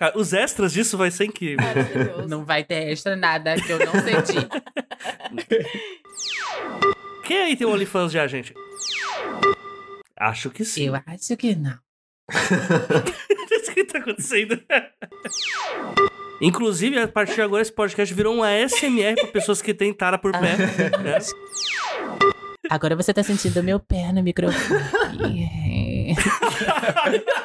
Ah, Os extras disso vai ser incrível. Não vai ter extra nada que eu não senti. Quem aí tem OnlyFans já, gente? Acho que sim. eu acho que não. O que tá acontecendo? Inclusive, a partir de agora, esse podcast virou um ASMR pra pessoas que têm tara por pé. né? Agora você tá sentindo meu pé no microfone.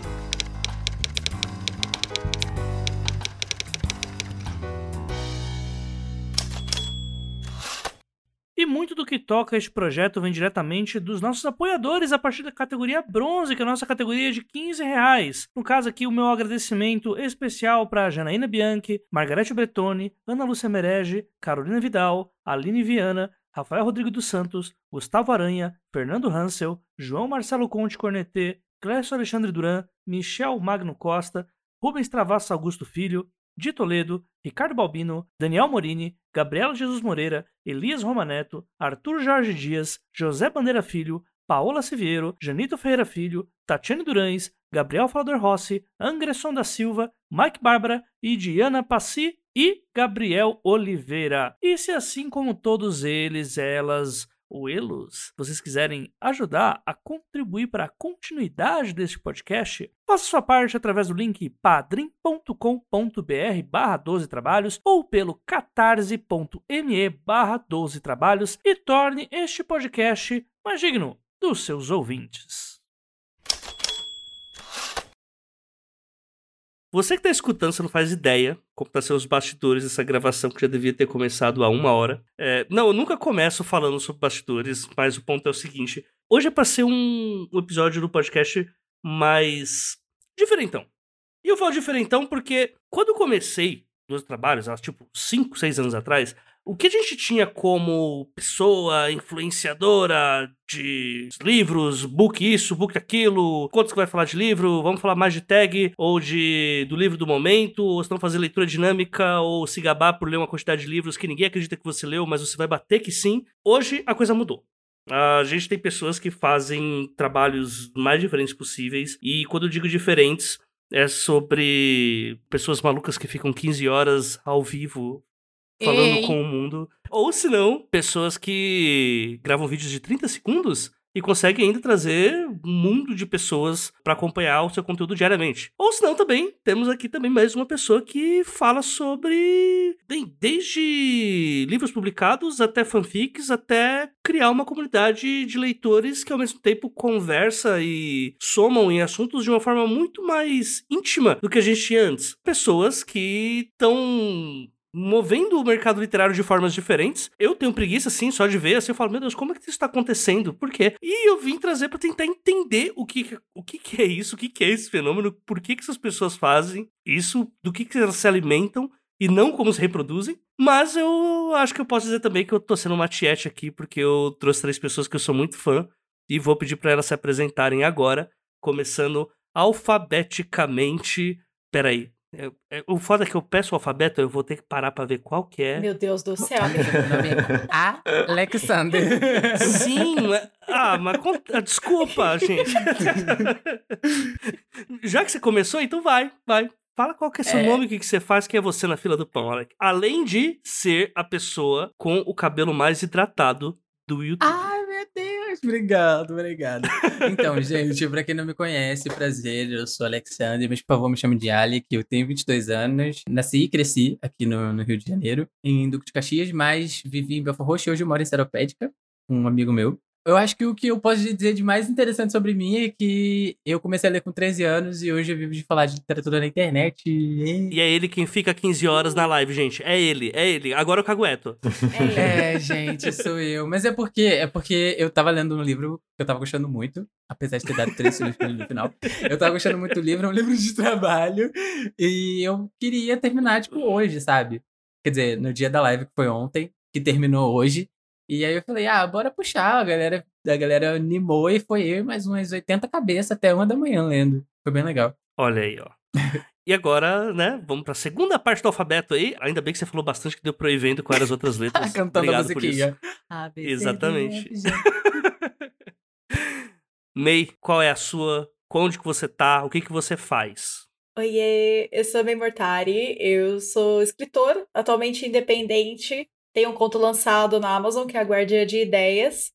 E muito do que toca este projeto vem diretamente dos nossos apoiadores a partir da categoria bronze, que é a nossa categoria de 15 reais. No caso aqui, o meu agradecimento especial para Janaína Bianchi, Margarete Bretoni, Ana Lúcia Merege, Carolina Vidal, Aline Viana, Rafael Rodrigo dos Santos, Gustavo Aranha, Fernando Hansel, João Marcelo Conte Cornetê, Clécio Alexandre Duran, Michel Magno Costa, Rubens Travasso Augusto Filho, de Toledo, Ricardo Balbino, Daniel Morini, Gabriela Jesus Moreira, Elias Romaneto, Arthur Jorge Dias, José Bandeira Filho, Paola Siviero, Janito Ferreira Filho, Tatiane Durães, Gabriel Falador Rossi, Angresson da Silva, Mike Bárbara e Diana Passi e Gabriel Oliveira. E se assim como todos eles, elas, ou elos, vocês quiserem ajudar a contribuir para a continuidade deste podcast, faça sua parte através do link padrim.com.br barra 12 trabalhos ou pelo catarse.me barra 12 trabalhos e torne este podcast mais digno dos seus ouvintes. Você que está escutando, você não faz ideia como tá sendo os bastidores dessa gravação que já devia ter começado há uma hora. É, não, eu nunca começo falando sobre bastidores, mas o ponto é o seguinte: hoje é para ser um, um episódio do podcast mais diferentão. E eu falo diferentão porque quando eu comecei nos trabalhos, há tipo 5, 6 anos atrás, o que a gente tinha como pessoa influenciadora de livros, book isso, book aquilo, quantos que vai falar de livro, vamos falar mais de tag, ou de do livro do momento, ou se não fazer leitura dinâmica, ou se gabar por ler uma quantidade de livros que ninguém acredita que você leu, mas você vai bater que sim. Hoje a coisa mudou. A gente tem pessoas que fazem trabalhos mais diferentes possíveis, e quando eu digo diferentes, é sobre pessoas malucas que ficam 15 horas ao vivo falando Ei. com o mundo. Ou se não, pessoas que gravam vídeos de 30 segundos e conseguem ainda trazer um mundo de pessoas para acompanhar o seu conteúdo diariamente. Ou se não, também temos aqui também mais uma pessoa que fala sobre bem, desde livros publicados até fanfics, até criar uma comunidade de leitores que ao mesmo tempo conversa e somam em assuntos de uma forma muito mais íntima do que a gente tinha antes. Pessoas que estão movendo o mercado literário de formas diferentes. Eu tenho preguiça, assim, só de ver, assim, eu falo, meu Deus, como é que isso tá acontecendo? Por quê? E eu vim trazer pra tentar entender o que, o que, que é isso, o que, que é esse fenômeno, por que, que essas pessoas fazem isso, do que, que elas se alimentam e não como se reproduzem. Mas eu acho que eu posso dizer também que eu tô sendo uma tiete aqui, porque eu trouxe três pessoas que eu sou muito fã e vou pedir pra elas se apresentarem agora, começando alfabeticamente. Peraí. É- é- o foda é que eu peço o alfabeto, eu vou ter que parar pra ver qual que é. Meu Deus do céu. Alexander. Sim, mas- ah, mas ah, desculpa, gente. Já que você começou, então vai, vai. Fala qual que é seu É. nome, o que, que você faz, quem é você na fila do pão, Alec. Além de ser a pessoa com o cabelo mais hidratado do YouTube. Ai, meu Deus. Obrigado, obrigado. Então, gente, pra quem não me conhece, prazer, eu sou Alexander, mas por favor me chame de Alec, eu tenho 22 anos, nasci e cresci aqui no, no Rio de Janeiro, em Duque de Caxias, mas vivi em Belfort Roxo e hoje moro em Seropédica, um amigo meu. Eu acho que o que eu posso dizer de mais interessante sobre mim é que eu comecei a ler com 13 anos e hoje eu vivo de falar de literatura na internet. E... E é ele quem fica 15 horas na live, gente. É ele, é ele. Agora eu cagueto. É, É, gente, sou eu. Mas é porque é porque eu tava lendo um livro que eu tava gostando muito, apesar de ter dado três sugestões no final. Eu tava gostando muito do livro, é um livro de trabalho, e eu queria terminar, tipo, hoje, sabe? Quer dizer, no dia da live que foi ontem, que terminou hoje. E aí eu falei, ah, bora puxar. A galera, a galera animou e foi eu e mais umas 80 cabeças até uma da manhã lendo. Foi bem legal. Olha aí, ó. E agora, né, vamos pra segunda parte do alfabeto aí. Ainda bem que você falou bastante que deu pra ir vendo quais as outras letras. Cantando a Obrigado por isso. musiquinha. A, B, C, D, Exatamente. May, qual é a sua? Onde que você tá? O que que você faz? Oiê, eu sou May Mortari, eu sou escritor, atualmente independente, tenho um conto lançado na Amazon, que é a Guardia de Ideias.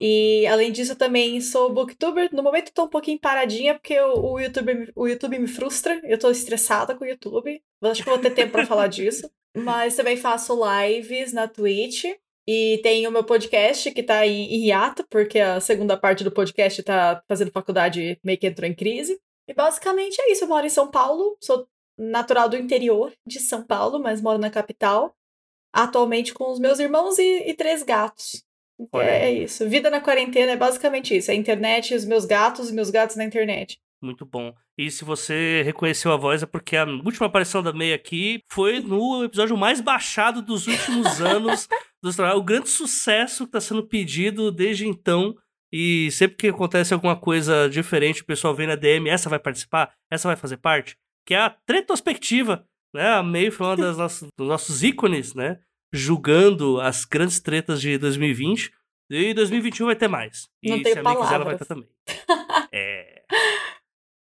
E além disso, eu também sou booktuber. No momento tô um pouquinho paradinha, porque o, o, YouTube, o YouTube me frustra. Eu tô estressada com o YouTube. Acho que vou ter tempo pra falar disso. Mas também faço lives na Twitch. E tem o meu podcast que tá em, em hiato, porque a segunda parte do podcast tá fazendo faculdade meio que entrou em crise. E basicamente é isso. Eu moro em São Paulo, sou natural do interior de São Paulo, mas moro na capital. Atualmente com os meus irmãos e, e três gatos. Olha É isso. Vida na quarentena é basicamente isso. É a internet, os meus gatos e meus gatos na internet. Muito bom. E se você reconheceu a voz é porque a última aparição da May aqui foi no episódio mais baixado dos últimos anos. tra- o grande sucesso que está sendo pedido desde então. E sempre que acontece alguma coisa diferente, o pessoal vem na DM, essa vai participar? Essa vai fazer parte? Que é a retrospectiva, né? A May foi uma das nossas, dos nossos ícones, né? Julgando as grandes tretas de 2020. E 2021 vai ter mais. E Não tenho se a May quiser, ela vai ter também. É.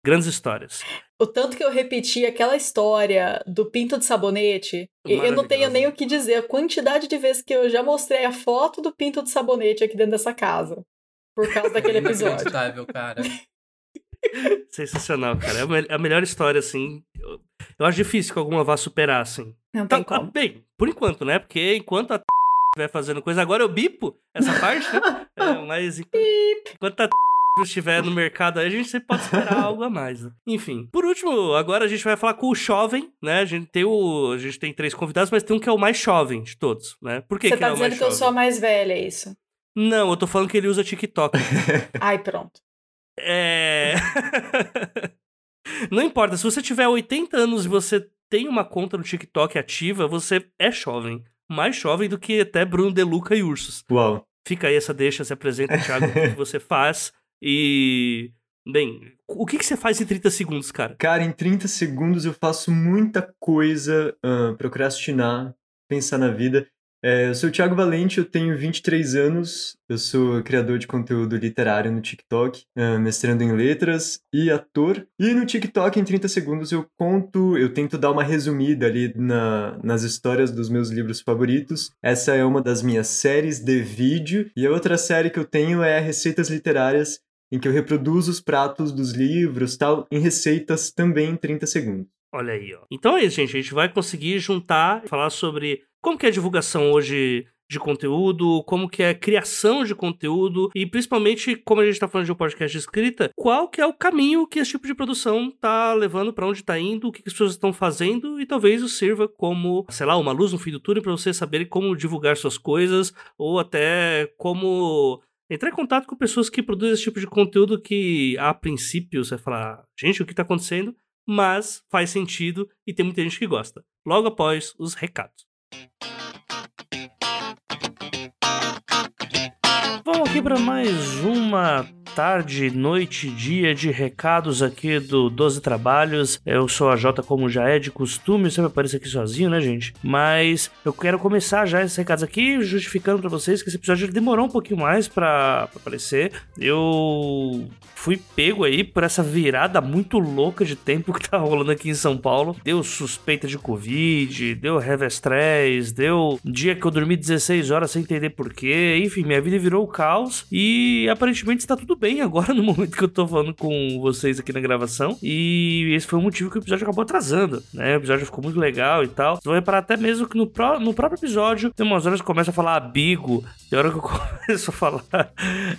Grandes histórias. O tanto que eu repeti aquela história do pinto de sabonete, eu não tenho nem o que dizer. A quantidade de vezes que eu já mostrei a foto do pinto de sabonete aqui dentro dessa casa. Por causa daquele episódio. Inacreditável, cara. Sensacional, cara. É a melhor história, assim. Eu, acho difícil que alguma vá superar, assim. Não Tá, tem ah, como. bem, por enquanto, né? Porque enquanto a estiver fazendo coisa, agora eu bipo essa parte, né? É, mas enquanto, enquanto a estiver no mercado aí, a gente sempre pode esperar algo a mais. né? Enfim. Por último, agora a gente vai falar com o jovem, né? A gente tem o. A gente tem três convidados, mas tem um que é o mais jovem de todos, né? Por que, Você que tá é o mais dizendo que eu sou a mais velha, é isso? Não, eu tô falando que ele usa TikTok. Ai, pronto. É. Não importa, se você tiver 80 anos e você tem uma conta no TikTok ativa, você é jovem. Mais jovem do que até Bruno De Luca e Ursos. Uau. Fica aí essa deixa, se apresenta, Thiago, o que você faz. E. Bem, o que, que você faz em 30 segundos, cara? Cara, em 30 segundos eu faço muita coisa, ah, procrastinar, pensar na vida. É, eu sou o Thiago Valente, eu tenho 23 anos, eu sou criador de conteúdo literário no TikTok, ah, mestrando em letras e ator. E no TikTok, em 30 segundos, eu conto, eu tento dar uma resumida ali na, nas histórias dos meus livros favoritos. Essa é uma das minhas séries de vídeo. E a outra série que eu tenho é Receitas Literárias, em que eu reproduzo os pratos dos livros tal em receitas também em 30 segundos. Olha aí, ó. Então é isso, gente. A gente vai conseguir juntar, falar sobre como que é a divulgação hoje de conteúdo, como que é a criação de conteúdo e principalmente, como a gente tá falando de um podcast de escrita, qual que é o caminho que esse tipo de produção tá levando, pra onde tá indo, o que, que as pessoas estão fazendo e talvez isso sirva como, sei lá, uma luz no fim do túnel pra você saber como divulgar suas coisas ou até como entrar em contato com pessoas que produzem esse tipo de conteúdo que, a princípio, você vai falar, gente, o que tá acontecendo? Mas faz sentido e tem muita gente que gosta. Logo após os recados. Vamos aqui para mais uma tarde, noite, dia de recados aqui do 12 Trabalhos. Eu sou a Jota, como já é de costume, eu sempre apareço aqui sozinho, né, gente? Mas eu quero começar já esses recados aqui, justificando para vocês que esse episódio demorou um pouquinho mais para aparecer. Eu fui pego aí por essa virada muito louca de tempo que tá rolando aqui em São Paulo. Deu suspeita de Covid, deu revestrez, deu dia que eu dormi 16 horas sem entender porquê. Enfim, minha vida virou caos e aparentemente está tudo bem agora no momento que eu tô falando com vocês aqui na gravação. E esse foi o motivo que o episódio acabou atrasando, né? O episódio ficou muito legal e tal. Vocês vão reparar até mesmo que no, pró- no próprio episódio tem umas horas que começa a falar abigo, tem hora que eu começo a falar.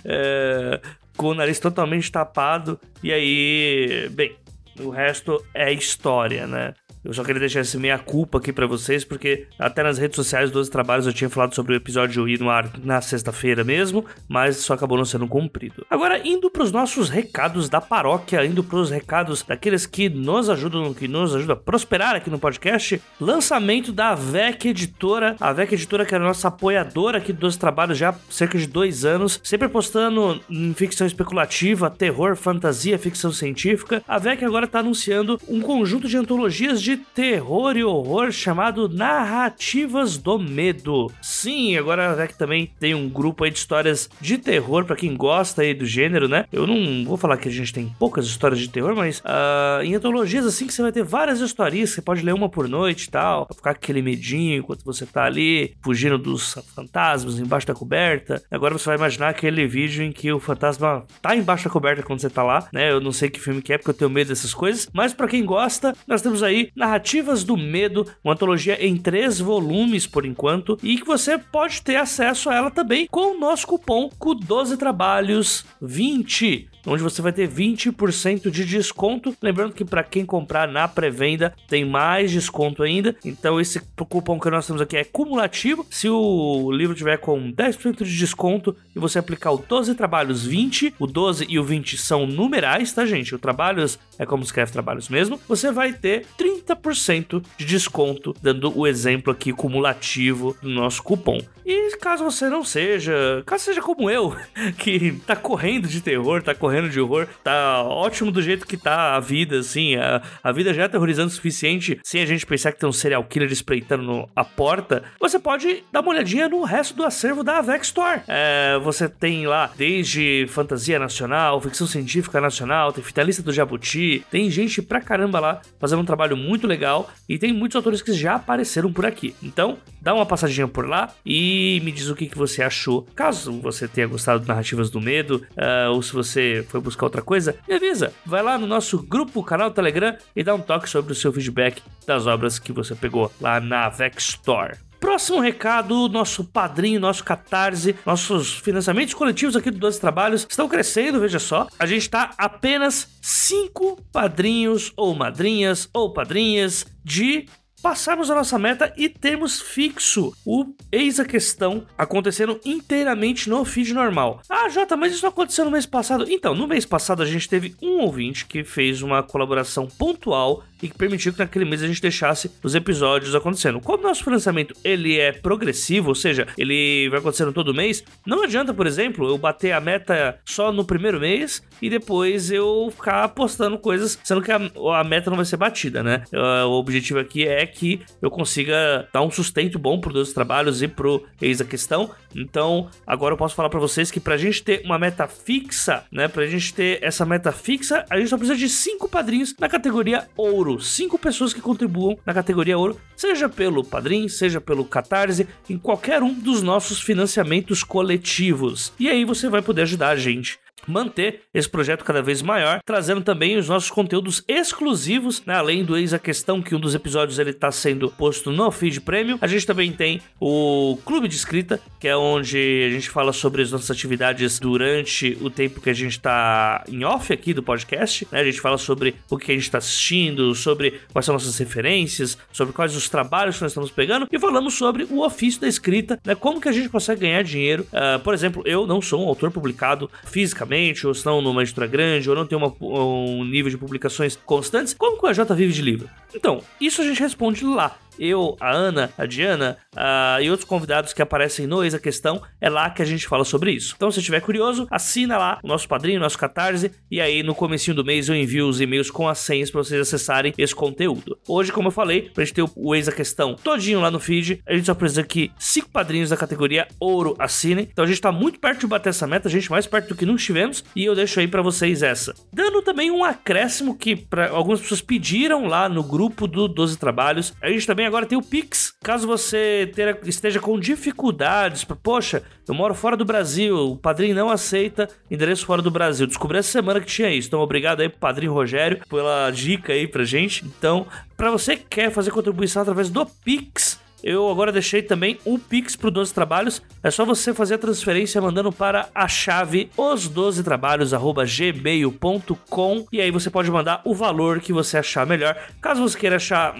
é, com o nariz totalmente tapado. E aí, bem, o resto é história, né? Eu só queria deixar esse meia culpa aqui para vocês, porque até nas redes sociais dos trabalhos eu tinha falado sobre o episódio ir no ar na sexta-feira mesmo, mas só acabou não sendo cumprido. Agora, indo pros nossos recados da paróquia, indo pros recados daqueles que nos ajudam, que nos ajudam a prosperar aqui no podcast, lançamento da VEC Editora, a VEC Editora que é a nossa apoiadora aqui dos trabalhos já há cerca de dois anos, sempre postando em ficção especulativa, terror, fantasia, ficção científica. A VEC agora está anunciando um conjunto de antologias de terror e horror chamado Narrativas do Medo. Sim, agora a VEC também tem um grupo aí de histórias de terror para quem gosta aí do gênero, né? Eu não vou falar que a gente tem poucas histórias de terror, mas uh, em antologias assim que você vai ter várias histórias, você pode ler uma por noite e tal, pra ficar com aquele medinho enquanto você tá ali fugindo dos fantasmas embaixo da coberta. Agora você vai imaginar aquele vídeo em que o fantasma tá embaixo da coberta quando você tá lá, né? Eu não sei que filme que é porque eu tenho medo dessas coisas, mas para quem gosta, nós temos aí Narrativas do Medo, uma antologia em três volumes por enquanto, e que você pode ter acesso a ela também com o nosso cupom CU12 Trabalhos 20 onde você vai ter 20% de desconto. Lembrando que para quem comprar na pré-venda tem mais desconto ainda. Então esse cupom que nós temos aqui é cumulativo. Se o livro tiver com 10% de desconto e você aplicar o 12 trabalhos 20, o 12 e o 20 são numerais, tá gente? O trabalhos é como escreve trabalhos mesmo. Você vai ter 30% de desconto, dando o exemplo aqui cumulativo do nosso cupom. E caso você não seja, caso seja como eu, que tá correndo de terror, tá correndo correndo de horror. Tá ótimo do jeito que tá a vida, assim. A, a vida já é aterrorizante o suficiente sem a gente pensar que tem um serial killer espreitando no, a porta. Você pode dar uma olhadinha no resto do acervo da Avex Store. É, você tem lá desde fantasia nacional, ficção científica nacional, tem Fitalista do Jabuti, tem gente pra caramba lá fazendo um trabalho muito legal e tem muitos autores que já apareceram por aqui. Então, dá uma passadinha por lá e me diz o que, que você achou. Caso você tenha gostado de Narrativas do Medo, uh, ou se você foi buscar outra coisa, me avisa. Vai lá no nosso grupo, canal Telegram e dá um toque sobre o seu feedback das obras que você pegou lá na Vex Store. Próximo recado, nosso padrinho, nosso catarse, nossos financiamentos coletivos aqui do 12 Trabalhos estão crescendo, veja só. A gente está apenas cinco padrinhos ou madrinhas ou padrinhas de passarmos a nossa meta e termos fixo o Eis a Questão acontecendo inteiramente no feed normal. Ah, Jota, mas isso não aconteceu no mês passado? Então, no mês passado a gente teve um ouvinte que fez uma colaboração pontual e que permitiu que naquele mês a gente deixasse os episódios acontecendo. Como nosso financiamento ele é progressivo, ou seja, ele vai acontecendo todo mês, não adianta, por exemplo, eu bater a meta só no primeiro mês e depois eu ficar postando coisas, sendo que a, a meta não vai ser batida, né? Uh, o objetivo aqui é que eu consiga dar um sustento bom para os trabalhos e pro Eis a Questão. Então, agora eu posso falar para vocês que pra gente ter uma meta fixa, né? Pra gente ter essa meta fixa, a gente só precisa de cinco padrinhos na categoria ouro. Cinco pessoas que contribuam na categoria ouro, seja pelo Padrim, seja pelo Catarse, em qualquer um dos nossos financiamentos coletivos. E aí você vai poder ajudar a gente manter esse projeto cada vez maior, trazendo também os nossos conteúdos exclusivos, né? além do Eis a Questão, que um dos episódios ele está sendo posto no feed premium. A gente também tem o Clube de Escrita, que é onde a gente fala sobre as nossas atividades durante o tempo que a gente está em off aqui do podcast. Né? A gente fala sobre o que a gente está assistindo, sobre quais são nossas referências, sobre quais os trabalhos que nós estamos pegando e falamos sobre o ofício da escrita, né? como que a gente consegue ganhar dinheiro. Uh, por exemplo, eu não sou um autor publicado fisicamente ou se não numa editora grande, ou não tem uma, um nível de publicações constantes, como que o AJ vive de livro? Então, isso a gente responde lá eu, a Ana, a Diana uh, e outros convidados que aparecem no Eis a Questão, é lá que a gente fala sobre isso. Então, se estiver curioso, assina lá o nosso padrinho, o nosso catarse, e aí no comecinho do mês eu envio os e-mails com as senhas para vocês acessarem esse conteúdo. Hoje, como eu falei, pra gente ter o Eis a Questão todinho lá no feed, a gente só precisa que cinco padrinhos da categoria Ouro assinem. Então a gente tá muito perto de bater essa meta, a gente mais perto do que nunca estivemos, e eu deixo aí para vocês essa. Dando também um acréscimo que para algumas pessoas pediram lá no grupo do 12 Trabalhos, a gente também também agora tem o Pix. Caso você ter, esteja com dificuldades, poxa, eu moro fora do Brasil, o padrinho não aceita endereço fora do Brasil. Descobri essa semana que tinha isso. Então, obrigado aí pro padrinho Rogério pela dica aí pra gente. Então, para você que quer fazer contribuição através do Pix, eu agora deixei também um Pix pro 12 Trabalhos. É só você fazer a transferência mandando para a chave os12trabalhos@gmail.com e aí você pode mandar o valor que você achar melhor. Caso você queira achar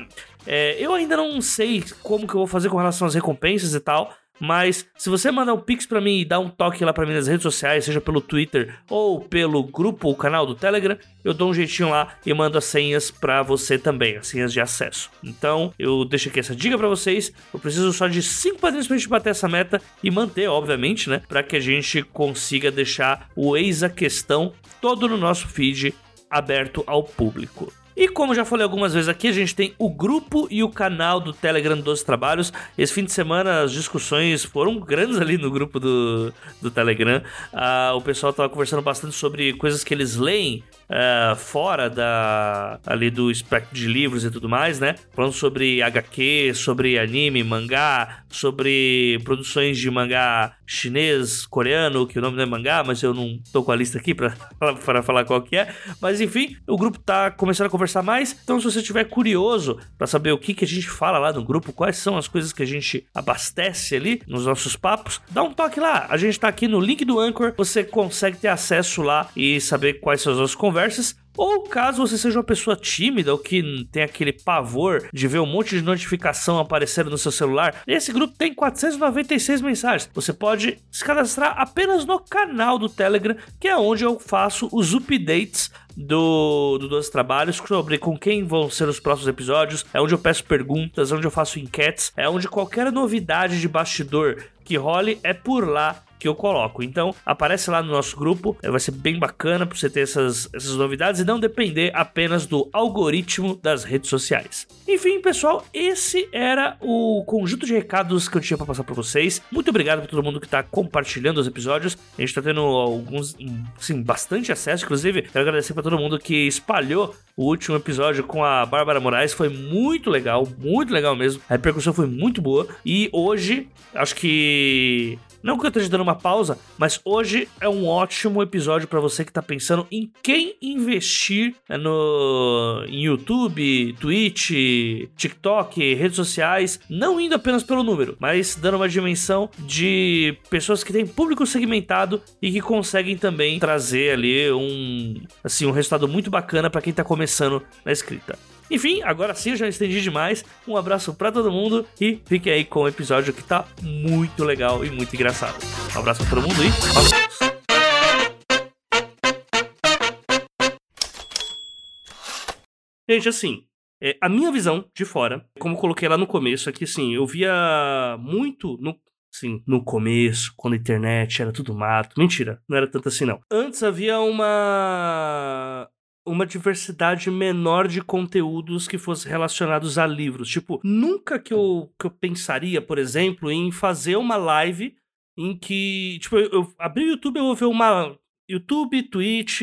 é, eu ainda não sei como que eu vou fazer com relação às recompensas e tal. Mas se você mandar um pix para mim e dar um toque lá para mim nas redes sociais, seja pelo Twitter ou pelo grupo ou canal do Telegram, eu dou um jeitinho lá e mando as senhas para você também, as senhas de acesso. Então, eu deixo aqui essa dica para vocês. Eu preciso só de 5 padrinhos pra gente bater essa meta e manter, obviamente, né, para que a gente consiga deixar o eis a questão todo no nosso feed aberto ao público. E como já falei algumas vezes aqui, a gente tem o grupo e o canal do Telegram dos Trabalhos. Esse fim de semana as discussões foram grandes ali no grupo do, do Telegram. Uh, o pessoal tava conversando bastante sobre coisas que eles leem uh, fora da ali do espectro de livros e tudo mais, né? Falando sobre HQ, sobre anime, mangá, sobre produções de mangá chinês, coreano, que o nome não é mangá, mas eu não tô com a lista aqui para falar qual que é. Mas enfim, o grupo tá começando a conversar mais. Então, se você estiver curioso para saber o que, que a gente fala lá no grupo, quais são as coisas que a gente abastece ali nos nossos papos, dá um toque lá. A gente tá aqui no link do Anchor, você consegue ter acesso lá e saber quais são as nossas conversas. Ou caso você seja uma pessoa tímida ou que tem aquele pavor de ver um monte de notificação aparecendo no seu celular, esse grupo tem 496 mensagens. Você pode se cadastrar apenas no canal do Telegram, que é onde eu faço os updates do, do Trabalhos sobre com quem vão ser os próximos episódios. É onde eu peço perguntas, é onde eu faço enquetes, é onde qualquer novidade de bastidor que role é por lá que eu coloco. Então, aparece lá no nosso grupo, vai ser bem bacana para você ter essas, essas novidades e não depender apenas do algoritmo das redes sociais. Enfim, pessoal, esse era o conjunto de recados que eu tinha para passar para vocês. Muito obrigado por todo mundo que está compartilhando os episódios. A gente está tendo alguns, sim, bastante acesso. Inclusive, quero agradecer para todo mundo que espalhou o último episódio com a Bárbara Moraes. Foi muito legal, muito legal mesmo. A repercussão foi muito boa. E hoje, acho que não que eu esteja dando uma pausa, mas hoje é um ótimo episódio para você que tá pensando em quem investir né, no em YouTube, Twitch, TikTok, redes sociais, não indo apenas pelo número, mas dando uma dimensão de pessoas que têm público segmentado e que conseguem também trazer ali um assim um resultado muito bacana para quem tá começando na escrita. Enfim, agora sim eu já estendi demais. Um abraço para todo mundo e fique aí com o episódio que tá muito legal e muito engraçado. Um abraço pra todo mundo e! Gente, assim, é, a minha visão de fora, como eu coloquei lá no começo, é que assim, eu via muito no, assim, no começo, quando a internet era tudo mato. Mentira, não era tanto assim não. Antes havia uma uma diversidade menor de conteúdos que fossem relacionados a livros. Tipo, nunca que eu, que eu pensaria, por exemplo, em fazer uma live em que. Tipo, eu, eu abri o YouTube, eu vou ver uma. YouTube, Twitch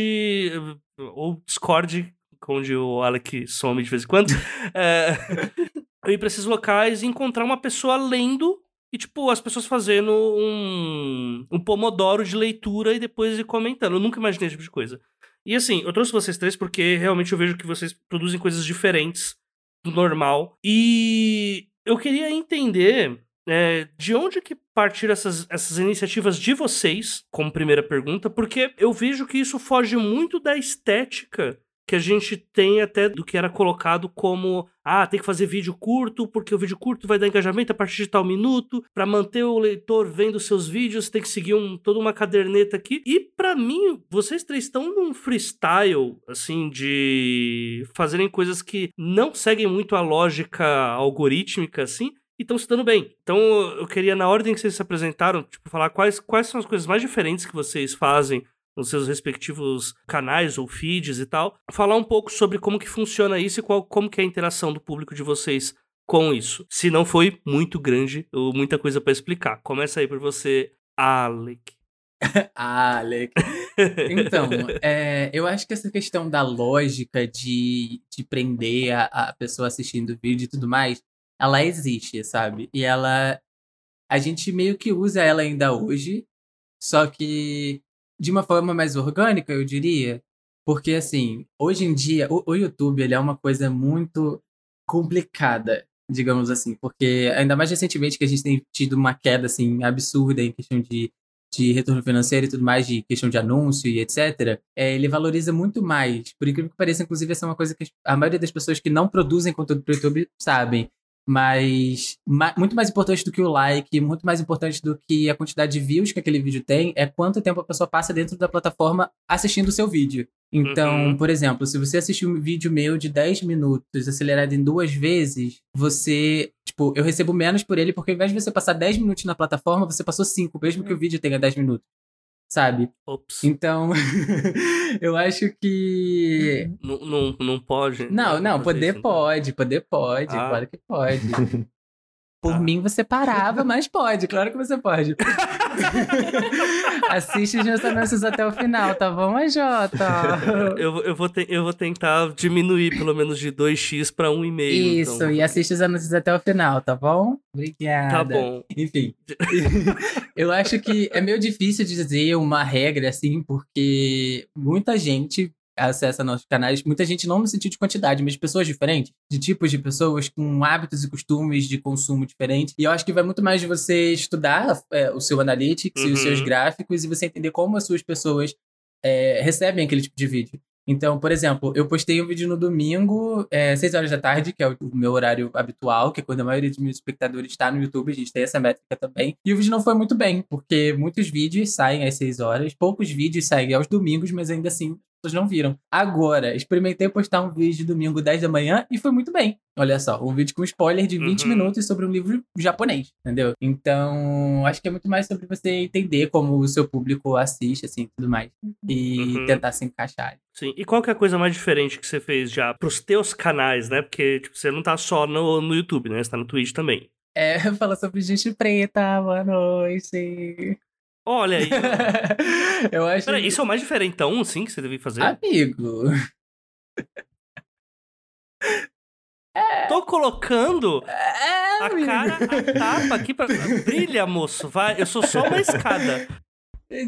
ou Discord, onde o Alec some de vez em quando. é, eu ir pra esses locais e encontrar uma pessoa lendo e, tipo, as pessoas fazendo um, um pomodoro de leitura e depois ir comentando. Eu nunca imaginei esse tipo de coisa. E assim, eu trouxe vocês três porque realmente eu vejo que vocês produzem coisas diferentes do normal. E eu queria entender é, de onde que partiram essas, essas iniciativas de vocês, como primeira pergunta, porque eu vejo que isso foge muito da estética que a gente tem até do que era colocado como ah, tem que fazer vídeo curto, porque o vídeo curto vai dar engajamento a partir de tal minuto, para manter o leitor vendo seus vídeos, tem que seguir um, toda uma caderneta aqui. E para mim, vocês três estão num freestyle assim de fazerem coisas que não seguem muito a lógica algorítmica assim, e estão se dando bem. Então eu queria, na ordem que vocês se apresentaram, tipo, falar quais, quais são as coisas mais diferentes que vocês fazem nos seus respectivos canais ou feeds e tal, falar um pouco sobre como que funciona isso e qual, como que é a interação do público de vocês com isso. Se não foi muito grande ou muita coisa para explicar. Começa aí por você, Alec. Alec. Então, é, eu acho que essa questão da lógica de, de prender a, a pessoa assistindo o vídeo e tudo mais, ela existe, sabe? E ela. A gente meio que usa ela ainda hoje, só que de uma forma mais orgânica, eu diria. Porque, assim, hoje em dia, o, o YouTube ele é uma coisa muito complicada. digamos assim, porque ainda mais recentemente que a gente tem tido uma queda assim absurda em questão de, de retorno financeiro e tudo mais, de questão de anúncio e etc. É, ele valoriza muito mais. Por incrível que pareça, inclusive, essa é uma coisa que a maioria das pessoas que não produzem conteúdo para o YouTube sabem. Mas ma muito mais importante do que o like, muito mais importante do que a quantidade de views que aquele vídeo tem, é quanto tempo a pessoa passa dentro da plataforma assistindo o seu vídeo. Então, Uhum. por exemplo, se você assistir um vídeo meu de 10 minutos acelerado em duas vezes, você. Tipo, eu recebo menos por ele, porque ao invés de você passar 10 minutos na plataforma, você passou 5, mesmo que o vídeo tenha 10 minutos. Sabe? Ops. Então, eu acho que. Não, não, não pode. Não, não, fazer poder não pode, poder pode, Ah. claro que pode. Por Tá. mim você parava, mas pode, claro que você pode. Assiste os meus anúncios até o final, tá bom, Jota? Eu, eu, vou te- eu vou tentar diminuir pelo menos de 2x pra 1,5. Isso, então. e assiste os anúncios até o final, tá bom? Obrigada. Tá bom. Enfim, eu acho que é meio difícil dizer uma regra assim, porque muita gente acessa nossos canais, muita gente não no sentido de quantidade, mas de pessoas diferentes, de tipos de pessoas com hábitos e costumes de consumo diferentes. E eu acho que vai muito mais de você estudar é, o seu analytics e os Uhum. seus gráficos e você entender como as suas pessoas é, recebem aquele tipo de vídeo. Então, por exemplo, eu postei um vídeo no domingo, é, 6 horas da tarde, que é o meu horário habitual, que é quando a maioria dos meus espectadores está no YouTube, a gente tem essa métrica também. E o vídeo não foi muito bem, porque muitos vídeos saem às 6 horas, poucos vídeos saem aos domingos, mas ainda assim as pessoas não viram. Agora, experimentei postar um vídeo domingo 10 da manhã e foi muito bem. Olha só, um vídeo com spoiler de 20 Uhum. minutos sobre um livro japonês, entendeu? Então, acho que é muito mais sobre você entender como o seu público assiste, assim, tudo mais. E Uhum. tentar se encaixar. Sim. E qual que é a coisa mais diferente que você fez já pros teus canais, né? Porque tipo, você não tá só no, no YouTube, né? Você tá no Twitch também. É, fala sobre gente preta, boa noite. Olha aí. Eu acho. Peraí, isso é o mais diferentão, sim, que você deve fazer? Amigo. Tô colocando É, a amigo. cara, a tapa aqui pra. Brilha, moço. Vai. Eu sou só uma escada.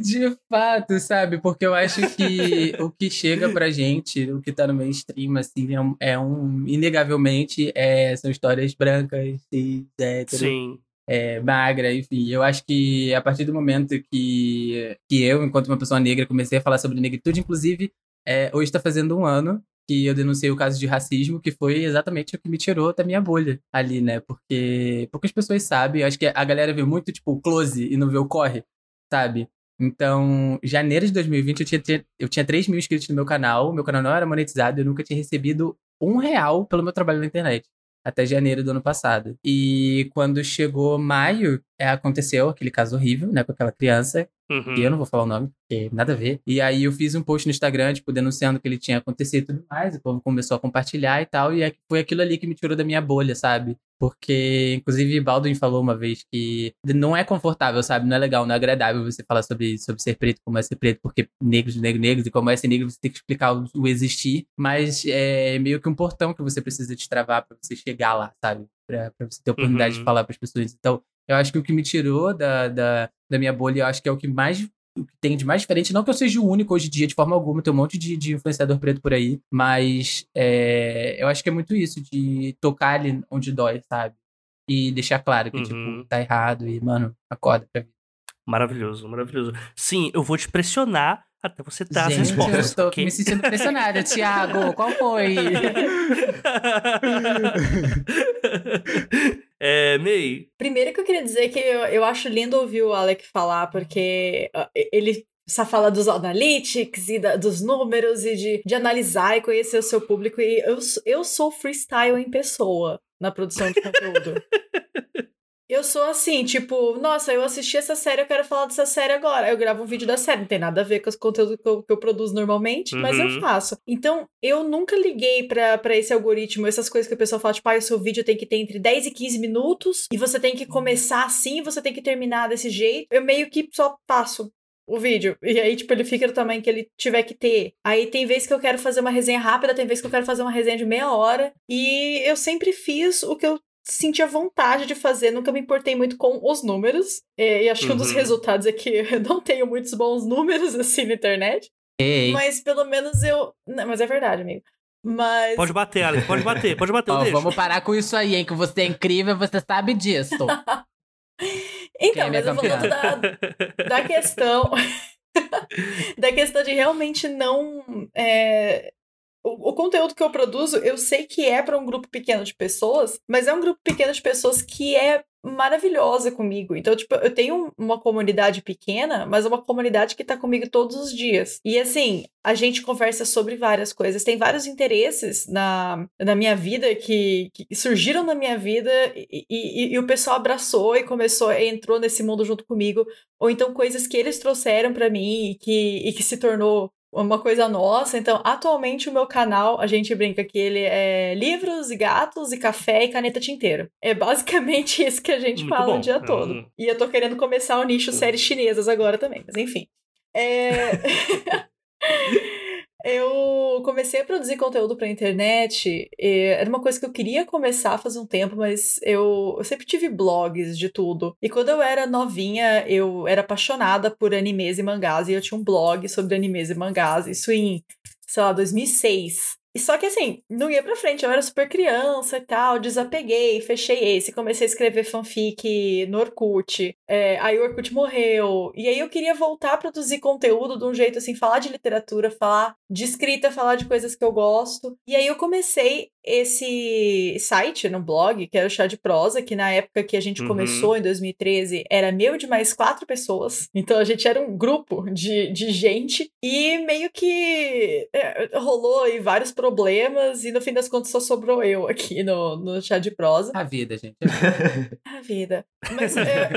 De fato, sabe? Porque eu acho que o que chega pra gente, o que tá no mainstream, assim, é um. É um inegavelmente, é, são histórias brancas, cis, hétero, Sim. É, magra, enfim. Eu acho que a partir do momento que, que eu, enquanto uma pessoa negra, comecei a falar sobre negritude, inclusive, é, hoje está fazendo um ano que eu denunciei o caso de racismo, que foi exatamente o que me tirou da minha bolha ali, né? Porque poucas pessoas sabem, eu acho que a galera vê muito, tipo, o close e não vê o corre, sabe? Então, janeiro de 2020, eu tinha, eu tinha 3 mil inscritos no meu canal, meu canal não era monetizado, eu nunca tinha recebido um real pelo meu trabalho na internet até janeiro do ano passado. E quando chegou maio, é, aconteceu aquele caso horrível, né, com aquela criança, Uhum. que eu não vou falar o nome, porque nada a ver. E aí eu fiz um post no Instagram, tipo, denunciando que ele tinha acontecido e tudo mais, o povo começou a compartilhar e tal, e é- foi aquilo ali que me tirou da minha bolha, sabe? Porque, inclusive, Baldwin falou uma vez que não é confortável, sabe? Não é legal, não é agradável você falar sobre, sobre ser preto, como é ser preto, porque negros, negros, negros, e como é ser negro, você tem que explicar o, o existir, mas é meio que um portão que você precisa destravar pra você chegar lá, sabe? Pra, pra você ter a oportunidade Uhum. de falar pras pessoas. Então, eu acho que o que me tirou da, da, da minha bolha, eu acho que é o que mais o que tem de mais diferente. Não que eu seja o único hoje em dia, de forma alguma, tem um monte de, de influenciador preto por aí, mas é, eu acho que é muito isso, de tocar ali onde dói, sabe? E deixar claro que, Uhum. tipo, tá errado e, mano, acorda pra vida. Maravilhoso, maravilhoso. Sim, eu vou te pressionar até você dar as respostas. eu tô ok? me sentindo pressionada. Thiago, qual foi? é, May, Primeiro que eu queria dizer que eu, eu acho lindo ouvir o Alec falar, porque ele só fala dos analytics e da- dos números e de, de analisar e conhecer o seu público. E eu, eu sou freestyle em pessoa na produção de conteúdo. Eu sou assim, tipo, nossa, eu assisti essa série, eu quero falar dessa série agora. Eu gravo um vídeo da série, não tem nada a ver com os conteúdos que eu, que eu produzo normalmente, mas eu Uhum. faço. Então, eu nunca liguei pra, pra esse algoritmo, essas coisas que o pessoal fala, tipo, ah, o seu vídeo tem que ter entre 10 e 15 minutos, e você tem que começar assim, você tem que terminar desse jeito. Eu meio que só passo o vídeo. E aí, tipo, ele fica do tamanho que ele tiver que ter. Aí tem vezes que eu quero fazer uma resenha rápida, tem vezes que eu quero fazer uma resenha de meia hora. E eu sempre fiz o que eu sentia vontade de fazer, nunca me importei muito com os números. É, e acho que um dos Uhum. resultados é que eu não tenho muitos bons números assim na internet. Ei, Mas pelo menos eu. Não, mas é verdade, amigo. Mas. Pode bater, Alex, pode bater, pode bater, vamos parar com isso aí, hein? Que você é incrível, você sabe disso. Então, é mas eu falando da, da questão. da questão de realmente não. é, o, conteúdo que eu produzo, eu sei que é para um grupo pequeno de pessoas, mas é um grupo pequeno de pessoas que é maravilhosa comigo. Então, tipo, eu tenho uma comunidade pequena, mas é uma comunidade que tá comigo todos os dias. E assim, a gente conversa sobre várias coisas. Tem vários interesses na, na minha vida que, que surgiram na minha vida e, e, e o pessoal abraçou e começou, entrou nesse mundo junto comigo. Ou então coisas que eles trouxeram para mim e que, e que se tornou uma coisa nossa. Então, atualmente o meu canal, a gente brinca que ele é livros e gatos e café e caneta tinteiro. É basicamente isso que a gente Muito fala bom. o dia todo. um- E eu tô querendo começar o nicho séries chinesas agora também, mas enfim. É... Eu comecei a produzir conteúdo pra internet. Era uma coisa que eu queria começar faz um tempo, mas eu, eu sempre tive blogs de tudo. E quando eu era novinha, eu era apaixonada por animes e mangás. E eu tinha um blog sobre animes e mangás. Isso em, sei lá, 2006. E só que assim, não ia pra frente, eu era super criança e tal, desapeguei, fechei esse, comecei a escrever fanfic no Orkut, é, aí o Orkut morreu, e aí eu queria voltar a produzir conteúdo de um jeito assim, falar de literatura, falar de escrita, falar de coisas que eu gosto, e aí eu comecei esse site no blog, que era o Chá de Prosa, que na época que a gente Uhum. começou, em 2013, era meu de mais quatro pessoas, então a gente era um grupo de, de gente, e meio que é, rolou aí vários problemas, e no fim das contas só sobrou eu aqui no, no Chá de Prosa. A vida, gente. A vida. Mas é,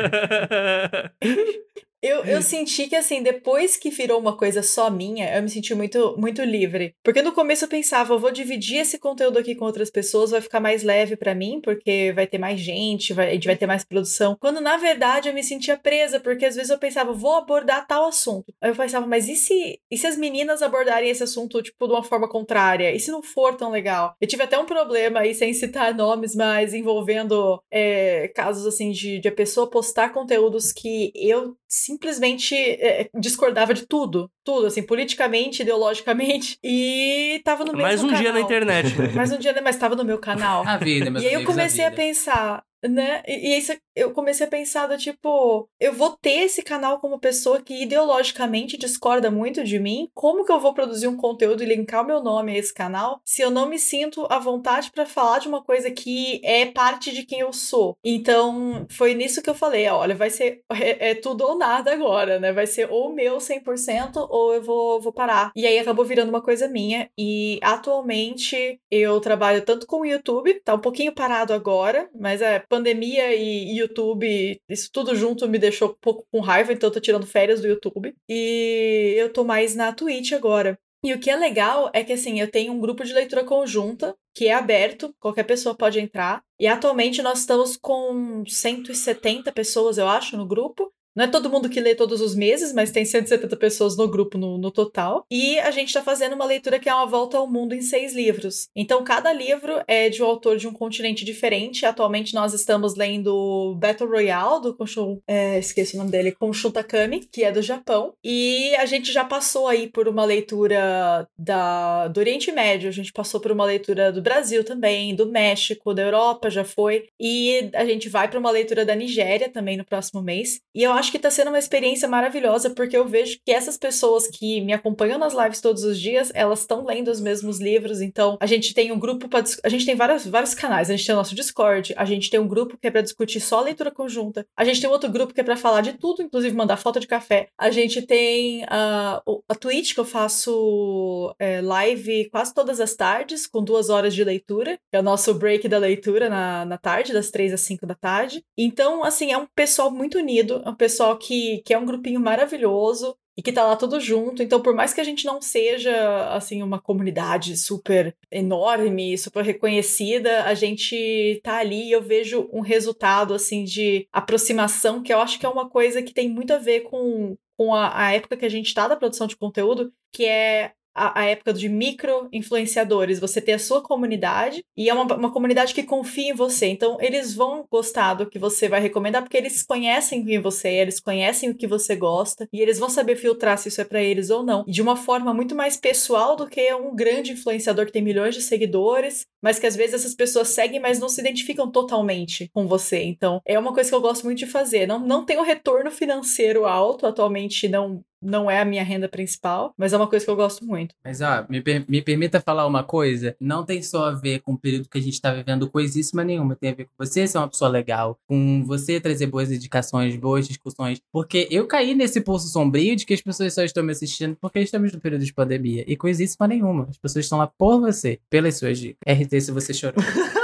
eu, eu senti que, assim, depois que virou uma coisa só minha, eu me senti muito, muito livre. Porque no começo eu pensava, eu vou dividir esse conteúdo aqui com outras pessoas, vai ficar mais leve pra mim, porque vai ter mais gente, vai, a gente vai ter mais produção. Quando, na verdade, eu me sentia presa, porque às vezes eu pensava, vou abordar tal assunto. Aí eu pensava, mas e se, e se as meninas abordarem esse assunto, tipo, de uma forma contrária? E se não for tão legal? Eu tive até um problema aí, sem citar nomes, mas envolvendo é, casos, assim, de, de a pessoa postar conteúdos que eu simplesmente é, discordava de tudo. Tudo, assim, politicamente, ideologicamente. E tava no mesmo Mais um dia na canal. internet, né? Mais um dia, mas tava no meu canal. A vida, meus E aí eu comecei a vida. pensar, né? E, e isso, eu comecei a pensar do tipo, eu vou ter esse canal como pessoa que ideologicamente discorda muito de mim. Como que eu vou produzir um conteúdo e linkar o meu nome a esse canal se eu não me sinto à vontade pra falar de uma coisa que é parte de quem eu sou? Então, foi nisso que eu falei, olha, vai ser é, é tudo ou nada agora, né? Vai ser ou meu 100% ou eu vou, vou parar. E aí acabou virando uma coisa minha e atualmente eu trabalho tanto com o YouTube, tá um pouquinho parado agora, mas é pandemia e YouTube, isso tudo junto me deixou um pouco com raiva, então eu tô tirando férias do YouTube. E eu tô mais na Twitch agora. E o que é legal é que, assim, eu tenho um grupo de leitura conjunta que é aberto, qualquer pessoa pode entrar. E atualmente nós estamos com 170 pessoas, eu acho, no grupo. Não é todo mundo que lê todos os meses, mas tem 170 pessoas no grupo no, no total. E a gente está fazendo uma leitura que é uma volta ao mundo em seis livros. Então, cada livro é de um autor de um continente diferente. Atualmente, nós estamos lendo Battle Royale, do Konshun, é, esqueci o nome dele, Konshun Takami, que é do Japão. E a gente já passou aí por uma leitura da, do Oriente Médio, a gente passou por uma leitura do Brasil também, do México, da Europa, já foi. E a gente vai para uma leitura da Nigéria também no próximo mês. E eu acho que tá sendo uma experiência maravilhosa, porque eu vejo que essas pessoas que me acompanham nas lives todos os dias, elas estão lendo os mesmos livros. Então, a gente tem um grupo para A gente tem vários, vários canais. A gente tem o nosso Discord, a gente tem um grupo que é para discutir só leitura conjunta. A gente tem outro grupo que é para falar de tudo, inclusive mandar foto de café. A gente tem a, a Twitch, que eu faço é, live quase todas as tardes, com duas horas de leitura, que é o nosso break da leitura na, na tarde, das três às cinco da tarde. Então, assim, é um pessoal muito unido, é um pessoal que, que é um grupinho maravilhoso e que tá lá tudo junto. Então, por mais que a gente não seja, assim, uma comunidade super enorme, super reconhecida, a gente tá ali e eu vejo um resultado, assim, de aproximação, que eu acho que é uma coisa que tem muito a ver com, com a, a época que a gente tá da produção de conteúdo, que é a, a época de micro-influenciadores. Você ter a sua comunidade e é uma, uma comunidade que confia em você. Então, eles vão gostar do que você vai recomendar porque eles conhecem quem você é, eles conhecem o que você gosta e eles vão saber filtrar se isso é para eles ou não. De uma forma muito mais pessoal do que um grande influenciador que tem milhões de seguidores, mas que às vezes essas pessoas seguem, mas não se identificam totalmente com você. Então, é uma coisa que eu gosto muito de fazer. Não, não tenho retorno financeiro alto, atualmente não não é a minha renda principal, mas é uma coisa que eu gosto muito. Mas, ó, me, per me permita falar uma coisa. Não tem só a ver com o período que a gente tá vivendo coisíssima nenhuma. Tem a ver com você ser uma pessoa legal, com você trazer boas indicações, boas discussões. Porque eu caí nesse poço sombrio de que as pessoas só estão me assistindo porque estamos no período de pandemia. E coisíssima nenhuma. As pessoas estão lá por você, pelas suas dicas. RT, se você chorou.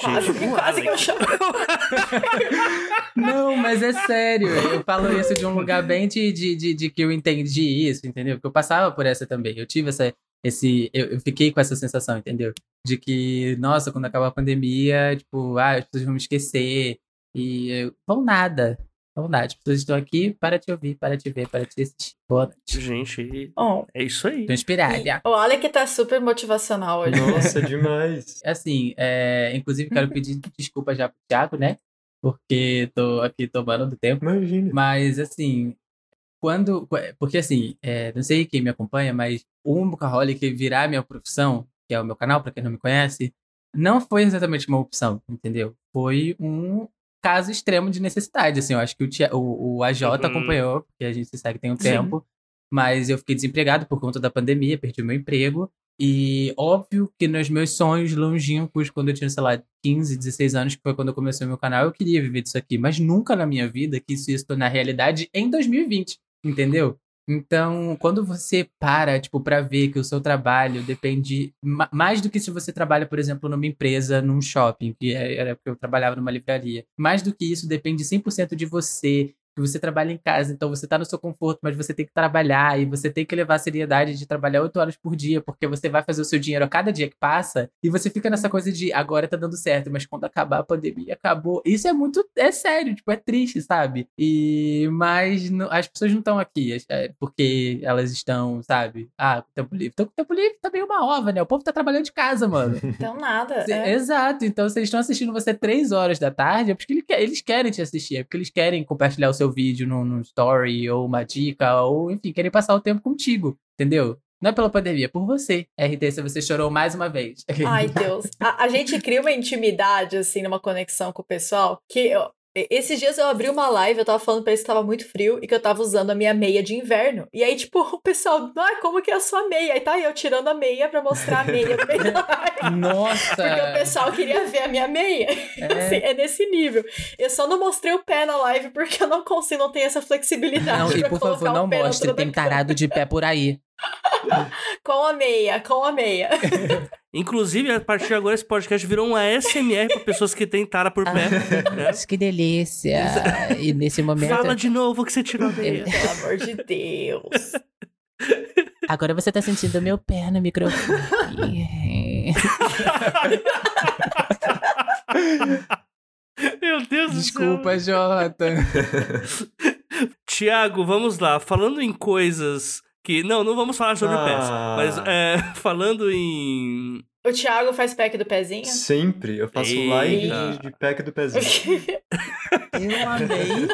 Quase, Gente, quase que eu chamo. Não, mas é sério. Eu falo isso de um lugar bem de, de, de, de que eu entendi isso, entendeu? Porque eu passava por essa também. Eu tive essa. Esse, eu, eu fiquei com essa sensação, entendeu? De que, nossa, quando acabar a pandemia, tipo, ah, as pessoas vão me esquecer. E eu, vão nada. Nada. As pessoas estão aqui para te ouvir, para te ver, para te assistir. Boa noite. Gente, Bom, é isso aí. Tô inspirada. o Alec tá super motivacional hoje. Nossa, demais. Assim, é, inclusive quero pedir desculpa já pro Thiago, né? Porque tô aqui tomando do tempo. Imagina. Mas, assim, quando. Porque, assim, é, não sei quem me acompanha, mas o Workaholic virar minha profissão, que é o meu canal, pra quem não me conhece, não foi exatamente uma opção, entendeu? Foi um caso extremo de necessidade. Assim, eu acho que o, Tia- o, o AJ Uhum. acompanhou, porque a gente se segue tem um Sim. tempo, mas eu fiquei desempregado por conta da pandemia, perdi o meu emprego. E óbvio que nos meus sonhos longínquos, quando eu tinha, sei lá, 15, 16 anos, que foi quando eu comecei o meu canal, eu queria viver disso aqui. Mas nunca na minha vida que isso ia se tornar realidade em 2020, entendeu? Então, quando você para, tipo, pra ver que o seu trabalho depende ma- mais do que se você trabalha, por exemplo, numa empresa, num shopping, que é- era porque eu trabalhava numa livraria. Mais do que isso, depende 100% de você, que você trabalha em casa, então você tá no seu conforto, mas você tem que trabalhar e você tem que levar a seriedade de trabalhar 8 horas por dia, porque você vai fazer o seu dinheiro a cada dia que passa, e você fica nessa coisa de agora tá dando certo, mas quando acabar a pandemia, acabou. Isso é muito, é sério, tipo, é triste, sabe? E, mas não- as pessoas não estão aqui é, porque elas estão, sabe? Ah, com tempo livre. Então, com tempo livre também é uma ova, né? O povo tá trabalhando de casa, mano. Então, nada. É. Exato. Então, se eles estão assistindo você três horas da tarde, é porque eles querem te assistir, é porque eles querem compartilhar o seu vídeo num, num story, ou uma dica, ou enfim, querem passar o tempo contigo, entendeu? Não é pela pandemia, é por você. RT, se você chorou mais uma vez. Ai, Deus. A, a gente cria uma intimidade, assim, numa conexão com o pessoal, que eu- esses dias eu abri uma live, eu tava falando pra eles que tava muito frio e que eu tava usando a minha meia de inverno. E aí, tipo, o pessoal, ah, como que é a sua meia? Aí tá eu tirando a meia pra mostrar a meia no meio da live. Nossa! Porque o pessoal queria ver a minha meia. Assim, É. é nesse nível. Eu só não mostrei o pé na live porque eu não consigo, não tenho essa flexibilidade. Não, e por favor, não mostre, tem tarado de pé por aí. Com a meia, com a meia. Inclusive, a partir de agora, esse podcast virou um ASMR pra pessoas que têm tara por pé. né? que delícia! E nesse momento. Fala de novo que você tirou a meia. Pelo amor de Deus. Agora você tá sentindo meu pé no microfone. Meu Deus do Desculpa, céu. Jota. Tiago, vamos lá. Falando em coisas que. Não, não vamos falar sobre pés. Ah. Mas é, falando em. O Thiago faz pack do pezinho? Sempre. Eu faço Eita. live de, de pack do pezinho. Eu amei.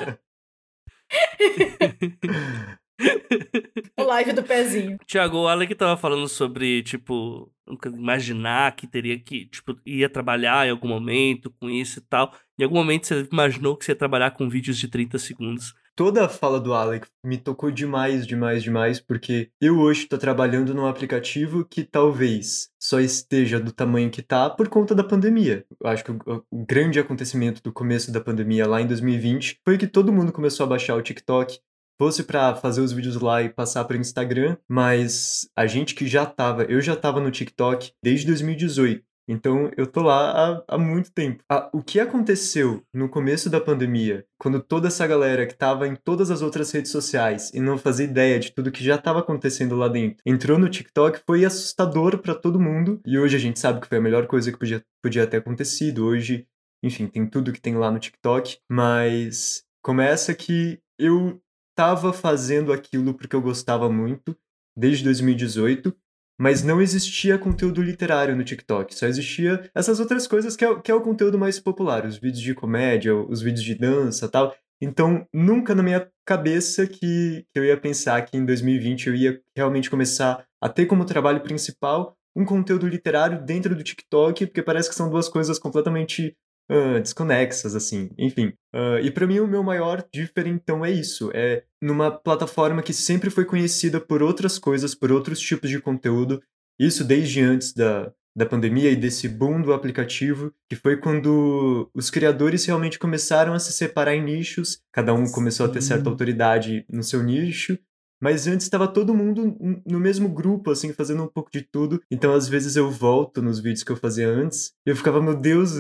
o live do pezinho. Tiago, o Alec tava falando sobre, tipo, nunca imaginar que teria que, tipo, ia trabalhar em algum momento com isso e tal. Em algum momento você imaginou que você ia trabalhar com vídeos de 30 segundos. Toda a fala do Alec me tocou demais, demais, demais, porque eu hoje tô trabalhando num aplicativo que talvez só esteja do tamanho que tá por conta da pandemia. Eu acho que o, o grande acontecimento do começo da pandemia lá em 2020 foi que todo mundo começou a baixar o TikTok, fosse pra fazer os vídeos lá e passar pro Instagram, mas a gente que já tava, eu já tava no TikTok desde 2018. Então eu tô lá há, há muito tempo. Ah, o que aconteceu no começo da pandemia, quando toda essa galera que tava em todas as outras redes sociais e não fazia ideia de tudo que já tava acontecendo lá dentro, entrou no TikTok, foi assustador pra todo mundo. E hoje a gente sabe que foi a melhor coisa que podia, podia ter acontecido. Hoje, enfim, tem tudo que tem lá no TikTok, mas começa que eu tava fazendo aquilo porque eu gostava muito desde 2018, mas não existia conteúdo literário no TikTok, só existia essas outras coisas que é, que é o conteúdo mais popular, os vídeos de comédia, os vídeos de dança tal. Então, nunca na minha cabeça que, que eu ia pensar que em 2020 eu ia realmente começar a ter como trabalho principal um conteúdo literário dentro do TikTok, porque parece que são duas coisas completamente uh, desconexas, assim. Enfim. Uh, e para mim, o meu maior diferentão é isso. É numa plataforma que sempre foi conhecida por outras coisas, por outros tipos de conteúdo. Isso desde antes da, da pandemia e desse boom do aplicativo, que foi quando os criadores realmente começaram a se separar em nichos, cada um começou Sim. a ter certa autoridade no seu nicho, mas antes estava todo mundo no mesmo grupo, assim, fazendo um pouco de tudo. Então, às vezes, eu volto nos vídeos que eu fazia antes e eu ficava, meu Deus,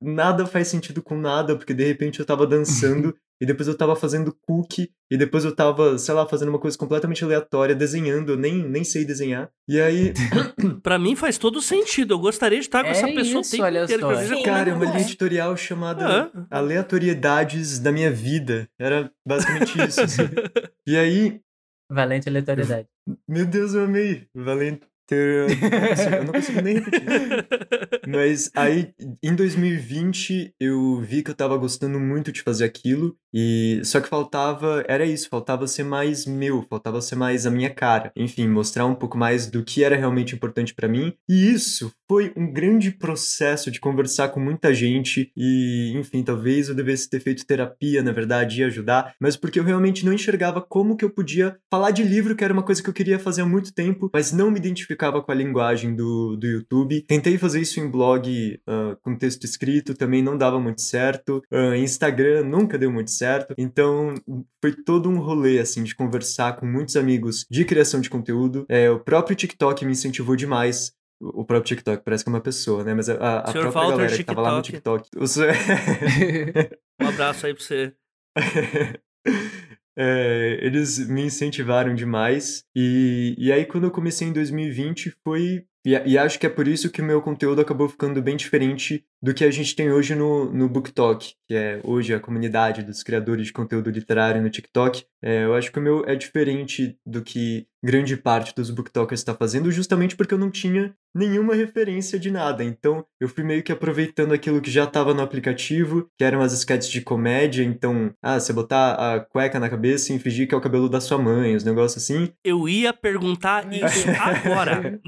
nada faz sentido com nada, porque de repente eu tava dançando e depois eu tava fazendo cookie e depois eu tava, sei lá, fazendo uma coisa completamente aleatória, desenhando, eu nem, nem sei desenhar. E aí. para mim faz todo sentido. Eu gostaria de estar com é essa pessoa isso, tempo inteiro. Sim, Cara, é uma linha editorial chamada é. Aleatoriedades da Minha Vida. Era basicamente isso. Assim. e aí, Valente aleatoriedade. Meu Deus, eu amei. Valente. Eu não consigo nem repetir. Mas aí, em 2020, eu vi que eu tava gostando muito de fazer aquilo. E só que faltava, era isso, faltava ser mais meu, faltava ser mais a minha cara. Enfim, mostrar um pouco mais do que era realmente importante para mim. E isso foi um grande processo de conversar com muita gente e, enfim, talvez eu devesse ter feito terapia, na verdade, e ajudar, mas porque eu realmente não enxergava como que eu podia falar de livro, que era uma coisa que eu queria fazer há muito tempo, mas não me identificava com a linguagem do, do YouTube. Tentei fazer isso em blog uh, com texto escrito, também não dava muito certo. Uh, Instagram nunca deu muito certo certo? Então, foi todo um rolê, assim, de conversar com muitos amigos de criação de conteúdo. É, o próprio TikTok me incentivou demais o próprio TikTok parece que é uma pessoa, né? Mas a, a própria Walter galera TikTok. que tava lá no TikTok. Os... um abraço aí pra você. É, eles me incentivaram demais. E, e aí, quando eu comecei em 2020, foi. E, e, acho que é por isso que o meu conteúdo acabou ficando bem diferente do que a gente tem hoje no, no BookTok, que é hoje a comunidade dos criadores de conteúdo literário no TikTok. É, eu acho que o meu é diferente do que grande parte dos booktokers está fazendo, justamente porque eu não tinha nenhuma referência de nada. Então, eu fui meio que aproveitando aquilo que já estava no aplicativo, que eram as sketches de comédia. Então, ah, você botar a cueca na cabeça e fingir que é o cabelo da sua mãe, os negócios assim. Eu ia perguntar isso agora.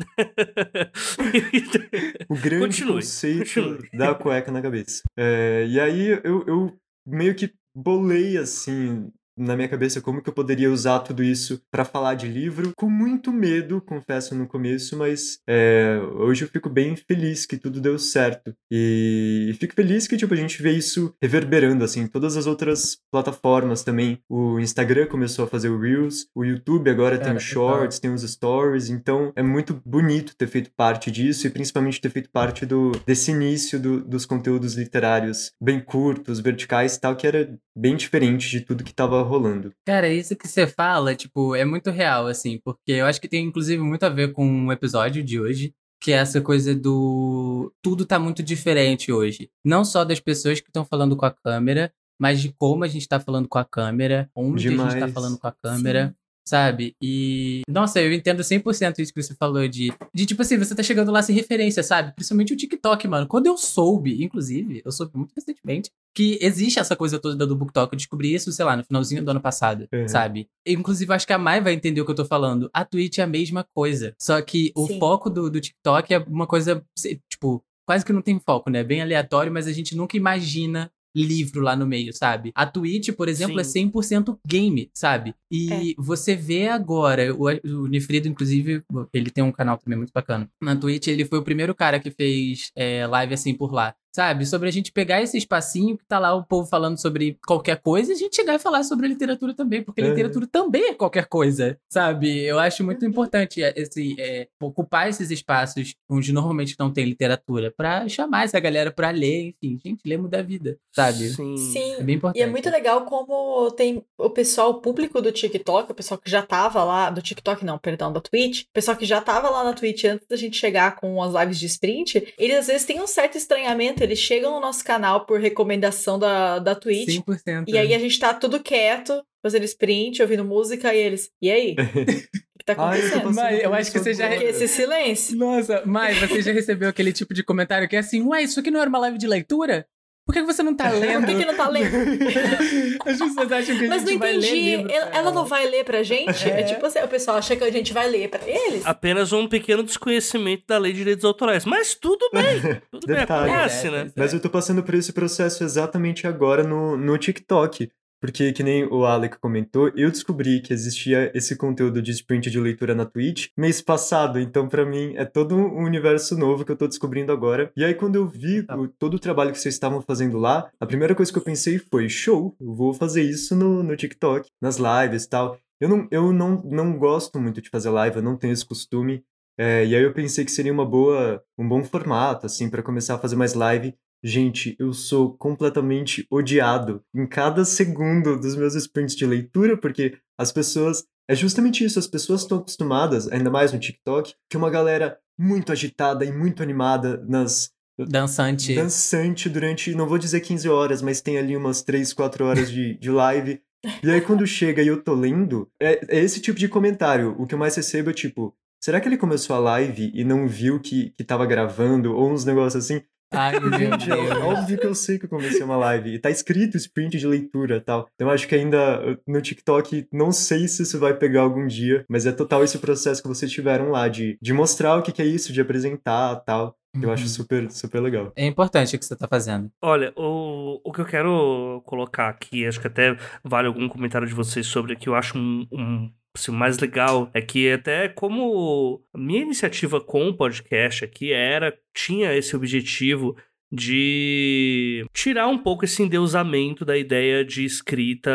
o grande continue, conceito continue. da cueca na cabeça. É, e aí, eu, eu meio que bolei assim na minha cabeça como que eu poderia usar tudo isso para falar de livro, com muito medo, confesso no começo, mas é, hoje eu fico bem feliz que tudo deu certo. E fico feliz que tipo, a gente vê isso reverberando assim, todas as outras plataformas também. O Instagram começou a fazer o Reels, o YouTube agora é, tem os Shorts, tem os Stories, então é muito bonito ter feito parte disso e principalmente ter feito parte do, desse início do, dos conteúdos literários bem curtos, verticais e tal, que era bem diferente de tudo que estava rolando. Cara, isso que você fala, tipo, é muito real, assim, porque eu acho que tem inclusive muito a ver com o episódio de hoje, que é essa coisa do tudo tá muito diferente hoje. Não só das pessoas que estão falando com a câmera, mas de como a gente tá falando com a câmera, onde Demais. a gente tá falando com a câmera. Sim sabe? E, nossa, eu entendo 100% isso que você falou de, de, tipo assim, você tá chegando lá sem referência, sabe? Principalmente o TikTok, mano. Quando eu soube, inclusive, eu soube muito recentemente, que existe essa coisa toda do BookTok. Eu descobri isso, sei lá, no finalzinho do ano passado, uhum. sabe? Inclusive, acho que a Mai vai entender o que eu tô falando. A Twitch é a mesma coisa. Só que o Sim. foco do, do TikTok é uma coisa, tipo, quase que não tem foco, né? Bem aleatório, mas a gente nunca imagina livro lá no meio, sabe? A Twitch, por exemplo, é Sim. é 100% game, sabe? E é. você vê agora, o, o Nifrido, inclusive, ele tem um canal também muito bacana. Na Twitch, ele foi o primeiro cara que fez é, live assim por lá sabe? Sobre a gente pegar esse espacinho que tá lá o povo falando sobre qualquer coisa e a gente chegar e falar sobre literatura também, porque é. literatura também é qualquer coisa, sabe? Eu acho muito importante é, esse, é, ocupar esses espaços onde normalmente não tem literatura, para chamar essa galera para ler, enfim, gente, lê muda a vida, sabe? Sim. Sim. É bem importante. E é muito legal como tem o pessoal, o público do TikTok, o pessoal que já tava lá, do TikTok não, perdão, da Twitch, o pessoal que já tava lá na Twitch antes da gente chegar com as lives de sprint, eles às vezes têm um certo estranhamento eles chegam no nosso canal por recomendação da, da Twitch. 100%. E aí é. a gente tá tudo quieto, fazendo sprint, ouvindo música, e eles, e aí? o que tá Ai, acontecendo? passando Mas eu acho que você já- esse silêncio. Nossa, mas você já recebeu aquele tipo de comentário que é assim, ué, isso aqui não era uma live de leitura? Por que você não tá lendo? Por que, que não tá lendo? As pessoas acham que a Mas não gente vai ler entendi. livro Ela, pra ela não vai ler pra gente? É. É. tipo assim, o pessoal acha que a gente vai ler pra eles. Apenas um pequeno desconhecimento da lei de direitos autorais. Mas tudo bem. Tudo bem, Detalhe. acontece, É, né? Mas eu tô passando por esse processo exatamente agora no, no TikTok. Porque, que nem o Alec comentou, eu descobri que existia esse conteúdo de sprint de leitura na Twitch mês passado. Então, pra mim, é todo um universo novo que eu tô descobrindo agora. E aí, quando eu vi Tá. o- todo o trabalho que vocês estavam fazendo lá, a primeira coisa que eu pensei foi: show, eu vou fazer isso no, no TikTok, nas lives e tal. Eu, não, eu não, não gosto muito de fazer live, eu não tenho esse costume. É, e aí eu pensei que seria uma boa, um bom formato, assim, pra começar a fazer mais live. Gente, eu sou completamente odiado em cada segundo dos meus sprints de leitura, porque as pessoas. É justamente isso, as pessoas estão acostumadas, ainda mais no TikTok, que uma galera muito agitada e muito animada nas. Dançante. dançante durante, não vou dizer 15 horas, mas tem ali umas 3, 4 horas de, de live. E aí quando chega e eu tô lendo, é, é esse tipo de comentário. O que eu mais recebo é tipo, será que ele começou a live e não viu que, que tava gravando? Ou uns negócios assim. Ai, meu Gente, é Deus. óbvio que eu sei que eu comecei uma live. E tá escrito sprint de leitura e tal. Então eu acho que ainda uh, no TikTok, não sei se isso vai pegar algum dia, mas é total esse processo que vocês tiveram lá de, de mostrar o que, que é isso, de apresentar tal. Eu acho Uhum. super, super legal. É importante o que você tá fazendo. Olha, o, o que eu quero colocar aqui, acho que até vale algum comentário de vocês sobre que eu acho um, um o mais legal é que até como a minha iniciativa com o podcast aqui era, tinha esse objetivo de tirar um pouco esse endeusamento da ideia de escrita,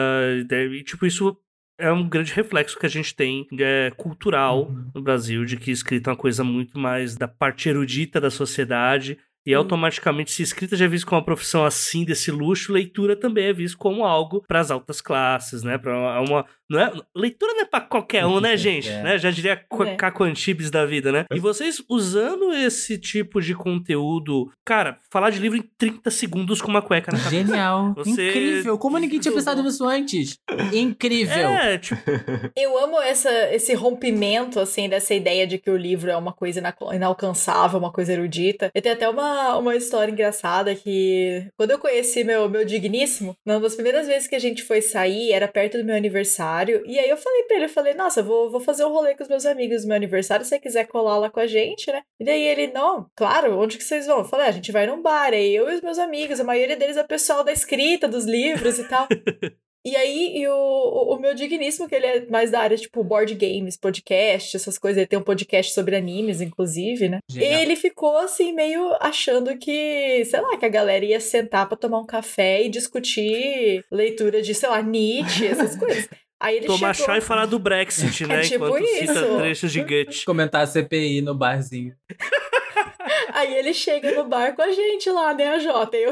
e tipo, isso é um grande reflexo que a gente tem é, cultural Uhum. no Brasil, de que escrita é uma coisa muito mais da parte erudita da sociedade. E Hum. automaticamente, se escrita já é visto como uma profissão assim, desse luxo, leitura também é visto como algo para as altas classes, né? Pra uma, uma- não é, leitura não é para qualquer um, né, gente? É. Né? Já diria É. Caco Antibes da vida, né? E vocês usando esse tipo de conteúdo, cara, falar de livro em 30 segundos com uma cueca na cabeça. Genial. Você- Incrível. Como ninguém tinha pensado nisso antes? Incrível. É, tipo, Eu amo essa, esse rompimento, assim, dessa ideia de que o livro é uma coisa ina- inalcançável, uma coisa erudita. Eu tenho até uma, uma história engraçada que, quando eu conheci meu, meu digníssimo, uma das primeiras vezes que a gente foi sair, era perto do meu aniversário, e aí eu falei pra ele, eu falei, nossa, vou, vou fazer um rolê com os meus amigos no meu aniversário, se você quiser colar lá com a gente, né? E daí ele, não, claro, onde que vocês vão? Eu falei, ah, a gente vai num bar, aí eu e os meus amigos, a maioria deles é pessoal da escrita, dos livros e tal. E aí, e o, o, o meu digníssimo, que ele é mais da área, tipo, board games, podcast, essas coisas. Ele tem um podcast sobre animes, inclusive, né? Genial. Ele ficou, assim, meio achando que, sei lá, que a galera ia sentar pra tomar um café e discutir leitura de, sei lá, Nietzsche, essas coisas. Aí ele tomar chegou... chá e falar do Brexit, né? tipo Enquanto cita isso. trechos de Goethe. Comentar a CPI no barzinho. Aí ele chega no bar com a gente lá, né, a Jota? Eu,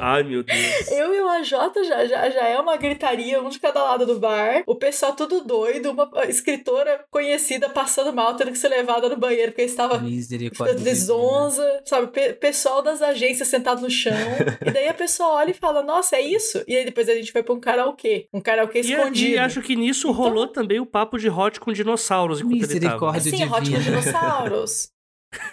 Ai, meu Deus. eu e o AJ já, já, já é uma gritaria, um de cada lado do bar. O pessoal tudo doido, uma escritora conhecida passando mal, tendo que ser levada no banheiro porque estava desonza, sabe? Pe- pessoal das agências sentado no chão. e daí a pessoa olha e fala, nossa, é isso? E aí depois a gente foi pra um karaokê. Um karaokê E, escondido. e acho que nisso rolou também o papo de hot com dinossauros enquanto ele tava. Misericórdia Sim, Hot com dinossauros.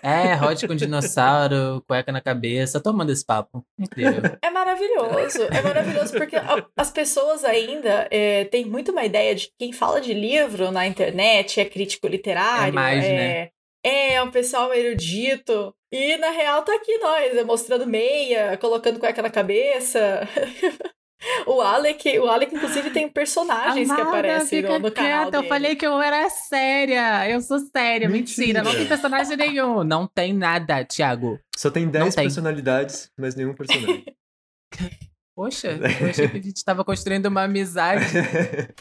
É, hot com dinossauro, cueca na cabeça. Tomando esse papo. Incrível. É maravilhoso. É maravilhoso porque a- as pessoas ainda é, têm muito uma ideia de que quem fala de livro na internet é crítico literário. É mais, é, né? É, um pessoal erudito. E na real tá aqui nós, é, mostrando meia, colocando cueca na cabeça. O Alec, o Alec, inclusive, tem personagens que aparecem no, no canal dele. Eu falei que eu era séria. Eu sou séria. Mentira. Mentira. Não tem personagem nenhum. Não tem nada, Thiago. Só tem 10 tem. personalidades, mas nenhum personagem. Poxa, eu achei que a gente tava construindo uma amizade.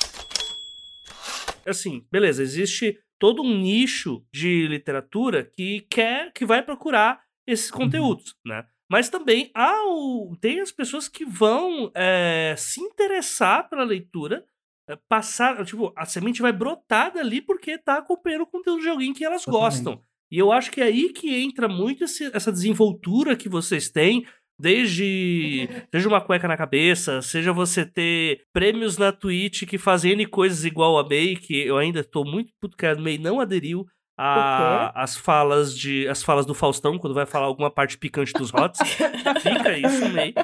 assim, beleza, existe todo um nicho de literatura que quer, que vai procurar esses conteúdos, né? Mas também há o, tem as pessoas que vão é, se interessar pela leitura, é, passar, tipo, a semente vai brotar dali porque tá acompanhando o conteúdo de alguém que elas Totalmente. gostam. E eu acho que é aí que entra muito esse- essa desenvoltura que vocês têm Desde seja uma cueca na cabeça, seja você ter prêmios na Twitch que fazem N coisas igual a May, que eu ainda tô muito puto que a May não aderiu a, as falas de as falas do Faustão quando vai falar alguma parte picante dos hots. Fica isso, May.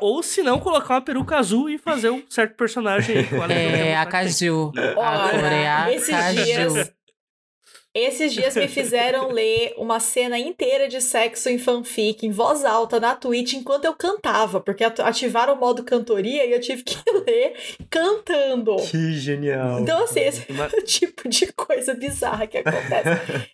Ou se não, colocar uma peruca azul e fazer um certo personagem aí. É, a Caju. A Coreia esses Caju. dias, esses dias me fizeram ler uma cena inteira de sexo em fanfic, em voz alta, na Twitch, enquanto eu cantava, porque ativaram o modo cantoria e eu tive que ler cantando. Que genial. Então, assim, esse é o tipo de coisa bizarra que acontece.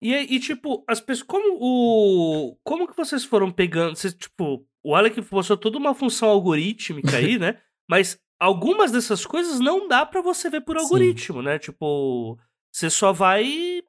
E, aí, e, tipo, as pessoas. Como o. Como que vocês foram pegando. Vocês, tipo, o Alec mostrou toda uma função algorítmica aí, né? Mas algumas dessas coisas não dá pra você ver por Sim. algoritmo, né? Tipo, você só vai.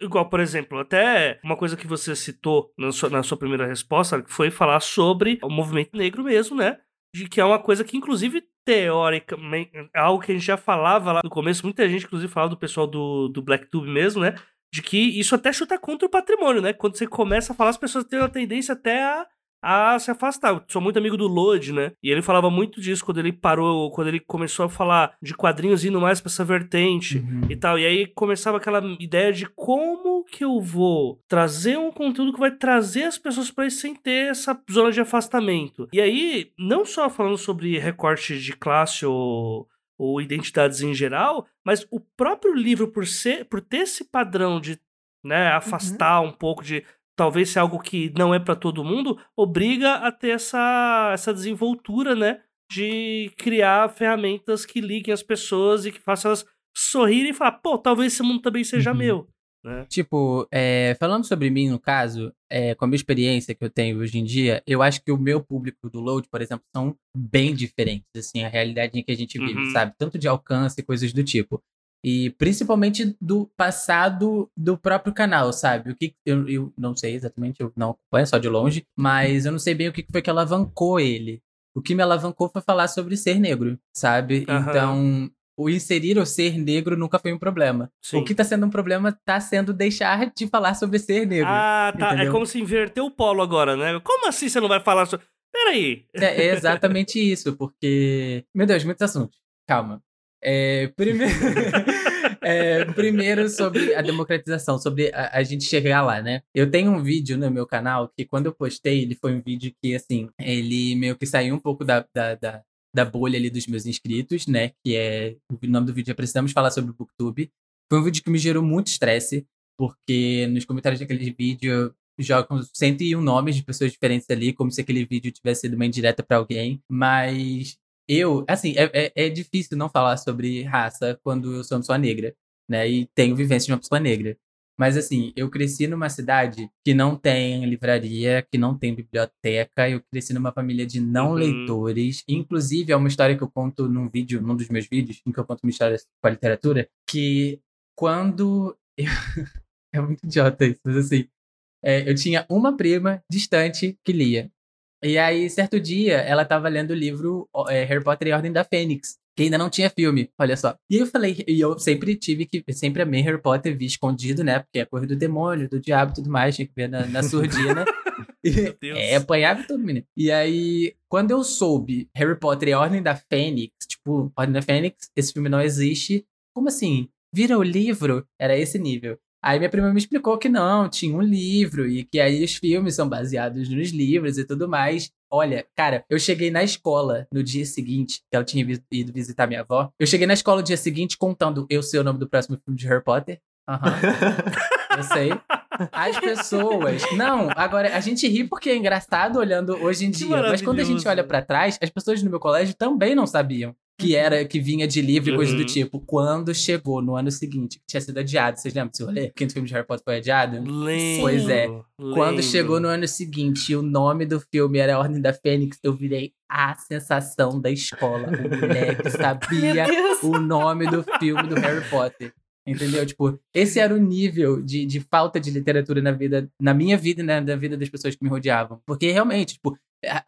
Igual, por exemplo, até uma coisa que você citou na sua, na sua primeira resposta, que foi falar sobre o movimento negro mesmo, né? De que é uma coisa que, inclusive, teoricamente, é algo que a gente já falava lá no começo, muita gente, inclusive, falava do pessoal do, do BlackTube mesmo, né? de que isso até chuta contra o patrimônio, né? Quando você começa a falar, as pessoas têm uma tendência até a, a se afastar. Eu sou muito amigo do Lodge, né? E ele falava muito disso quando ele parou, quando ele começou a falar de quadrinhos indo mais pra essa vertente Uhum. e tal. E aí começava aquela ideia de como que eu vou trazer um conteúdo que vai trazer as pessoas pra isso sem ter essa zona de afastamento. E aí, não só falando sobre recorte de classe ou ou identidades em geral, mas o próprio livro por ser, por ter esse padrão de, né, afastar um pouco de talvez ser algo que não é pra todo mundo, obriga a ter essa essa desenvoltura, né, de criar ferramentas que liguem as pessoas e que façam elas sorrirem e falar, pô, talvez esse mundo também seja Uhum. meu, né? Tipo, é, falando sobre mim, no caso, é, com a minha experiência que eu tenho hoje em dia, eu acho que o meu público do Load, por exemplo, são bem diferentes, assim, a realidade em que a gente vive, Uhum. sabe? Tanto de alcance e coisas do tipo. E principalmente do passado do próprio canal, sabe? O que eu, eu não sei exatamente, eu não acompanho só de longe, mas eu não sei bem o que foi que alavancou ele. O que me alavancou foi falar sobre ser negro, sabe? Aham. Então, o inserir o ser negro nunca foi um problema. Sim. O que tá sendo um problema tá sendo deixar de falar sobre ser negro. Ah, tá. É entendeu? como se inverteu o polo agora, né? Como assim você não vai falar sobre. Peraí. É, é exatamente isso, porque. Meu Deus, muitos assuntos. Calma. É, primeiro, é, primeiro sobre a democratização, sobre a, a gente chegar lá, né? Eu tenho um vídeo no meu canal que quando eu postei, ele foi um vídeo que, assim, ele meio que saiu um pouco da, da, da, da bolha ali dos meus inscritos, né? Que é. O nome do vídeo é Precisamos Falar sobre o Booktube. Foi um vídeo que me gerou muito estresse, porque nos comentários daquele vídeo jogam 101 nomes de pessoas diferentes ali, como se aquele vídeo tivesse sido uma indireta pra alguém. Mas eu, assim, é, é, é difícil não falar sobre raça quando eu sou uma pessoa negra, né? E tenho vivência de uma pessoa negra. Mas assim, eu cresci numa cidade que não tem livraria, que não tem biblioteca. Eu cresci numa família de não Uhum. leitores. Inclusive, é uma história que eu conto num vídeo, num dos meus vídeos, em que eu conto uma história com a literatura, que quando. eu- é muito idiota isso, mas assim. é, eu tinha uma prima distante que lia. E aí, certo dia, ela tava lendo o livro é, Harry Potter e a Ordem da Fênix, que ainda não tinha filme, olha só. E eu falei, e eu sempre tive que, sempre amei Harry Potter, vi escondido, né? Porque é a coisa do demônio, do diabo e tudo mais, tinha que ver na, na surdina. Meu Deus. É, apanhava tudo, menino. E aí, quando eu soube Harry Potter e a Ordem da Fênix, tipo, Ordem da Fênix, esse filme não existe. Como assim? Vira o livro? Era esse nível. Aí minha prima me explicou que não, tinha um livro e que aí os filmes são baseados nos livros e tudo mais. Olha, cara, eu cheguei na escola no dia seguinte, que ela tinha ido visitar minha avó. Eu cheguei na escola no dia seguinte contando, eu sei o nome do próximo filme de Harry Potter. Aham, eu sei. As pessoas. Não, agora a gente ri porque é engraçado olhando hoje em dia. Mas quando a gente olha pra trás, as pessoas no meu colégio também não sabiam que era que vinha de livro e coisa do Uhum. tipo. Quando chegou no ano seguinte, que tinha sido adiado, vocês lembram desse rolê? O quinto filme de Harry Potter foi adiado? Lembro, Pois é. Quando lembro. chegou no ano seguinte e o nome do filme era Ordem da Fênix, eu virei a sensação da escola. O moleque sabia o nome do filme do Harry Potter. Entendeu? Tipo, esse era o nível de, de falta de literatura na vida, na minha vida e na, na vida das pessoas que me rodeavam. Porque realmente, tipo,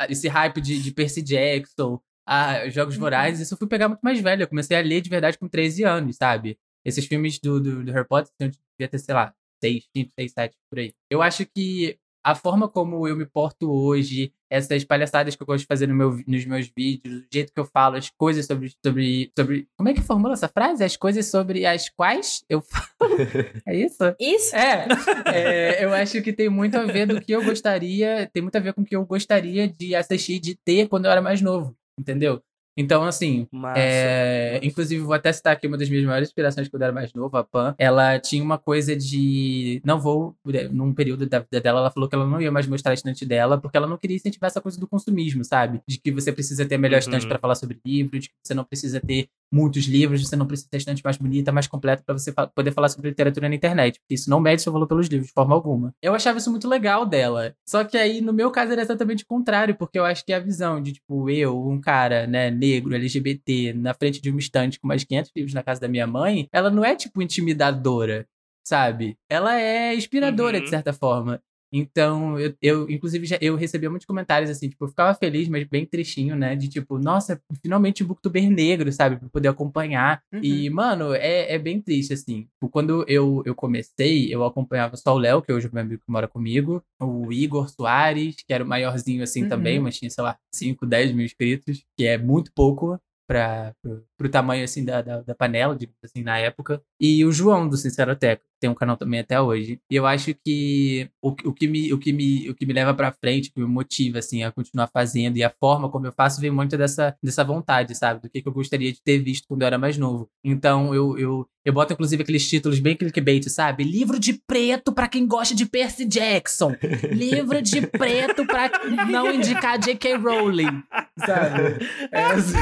esse hype de, de Percy Jackson, a Jogos Vorazes, isso eu fui pegar muito mais velho. Eu comecei a ler de verdade com 13 anos, sabe? Esses filmes do, do, do Harry Potter, eu devia ter, sei lá, 6, 5, 6, 7, por aí. Eu acho que a forma como eu me porto hoje, essas palhaçadas que eu gosto de fazer no meu, nos meus vídeos, o jeito que eu falo, as coisas sobre, sobre, sobre. Como é que formula essa frase? As coisas sobre as quais eu falo. É isso? Isso? É, é, eu acho que tem muito a ver do que eu gostaria, tem muito a ver com o que eu gostaria de assistir, de ter quando eu era mais novo, entendeu? Então, assim, Massa. é, inclusive, vou até citar aqui uma das minhas maiores inspirações quando eu era mais novo, a Pan. Ela tinha uma coisa de. Não vou. Num período da vida dela, ela falou que ela não ia mais mostrar a estante dela, porque ela não queria incentivar essa coisa do consumismo, sabe? De que você precisa ter a melhor estante Uhum. para falar sobre livros, de que você não precisa ter muitos livros, você não precisa ter a estante mais bonita, mais completa para você fa- poder falar sobre literatura na internet. Porque isso não mede seu valor pelos livros, de forma alguma. Eu achava isso muito legal dela. Só que aí, no meu caso, era exatamente o contrário, porque eu acho que a visão de, tipo, eu, um cara, né, negro, LGBT, na frente de uma estante com mais 500 livros na casa da minha mãe, ela não é, tipo, intimidadora, sabe? Ela é inspiradora, Uhum. de certa forma. Então, eu, eu, inclusive, já, eu recebia muitos comentários assim, tipo, eu ficava feliz, mas bem tristinho, né? De tipo, nossa, finalmente um booktuber negro, sabe? Pra poder acompanhar. E, mano, é, é bem triste, assim. Tipo, Quando eu, eu comecei, eu acompanhava só o Léo, que hoje é meu amigo que mora comigo, o Igor Soares, que era o maiorzinho assim Uhum. também, mas tinha, sei lá, 5, 10 mil inscritos, que é muito pouco para pro, pro tamanho assim da, da, da panela, digamos assim, na época. E o João do Sinceroteca, que tem um canal também até hoje. E eu acho que o, o, que, me, o, que, me, o que me leva pra frente, que me motiva assim a continuar fazendo e a forma como eu faço vem muito dessa, dessa vontade, sabe? Do que, que eu gostaria de ter visto quando eu era mais novo. Então eu, eu, eu boto inclusive aqueles títulos bem clickbait, sabe? Livro de preto pra quem gosta de Percy Jackson. Livro de preto pra não indicar J.K. Rowling, sabe? É assim,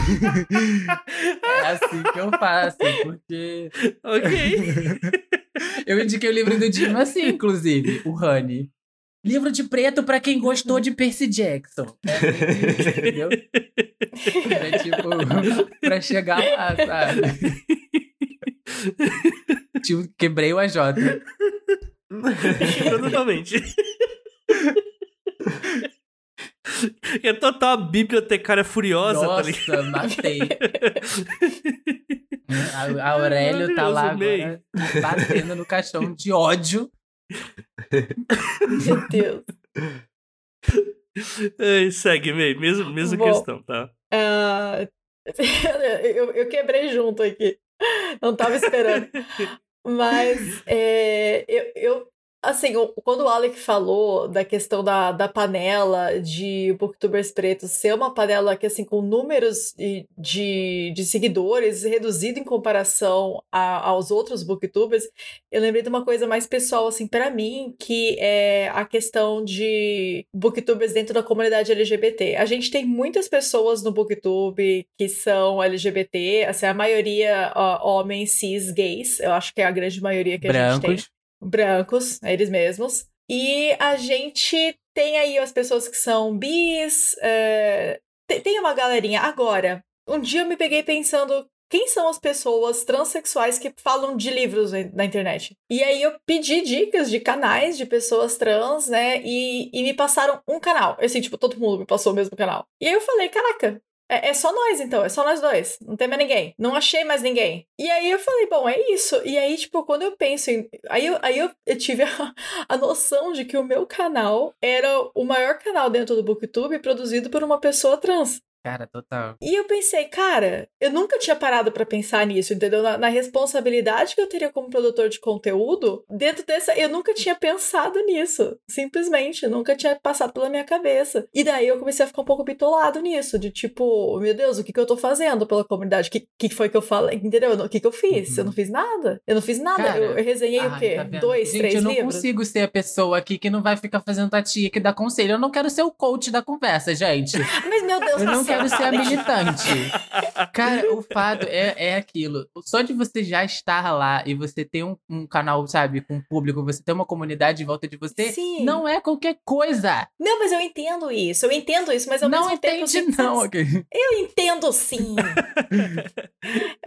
é assim que eu faço, porque Ok. Eu indiquei o livro do Dino assim, inclusive, o Honey. Livro de preto pra quem gostou de Percy Jackson. É entendeu? É tipo, pra chegar lá, sabe? Tipo, quebrei o AJ. Totalmente. É total a bibliotecária furiosa, tá ligado? Nossa, matei. A, a Aurélio tá lá agora batendo no caixão de ódio. Meu Deus. Ai, segue, May. Mesma, mesma Bom. questão, tá? Ah, eu, eu quebrei junto aqui. Não tava esperando. Mas é, eu, eu assim, quando o Alec falou da questão da, da panela de booktubers pretos ser uma panela que assim com números de, de, de seguidores reduzido em comparação a- aos outros booktubers, eu lembrei de uma coisa mais pessoal assim para mim, que é a questão de booktubers dentro da comunidade LGBT. A gente tem muitas pessoas no booktube que são LGBT, assim, a maioria ó, homens cis gays, eu acho que é a grande maioria que a gente tem Brancos. eles mesmos. E a gente tem aí as pessoas que são bis, é, te- tem uma galerinha. Agora, um dia eu me peguei pensando. Quem são as pessoas transexuais que falam de livros na na internet? E aí eu pedi dicas de canais de pessoas trans, né? E, e me passaram um canal. Assim, tipo, todo mundo me passou o mesmo canal. E aí eu falei, caraca, é, é só nós, então, é só nós dois. Não tem mais ninguém. Não achei mais ninguém. E aí eu falei, bom, é isso. E aí, tipo, quando eu penso em. Aí eu, aí eu, eu tive a, a noção de que o meu canal era o maior canal dentro do Booktube produzido por uma pessoa trans. Cara, total. E eu pensei, cara, eu nunca tinha parado pra pensar nisso, entendeu? Na, na responsabilidade que eu teria como produtor de conteúdo, dentro dessa, eu nunca tinha pensado nisso. Simplesmente, nunca tinha passado pela minha cabeça. E daí eu comecei a ficar um pouco bitolado nisso, de tipo, meu Deus, o que, que eu tô fazendo pela comunidade? O que, que foi que eu falei? Entendeu? O que, que eu fiz? Eu não fiz nada. Eu não fiz nada. Cara, eu, eu resenhei o Ai, quê? tá? Dois, Gente, três eu não livros? consigo ser a pessoa aqui que não vai ficar fazendo a tia que dá conselho. Eu não quero ser o coach da conversa, gente. Mas, meu Deus Eu do não quero ser a militante. Cara, o fato é, é aquilo. Só de você já estar lá e você ter um, um canal, sabe, com público, você ter uma comunidade em volta de você, Sim. não é qualquer coisa. Não, mas eu entendo isso, eu entendo isso, mas ao não mesmo tempo... eu entende, sinto- não. ok? Eu entendo sim.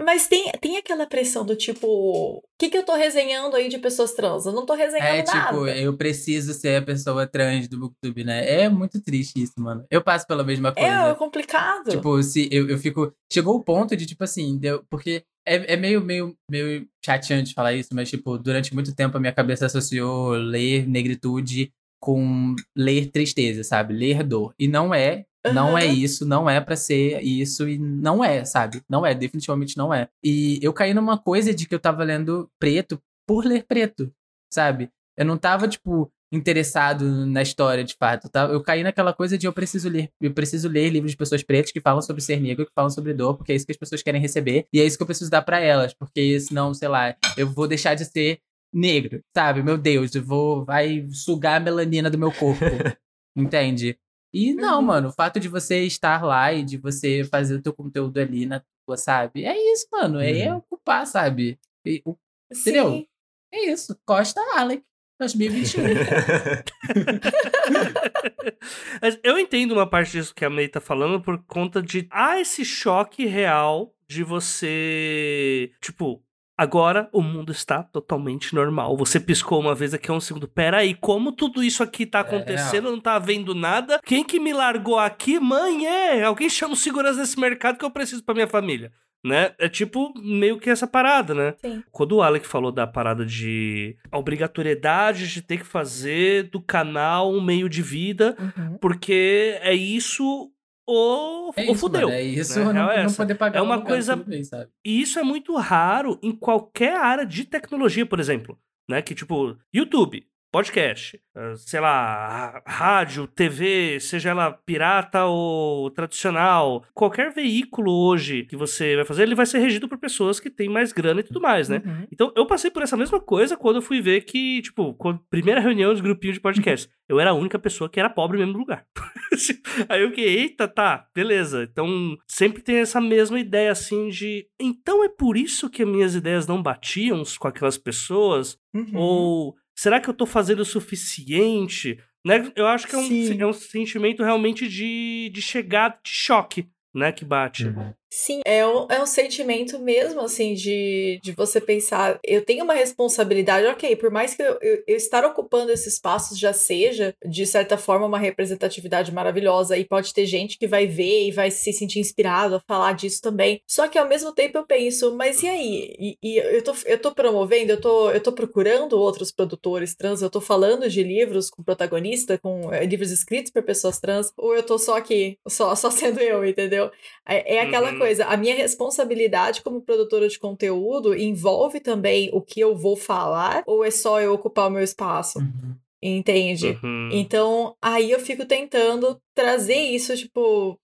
Mas tem, tem aquela pressão do tipo, o que, que eu tô resenhando aí de pessoas trans? Eu não tô resenhando É nada. tipo, eu preciso ser a pessoa trans do Booktube, né? É muito triste isso, mano. Eu passo pela mesma coisa. É, complicado. Tipo, se eu, eu fico. Chegou o ponto de, tipo assim, deu, porque é, é meio, meio, meio chateante falar isso, mas, tipo, durante muito tempo a minha cabeça associou ler negritude com ler tristeza, sabe? Ler dor. E não é, não é Aham. isso, não é pra ser isso e não é, sabe? Não é, definitivamente não é. E eu caí numa coisa de que eu tava lendo preto por ler preto, sabe? Eu não tava, tipo, interessado na história de fato. Tá? Eu caí naquela coisa de eu preciso ler, eu preciso ler livros de pessoas pretas que falam sobre ser negro, que falam sobre dor, porque é isso que as pessoas querem receber e é isso que eu preciso dar pra elas, porque senão, sei lá, eu vou deixar de ser negro, sabe? Meu Deus, eu vou vai sugar a melanina do meu corpo. entende? E não, Uhum. mano, o fato de você estar lá e de você fazer o teu conteúdo ali na tua, sabe? É isso, mano. É Uhum. ocupar, sabe? E o-. Entendeu? É isso. Costa Alec, 2021. Mas eu entendo uma parte disso que a May tá falando por conta de. Há esse choque real de você. Tipo. Agora o mundo está totalmente normal. Você piscou uma vez aqui há um segundo. Pera aí, como tudo isso aqui tá acontecendo? Eu não tá vendo nada. Quem que me largou aqui? Mãe, é! Alguém chama o segurança desse mercado que eu preciso pra minha família. Né? É tipo meio que essa parada, né? Sim. Quando o Alec falou da parada de a obrigatoriedade de ter que fazer do canal um meio de vida, Uhum. porque é isso ou, É ou isso, fudeu. mano, é isso, né? não, é não essa. poder pagar É o uma coisa- sabe? E isso é muito raro em qualquer área de tecnologia, por exemplo. Né? Que tipo, YouTube, podcast, eh, sei lá, rádio, TV, seja ela pirata ou tradicional, qualquer veículo hoje que você vai fazer, ele vai ser regido por pessoas que têm mais grana e tudo mais, né? Uhum. Então, eu passei por essa mesma coisa quando eu fui ver que, tipo, quando, primeira reunião de grupinho de podcast, eu era a única pessoa que era pobre mesmo no lugar. Aí eu fiquei, eita, tá, beleza. Então, sempre tem essa mesma ideia, assim, de. Então é por isso que as minhas ideias não batiam com aquelas pessoas? Uhum. Ou será que eu tô fazendo o suficiente? Né? Eu acho que é um, é um sentimento realmente de, de chegar de choque, né? Que bate. Uhum. Sim, é um, é um sentimento mesmo, assim, de, de você pensar, eu tenho uma responsabilidade, ok, por mais que eu, eu, eu estar ocupando esses espaços já seja, de certa forma, uma representatividade maravilhosa, e pode ter gente que vai ver e vai se sentir inspirado a falar disso também. Só que ao mesmo tempo eu penso, mas e aí? E, e eu, tô, eu tô promovendo, eu tô, eu tô procurando outros produtores trans, eu tô falando de livros com protagonista, com eh, livros escritos por pessoas trans, ou eu tô só aqui, só, só sendo eu, entendeu? É, é aquela. Coisa, a minha responsabilidade como produtora de conteúdo envolve também o que eu vou falar ou é só eu ocupar o meu espaço? Uhum. Entende? Uhum. Então, aí eu fico tentando trazer isso, tipo,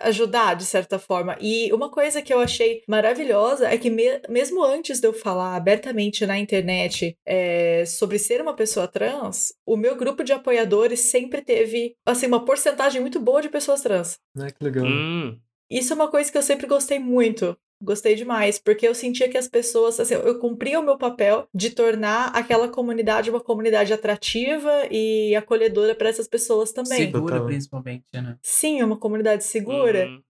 ajudar de certa forma. E uma coisa que eu achei maravilhosa é que, me- mesmo antes de eu falar abertamente na internet é, sobre ser uma pessoa trans, o meu grupo de apoiadores sempre teve, assim, uma porcentagem muito boa de pessoas trans. Ah, que legal. Hum. Isso é uma coisa que eu sempre gostei muito. Gostei demais, porque eu sentia que as pessoas, assim, eu cumpria o meu papel de tornar aquela comunidade uma comunidade atrativa e acolhedora para essas pessoas também. Segura, principalmente, né? Sim, é uma comunidade segura. Uhum.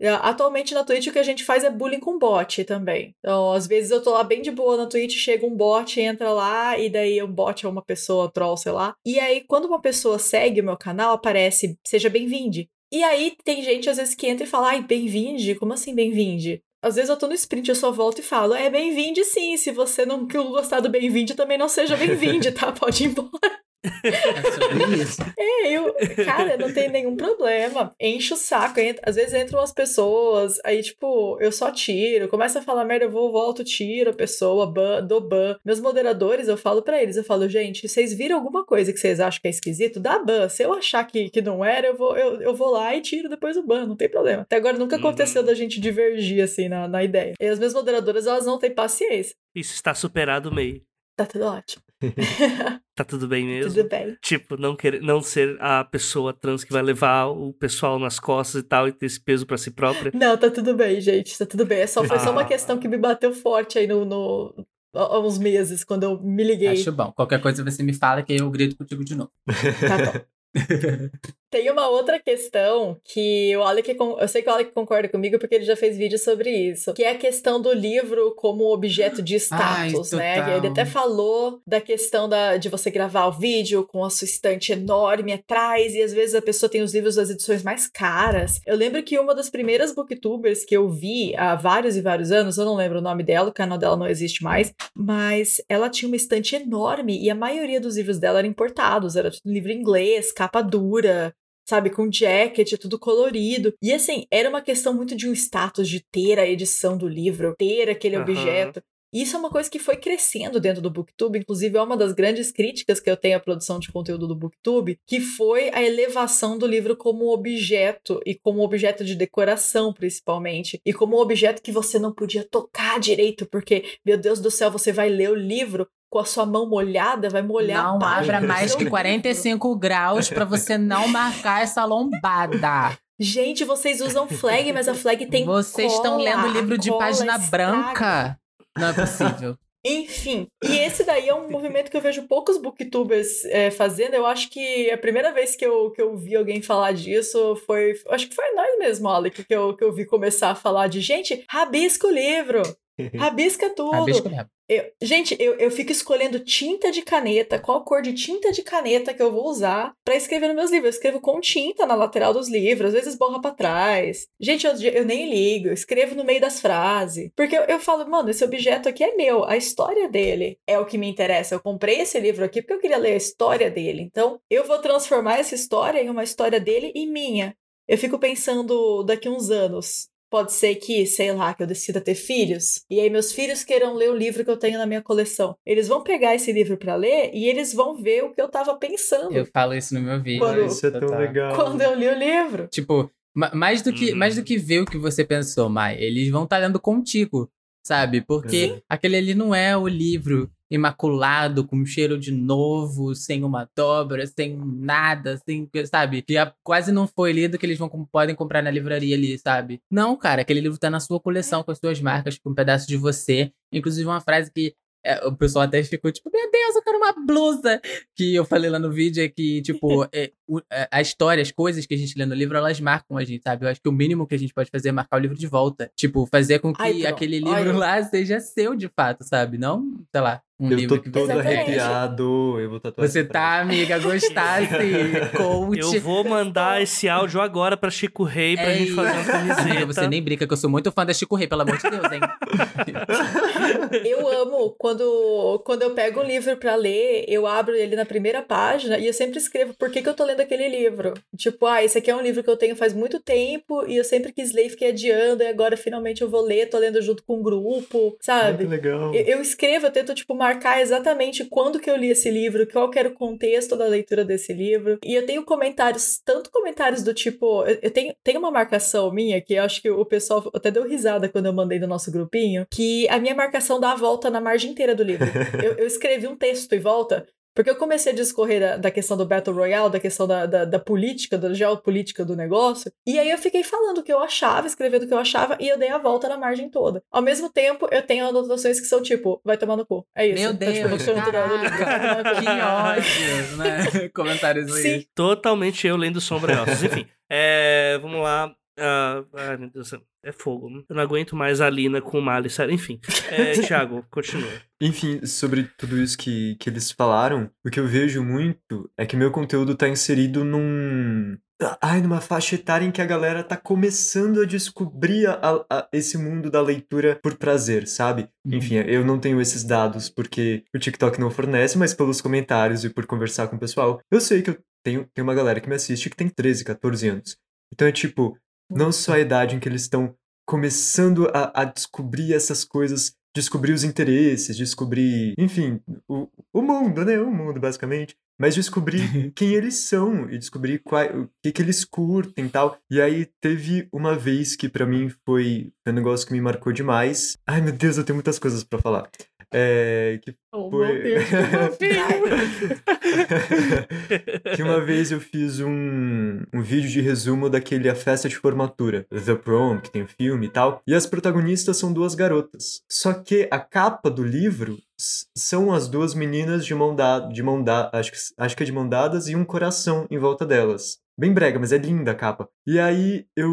É, Atualmente na Twitch o que a gente faz é bullying com bot também. Então, às vezes eu tô lá bem de boa na Twitch, chega um bot, entra lá, e daí o bot é uma pessoa, troll, sei lá. E aí, quando uma pessoa segue o meu canal, aparece, seja bem-vinde. E aí tem gente às vezes que entra e fala, ai, bem-vinde? Como assim bem-vinde? Às vezes eu tô no sprint, eu só volto e falo, é bem-vinde sim, se você não gostar do bem-vinde, também não seja bem-vinde, tá? Pode ir embora. É sobre isso. É, eu, cara, não tem nenhum problema. Enche o saco. entra- às vezes entram umas pessoas, aí, tipo, eu só tiro. Começa a falar merda, eu vou, volto, tiro a pessoa, ban, dou ban. Meus moderadores, eu falo pra eles, eu falo, gente, vocês viram alguma coisa que vocês acham que é esquisito? Dá ban. Se eu achar que, que não era, eu vou, eu, eu vou lá e tiro depois o ban, não tem problema. Até agora nunca aconteceu Uhum. da gente divergir, assim, na, na ideia. E as minhas moderadoras, elas não têm paciência. Isso está superado, May. Tá tudo ótimo. Tá tudo bem mesmo? Tudo bem. Tipo, não querer, não ser a pessoa trans que vai levar o pessoal nas costas e tal e ter esse peso pra si própria. Não, tá tudo bem, gente. Tá tudo bem. É só, foi só uma Ah. questão que me bateu forte aí no, no, há uns meses, quando eu me liguei. Acho bom. Qualquer coisa você me fala que eu grito contigo de novo. Tá bom. Tem uma outra questão que o Alec, eu sei que o Alec concorda comigo porque ele já fez vídeo sobre isso, que é a questão do livro como objeto de status, Ai, né? Ele até falou da questão da, de você gravar o vídeo com a sua estante enorme atrás e às vezes a pessoa tem os livros das edições mais caras. Eu lembro que uma das primeiras booktubers que eu vi há vários e vários anos, eu não lembro o nome dela, o canal dela não existe mais, mas ela tinha uma estante enorme e a maioria dos livros dela eram importados, era livro em inglês, capa dura, sabe, com jacket, tudo colorido. E assim, era uma questão muito de um status de ter a edição do livro, ter aquele Aham. objeto. E Isso é uma coisa que foi crescendo dentro do Booktube, inclusive é uma das grandes críticas que eu tenho à produção de conteúdo do Booktube, que foi a elevação do livro como objeto e como objeto de decoração, principalmente, e como objeto que você não podia tocar direito, porque, meu Deus do céu, você vai ler o livro com a sua mão molhada, vai molhar Não a página abra mais que livro. 45 graus pra você não marcar essa lombada. Gente, vocês usam flag, mas a flag tem Vocês estão lendo livro de página estraga. branca. Não é possível. Enfim, e esse daí é um movimento que eu vejo poucos booktubers é, fazendo. Eu acho que a primeira vez que eu, que eu vi alguém falar disso foi. Acho que foi nós mesmo, Alec, que eu, que eu vi começar a falar de gente, rabisca o livro, rabisca tudo. Rabisco mesmo. Eu- gente, eu, eu fico escolhendo tinta de caneta, qual cor de tinta de caneta que eu vou usar pra escrever nos meus livros. Eu escrevo com tinta na lateral dos livros, às vezes borra pra trás. Gente, eu, eu nem ligo, eu escrevo no meio das frases. Porque eu, eu falo, mano, esse objeto aqui é meu, a história dele é o que me interessa. Eu comprei esse livro aqui porque eu queria ler a história dele. Então, eu vou transformar essa história em uma história dele e minha. Eu fico pensando daqui uns anos. Pode ser que, sei lá, que eu decida ter filhos, e aí meus filhos queiram ler o livro que eu tenho na minha coleção. Eles vão pegar esse livro pra ler e eles vão ver o que eu tava pensando Eu falo isso no meu vídeo. Quando- isso é tão Total. legal. quando eu li o livro. Tipo, ma- mais do que, Hum. mais do que ver o que você pensou, Mai, eles vão estar lendo contigo, sabe? Porque aquele ali não é o livro imaculado, com cheiro de novo, sem uma dobra, sem nada, sem, sabe? Que quase não foi lido que eles vão, podem comprar na livraria ali, sabe? Não, cara, aquele livro tá na sua coleção, com as suas marcas, com um pedaço de você. Inclusive uma frase que é, o pessoal até ficou tipo, meu Deus, eu quero uma blusa. Que eu falei lá no vídeo é que, tipo, é, o- é, a história, as coisas que a gente lê no livro, elas marcam a gente, sabe? Eu acho que o mínimo que a gente pode fazer é marcar o livro de volta. Tipo, fazer com que Ai, aquele livro Olha. lá seja seu de fato, sabe? Não, sei lá, um Eu livro tô todo arrepiado. Eu vou tatuar Você tá, amiga, gostasse, coach. Eu vou mandar esse áudio agora pra Chico Rei pra É gente fazer uma isso. camiseta. Amiga, você nem brinca que eu sou muito fã da Chico Rei, pelo amor de Deus, hein? Eu amo quando, quando eu pego um livro pra ler, eu abro ele na primeira página e eu sempre escrevo por que, que eu tô lendo aquele livro. Tipo, ah, esse aqui é um livro que eu tenho faz muito tempo e eu sempre quis ler e fiquei adiando, e agora finalmente eu vou ler, tô lendo junto com um grupo, Ai, sabe? que legal. Eu, eu escrevo, eu tento, tipo, marcar exatamente quando que eu li esse livro, qual que era o contexto da leitura desse livro. E eu tenho comentários, tanto comentários do tipo. Eu, eu tenho, tenho uma marcação minha que eu acho que o pessoal até deu risada quando eu mandei no nosso grupinho, que a minha marcação dá a volta na margem inteira do livro. eu, eu escrevi um texto e volta. Porque eu comecei a discorrer da, da questão do Battle Royale, da questão da, da, da política, da geopolítica do negócio. E aí eu fiquei falando o que eu achava, escrevendo o que eu achava, e eu dei a volta na margem toda. Ao mesmo tempo, eu tenho anotações que são tipo, vai tomar no cu. É isso. Meu Então, tipo, Deus, no cu. que ódio, né? Comentários aí. Sim. Totalmente eu lendo Sombra e. Enfim, é, vamos lá. Ah, ai, meu Deus, é fogo. Eu não aguento mais a Lina com o Mali, sério. Enfim, é, Thiago, continua. Enfim, sobre tudo isso que, que eles falaram, o que eu vejo muito é que meu conteúdo tá inserido num. Ai, numa faixa etária em que a galera tá começando a descobrir a- a- esse mundo da leitura por prazer, sabe? Enfim, eu não tenho esses dados porque o TikTok não fornece, mas pelos comentários e por conversar com o pessoal, eu sei que eu tenho, tem uma galera que me assiste que tem 13, 14 anos. Então é tipo, não só a idade em que eles estão começando a, a descobrir essas coisas, descobrir os interesses, descobrir, enfim, o, o mundo, né? O mundo, basicamente. Mas descobrir quem eles são e descobrir qual, o que, que eles curtem e tal. E aí teve uma vez que pra mim foi um negócio que me marcou demais. Ai, meu Deus, eu tenho muitas coisas pra falar. É, que Oh, foi... Deus, que uma vez eu fiz um, um vídeo de resumo daquele A Festa de Formatura, The Prom, que tem o filme e tal, e as protagonistas são duas garotas. Só que a capa do livro são as duas meninas de mão dada, de mão da, acho, que, acho que é de mão dadas, e um coração em volta delas. bem brega, mas é linda a capa. E aí eu,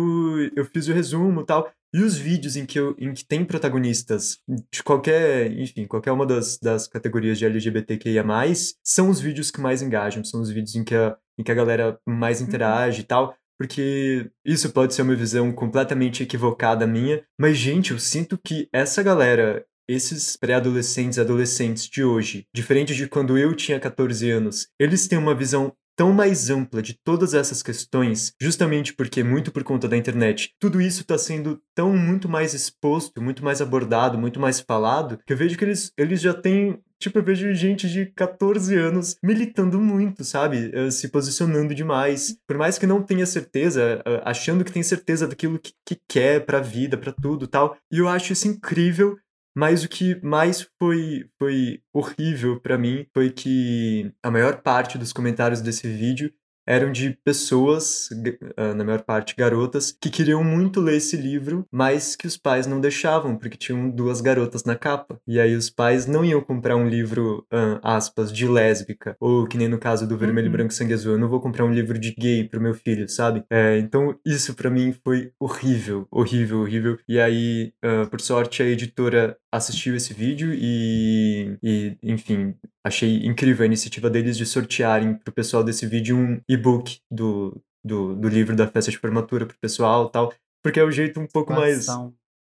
eu fiz o resumo e tal. E os vídeos em que, eu, em que tem protagonistas de qualquer, enfim, qualquer uma das, das categorias de LGBTQIA+, são os vídeos que mais engajam, são os vídeos em que a, em que a galera mais interage e tal, porque isso pode ser uma visão completamente equivocada minha, mas, gente, eu sinto que essa galera esses pré-adolescentes e adolescentes de hoje, diferente de quando eu tinha 14 anos, eles têm uma visão tão mais ampla de todas essas questões, justamente porque, muito por conta da internet, tudo isso está sendo tão muito mais exposto, muito mais abordado, muito mais falado, que eu vejo que eles, eles já têm. Tipo, eu vejo gente de 14 anos militando muito, sabe? Uh, se posicionando demais. Por mais que não tenha certeza, uh, achando que tem certeza daquilo que, que quer pra vida, pra tudo tal. E eu acho isso incrível mas o que mais foi, foi horrível para mim foi que a maior parte dos comentários desse vídeo eram de pessoas, ah, na maior parte garotas, que queriam muito ler esse livro, mas que os pais não deixavam, porque tinham duas garotas na capa. E aí os pais não iam comprar um livro, uh, aspas, de lésbica, ou que nem no caso do Vermelho, uhum. Branco Sangue Azul, eu não vou comprar um livro de gay pro meu filho, sabe? É, então isso para mim foi horrível, horrível, horrível. E aí, uh, por sorte, a editora assistiu esse vídeo e, e, enfim, achei incrível a iniciativa deles de sortearem pro pessoal desse vídeo um e-book do, do, do livro da festa de formatura pro pessoal tal, porque é o jeito um pouco mais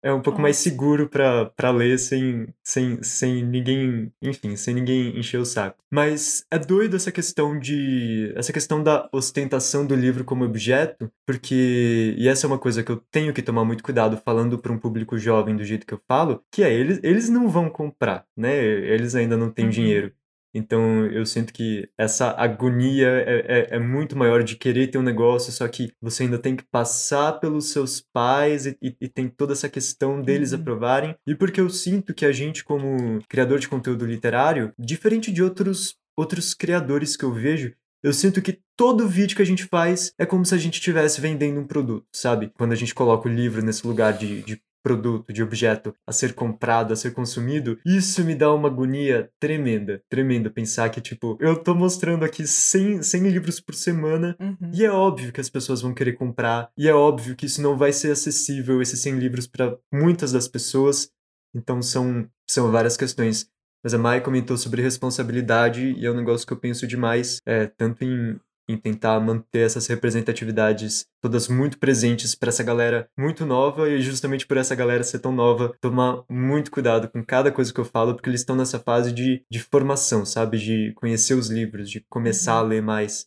é um pouco mais seguro para ler sem, sem, sem ninguém, enfim, sem ninguém encher o saco. Mas é doido essa questão de essa questão da ostentação do livro como objeto, porque e essa é uma coisa que eu tenho que tomar muito cuidado falando para um público jovem do jeito que eu falo, que é eles eles não vão comprar, né? Eles ainda não têm uhum. dinheiro. Então eu sinto que essa agonia é, é, é, muito maior de querer ter um negócio, só que você ainda tem que passar pelos seus pais e, e, e tem toda essa questão deles uhum. aprovarem. E porque eu sinto que a gente, como criador de conteúdo literário, diferente de outros, outros criadores que eu vejo, eu sinto que todo vídeo que a gente faz é como se a gente estivesse vendendo um produto, sabe? Quando a gente coloca o livro nesse lugar de, de produto, de objeto a ser comprado, a ser consumido, isso me dá uma agonia tremenda, tremenda pensar que, tipo, eu tô mostrando aqui 100, 100 livros por semana uhum. e é óbvio que as pessoas vão querer comprar e é óbvio que isso não vai ser acessível, esses 100 livros, para muitas das pessoas, então são, são várias questões. Mas a Mai comentou sobre responsabilidade e é um negócio que eu penso demais, é, tanto em em tentar manter essas representatividades todas muito presentes para essa galera muito nova e justamente por essa galera ser tão nova, tomar muito cuidado com cada coisa que eu falo, porque eles estão nessa fase de, de formação, sabe? De conhecer os livros, de começar a uhum. ler mais.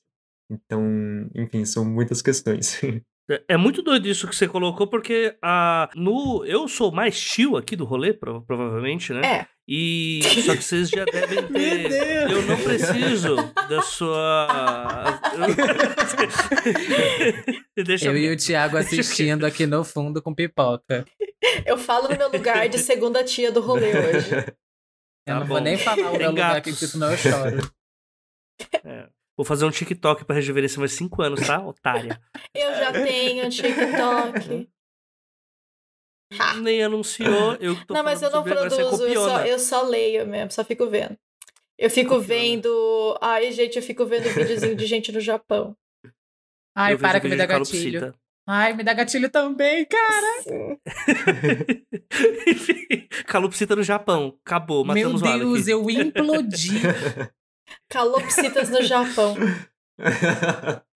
Então, enfim, são muitas questões. É, é muito doido isso que você colocou, porque a, no, eu sou mais chill aqui do rolê, provavelmente, né? É. E só que vocês já devem ter. Eu não preciso da sua. Deixa eu e o Thiago assistindo aqui no fundo com pipoca. Eu falo no meu lugar de segunda tia do rolê hoje. Eu tá não bom. vou nem falar o meu lugar aqui, porque senão eu choro. É. Vou fazer um TikTok pra rejuvenescer mais 5 anos, tá, otária? Eu já tenho um TikTok. Nem anunciou, eu tô Não, mas eu não produzo, eu só, eu só leio mesmo, só fico vendo. Eu fico copiona. vendo. Ai, gente, eu fico vendo videozinho de gente no Japão. Ai, para que me dá gatilho. Ai, me dá gatilho também, cara. Enfim, calopsita no Japão. Acabou, matamos Meu Deus, eu implodi. calopsitas no Japão.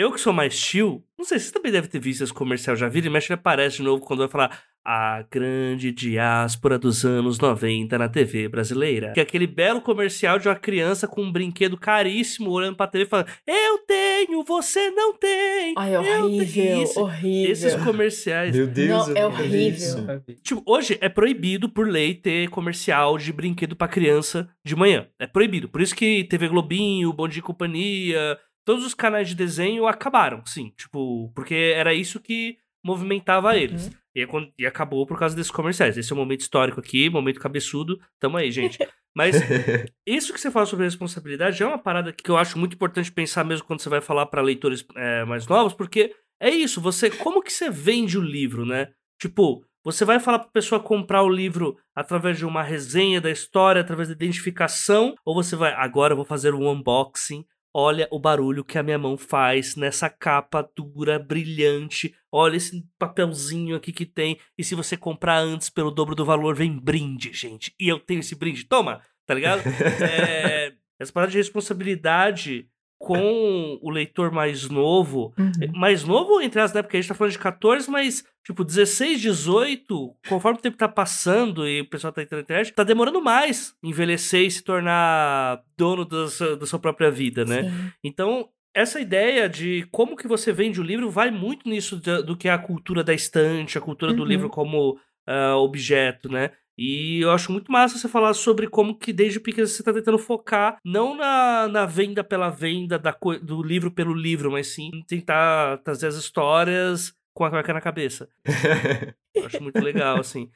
Eu que sou mais chill, não sei, você também deve ter visto esse comercial, já vira e mexe, ele aparece de novo quando vai falar a grande diáspora dos anos 90 na TV brasileira. Que é aquele belo comercial de uma criança com um brinquedo caríssimo olhando pra TV falando: Eu tenho, você não tem. Ai, horrível, Isso, horrível. Esses comerciais. Meu Deus, não, é horrível. Tipo, hoje é proibido por lei ter comercial de brinquedo para criança de manhã. É proibido. Por isso que TV Globinho, Bom Dia e Companhia, todos os canais de desenho acabaram, sim. Tipo, porque era isso que movimentava eles. Uhum. E, e, acabou por causa desses comerciais. Esse é o um momento histórico aqui, momento cabeçudo. Tamo aí, gente. Mas isso que você fala sobre responsabilidade é uma parada que eu acho muito importante pensar mesmo quando você vai falar para leitores é, mais novos, porque é isso, você. Como que você vende o livro, né? Tipo, você vai falar pra pessoa comprar o livro através de uma resenha da história, através da identificação, ou você vai, agora eu vou fazer um unboxing, Olha o barulho que a minha mão faz nessa capa dura, brilhante. Olha esse papelzinho aqui que tem. E se você comprar antes pelo dobro do valor, vem brinde, gente. E eu tenho esse brinde. Toma, tá ligado? É, essa parada de responsabilidade com o leitor mais novo. Uhum. Mais novo, entre as, né? Porque a gente tá falando de 14, mas, tipo, 16, 18, conforme o tempo tá passando e o pessoal tá entrando na internet, tá demorando mais envelhecer e se tornar dono da sua, da sua própria vida, né? Sim. Então, essa ideia de como que você vende o livro vai muito nisso do que é a cultura da estante, a cultura do Uhum. livro como ah, objeto, né? E eu acho muito massa você falar sobre como que desde pequeno você tá tentando focar não na, na venda pela venda, da, do livro pelo livro, mas sim tentar trazer as histórias com a cueca na cabeça. Eu acho muito legal, assim.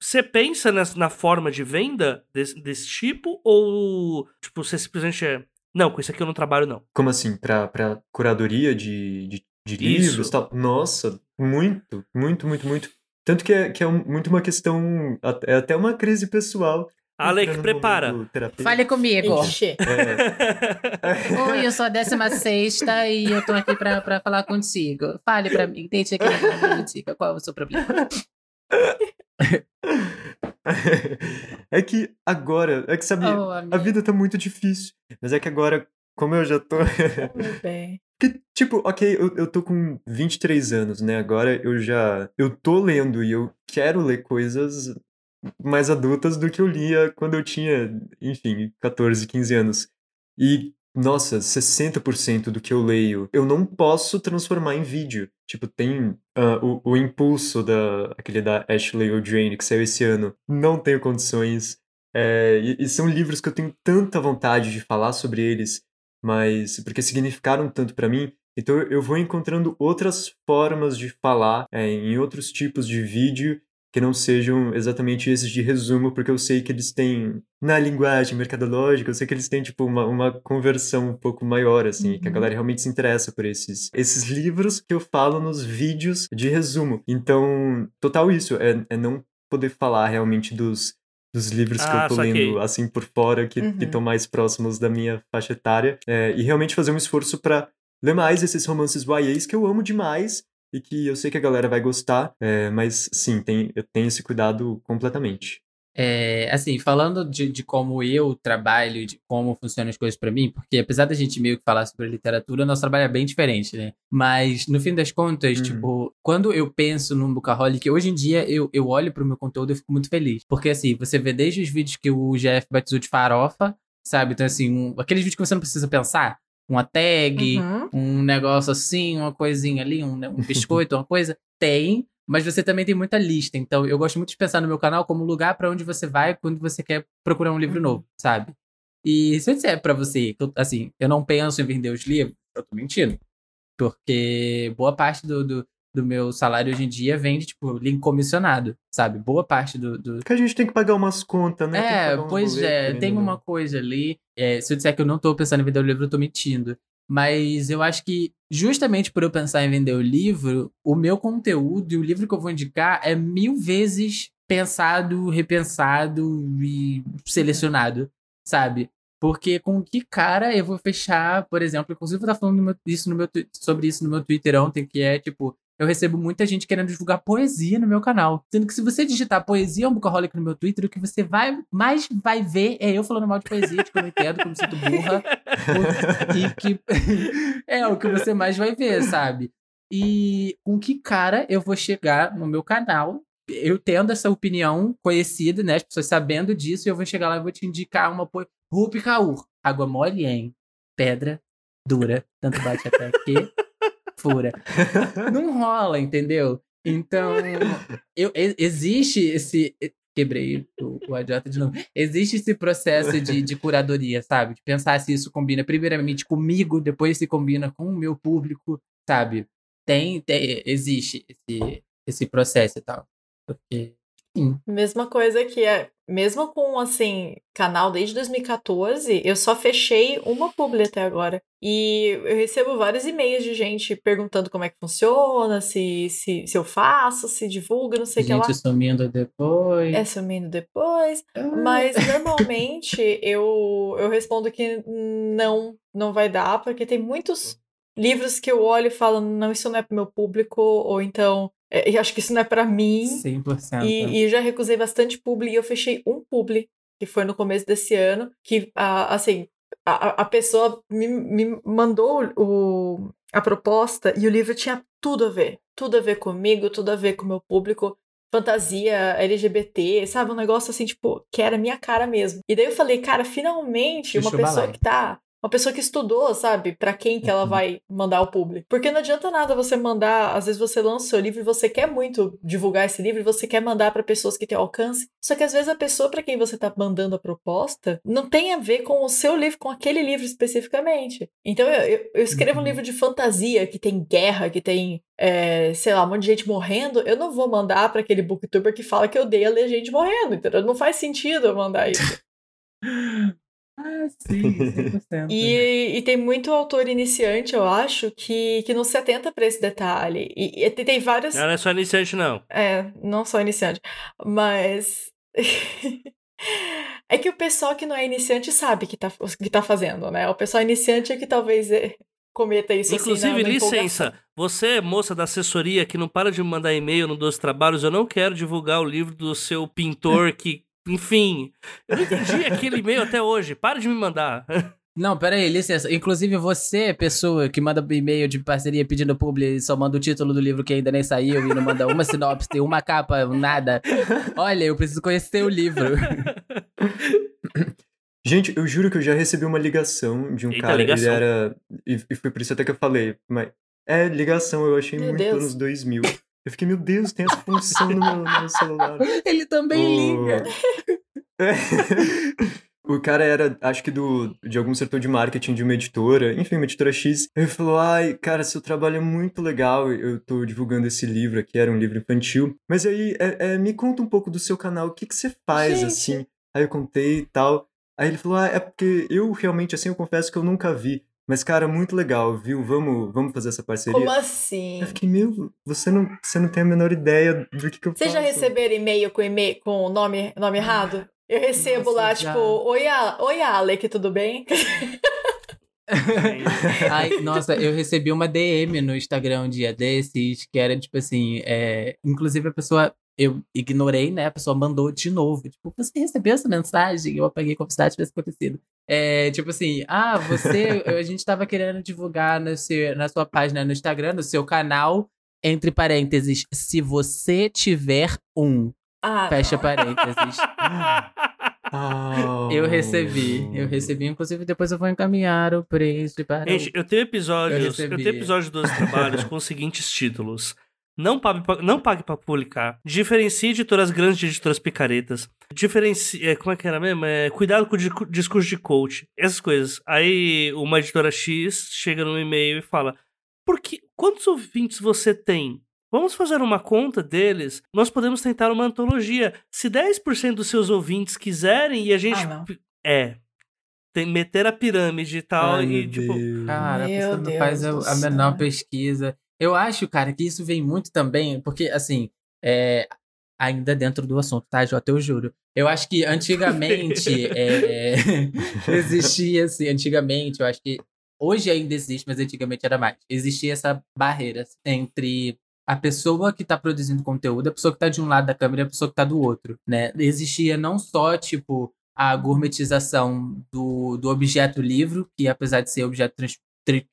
Você pensa nessa- na forma de venda desse, desse tipo? Ou, tipo, você simplesmente é. Não, com isso aqui eu não trabalho, não. Como assim? Pra, pra curadoria de, de, de livros e tal? Nossa, muito, muito, muito, muito. Tanto que é, que é um- muito uma questão, é até uma crise pessoal. Alec, prepara. Fale comigo. Ixi. É, Oi, eu sou a 16 e eu tô aqui pra, pra falar contigo. Fale pra mim, tente aqui minha dica, qual é o seu problema? é que agora, é que sabe, Oh, a vida tá muito difícil. Mas é que agora, como eu já tô. Meu bem. Que, tipo, ok, eu, eu tô com 23 anos, né? Agora eu já. Eu tô lendo e eu quero ler coisas mais adultas do que eu lia quando eu tinha, enfim, 14, 15 anos. E, nossa, 60% do que eu leio eu não posso transformar em vídeo. Tipo, tem ah, o, o impulso da. aquele da Ashley O'Drain que saiu esse ano. Não tenho condições. É, e, e são livros que eu tenho tanta vontade de falar sobre eles mas porque significaram tanto pra mim. Então eu- vou encontrando outras formas de falar é, em outros tipos de vídeo que não sejam exatamente esses de resumo, porque eu sei que eles têm, na linguagem mercadológica, eu sei que eles têm, tipo, uma, uma conversão um pouco maior, assim, que a Uhum. galera realmente se interessa por esses, esses livros que eu falo nos vídeos de resumo. Então, total isso, é, é não poder falar realmente dos, dos livros que Ah, eu tô saquei. lendo, assim, por fora, que Uhum. estão mais próximos da minha faixa etária, é, e realmente fazer um esforço pra ler mais esses romances YAs que eu amo demais, e que eu sei que a galera vai gostar, é, mas sim, tem, eu tenho esse cuidado completamente. É, assim, falando de, de como eu trabalho, de como funcionam as coisas pra mim, porque apesar da gente meio que falar sobre literatura, nosso trabalho é bem diferente, né? Mas, no fim das contas, Uhum. tipo, quando eu penso num Bookaholic, hoje em dia eu, eu olho pro meu conteúdo e fico muito feliz. Porque, assim, você vê desde os vídeos que o GF batizou de farofa, sabe? Então, assim, um- aqueles vídeos que você não precisa pensar, uma tag, Uhum. um negócio assim, uma coisinha ali, um, um biscoito, uma coisa. Tem, mas você também tem muita lista. Então, eu gosto muito de pensar no meu canal como lugar pra onde você vai quando você quer procurar um livro Uhum. novo, sabe? E se eu disser pra você que, eu- assim, eu não penso em vender os livros, eu tô mentindo. Porque boa parte do, do, do meu salário hoje em dia vem de, tipo, link comissionado, sabe? Boa parte do, do, Porque a gente tem que pagar umas contas, né? Que é, pois é, tem uma coisa ali. é, se eu disser que eu não tô pensando em vender o livro, eu tô mentindo. Mas eu acho que, justamente por eu pensar em vender o livro, o meu conteúdo e o livro que eu vou indicar é mil vezes pensado, repensado e selecionado, sabe? Porque com que cara eu vou fechar, por exemplo, inclusive eu tava falando meu- isso no meu, sobre isso no meu Twitter ontem, que é tipo, eu recebo muita gente querendo divulgar poesia no meu canal. Sendo que se você digitar poesia um Bookaholic no meu Twitter, o que você vai mais vai ver é eu falando mal de poesia, de que eu não entendo, que eu me sinto burra. e que é o que você mais vai ver, sabe? E com que cara eu vou chegar no meu canal, eu tendo essa opinião conhecida, né? As pessoas sabendo disso, e eu vou chegar lá e vou te indicar uma poesia. Rupi Kaur, água mole, hein? Pedra dura, tanto bate até que fura. Não rola, entendeu? Então, eu, existe esse. Quebrei o, o adiota de novo. Existe esse processo de, de curadoria, sabe? De pensar se isso combina primeiramente comigo, depois se combina com o meu público, sabe? Tem, tem existe esse, esse processo e tal. Porque sim. Mesma coisa que é. Mesmo com, assim, canal desde 2014, eu só fechei uma publi até agora. E eu recebo vários e-mails de gente perguntando como é que funciona, se, se, se eu faço, se divulga, não sei o que lá. Gente sumindo depois. É sumindo depois. Mas normalmente eu, eu respondo que não, não vai dar, porque tem muitos livros que eu olho e falo, não, isso não é pro meu público, ou então, é, eu acho que isso não é pra mim. 100%. E, e já recusei bastante publi e eu fechei um publi, que foi no começo desse ano, que, assim, a, a pessoa me, me mandou o, a proposta e o livro tinha tudo a ver. Tudo a ver comigo, tudo a ver com o meu público. Fantasia LGBT, sabe? Um negócio assim, tipo, que era minha cara mesmo. E daí eu falei, cara, finalmente uma Chuchu pessoa que tá uma pessoa que estudou, sabe? Pra quem que ela Uhum. vai mandar o público. Porque não adianta nada você mandar, às vezes você lança o seu livro e você quer muito divulgar esse livro e você quer mandar pra pessoas que têm alcance. Só que às vezes a pessoa pra quem você tá mandando a proposta não tem a ver com o seu livro, com aquele livro especificamente. Então eu, eu, eu escrevo um Uhum. livro de fantasia que tem guerra, que tem, é, sei lá, um monte de gente morrendo. Eu não vou mandar pra aquele booktuber que fala que odeia ler gente morrendo, entendeu? Não faz sentido eu mandar isso. Ah, sim, 100%. E, e tem muito autor iniciante, eu acho, que, que não se atenta pra esse detalhe. E, e tem- vários. Não, não é só iniciante, não. É, não só iniciante. Mas. é que o pessoal que não é iniciante sabe que tá, o que tá fazendo, né? O pessoal iniciante é que talvez é, cometa isso assim, Inclusive, na licença, empolgação. você, moça da assessoria, que não para de me mandar e-mail no Dois Trabalhos, eu não quero divulgar o livro do seu pintor que. Enfim, eu não entendi aquele e-mail até hoje. Para de me mandar. Não, pera aí, licença. Inclusive, você, pessoa que manda e-mail de parceria pedindo publi e só manda o título do livro que ainda nem saiu e não manda uma sinopse, uma capa, nada. Olha, eu preciso conhecer o livro. Gente, eu juro que eu já recebi uma ligação de um Eita, cara, ligação. ele era... E, e foi por isso até que eu falei, mas... É, ligação, eu achei Meu muito Deus. anos 2000. Eu fiquei, meu Deus, tem essa função no meu, no meu celular. Ele também O- liga. É. O cara era, acho que do, de algum setor de marketing de uma editora, enfim, uma editora X. Ele falou: Ai, cara, seu trabalho é muito legal. Eu tô divulgando esse livro aqui, era um livro infantil. Mas aí, é, é, me conta um pouco do seu canal, o que, que você faz Gente. assim? Aí eu contei e tal. Aí ele falou: Ah, é porque eu realmente, assim, eu confesso que eu nunca vi. Mas, cara, muito legal, viu? Vamos, vamos fazer essa parceria. Como assim? Eu fiquei, meu, você não, você não tem a menor ideia do que, que eu Vocês já receberam e-mail com e-mail com o nome, nome errado? Eu recebo Nossa, lá, já. tipo, oi, oi Alec, tudo bem? Ai, nossa, eu recebi uma DM no Instagram um dia desses, que era tipo assim, é, inclusive a pessoa, eu ignorei, né? A pessoa mandou de novo. Tipo, você recebeu essa mensagem? Eu apaguei como se nada tivesse acontecido. É, tipo assim, ah, você, a gente tava querendo divulgar no seu, na sua página no Instagram, no seu canal, entre parênteses, se você tiver um, Ah, fecha não. parênteses. Ah. Eu recebi, eu recebi, inclusive depois eu vou encaminhar o print para Gente, eu tenho episódios. Eu Eu, tenho episódios dos trabalhos com os seguintes títulos. Não pague, pa- não pague pra publicar. Diferencie editoras grandes de editoras picaretas. Diferencie. é, como é que era mesmo? É, cuidado com o di- discurso de coach. Essas coisas. Aí uma editora X chega no e-mail e fala: Por que, quantos ouvintes você tem? Vamos fazer uma conta deles. Nós podemos tentar uma antologia. Se 10% dos seus ouvintes quiserem e a gente. Ah, não. é. Tem, meter a pirâmide e tal. Ai, e tipo. Deus. Cara, a pessoa não faz a, a menor pesquisa. Eu acho, cara, que isso vem muito também, porque, assim, é, ainda dentro do assunto, tá, Jota? Eu juro. Eu acho que antigamente é, existia, assim, antigamente, eu acho que hoje ainda existe, mas antigamente era mais. Existia essa barreira assim, entre a pessoa que tá produzindo conteúdo, a pessoa que tá de um lado da câmera e a pessoa que tá do outro, né? Existia não só, tipo, a gourmetização do, do objeto livro, que apesar de ser objeto trans-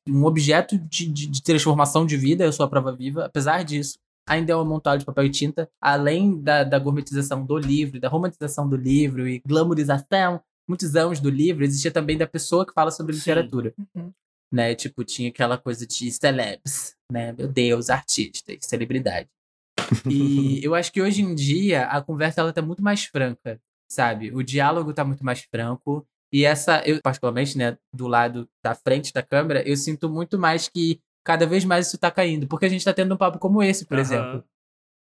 um objeto de, de, de transformação de vida, eu sou a prova viva, apesar disso, ainda é um amontoado de papel e tinta, além da, da gourmetização do livro, da romantização do livro e glamorização, muitos anos do livro, existia também da pessoa que fala sobre Sim. literatura. Uhum. Né? Tipo, tinha aquela coisa de celebs, né? Meu Deus, artistas, celebridade. E eu acho que hoje em dia a conversa ela tá muito mais franca, sabe? O diálogo tá muito mais franco. E essa, eu particularmente, né, do lado da frente da câmera, eu sinto muito mais que cada vez mais isso tá caindo. Porque a gente tá tendo um papo como esse, por Aham. exemplo.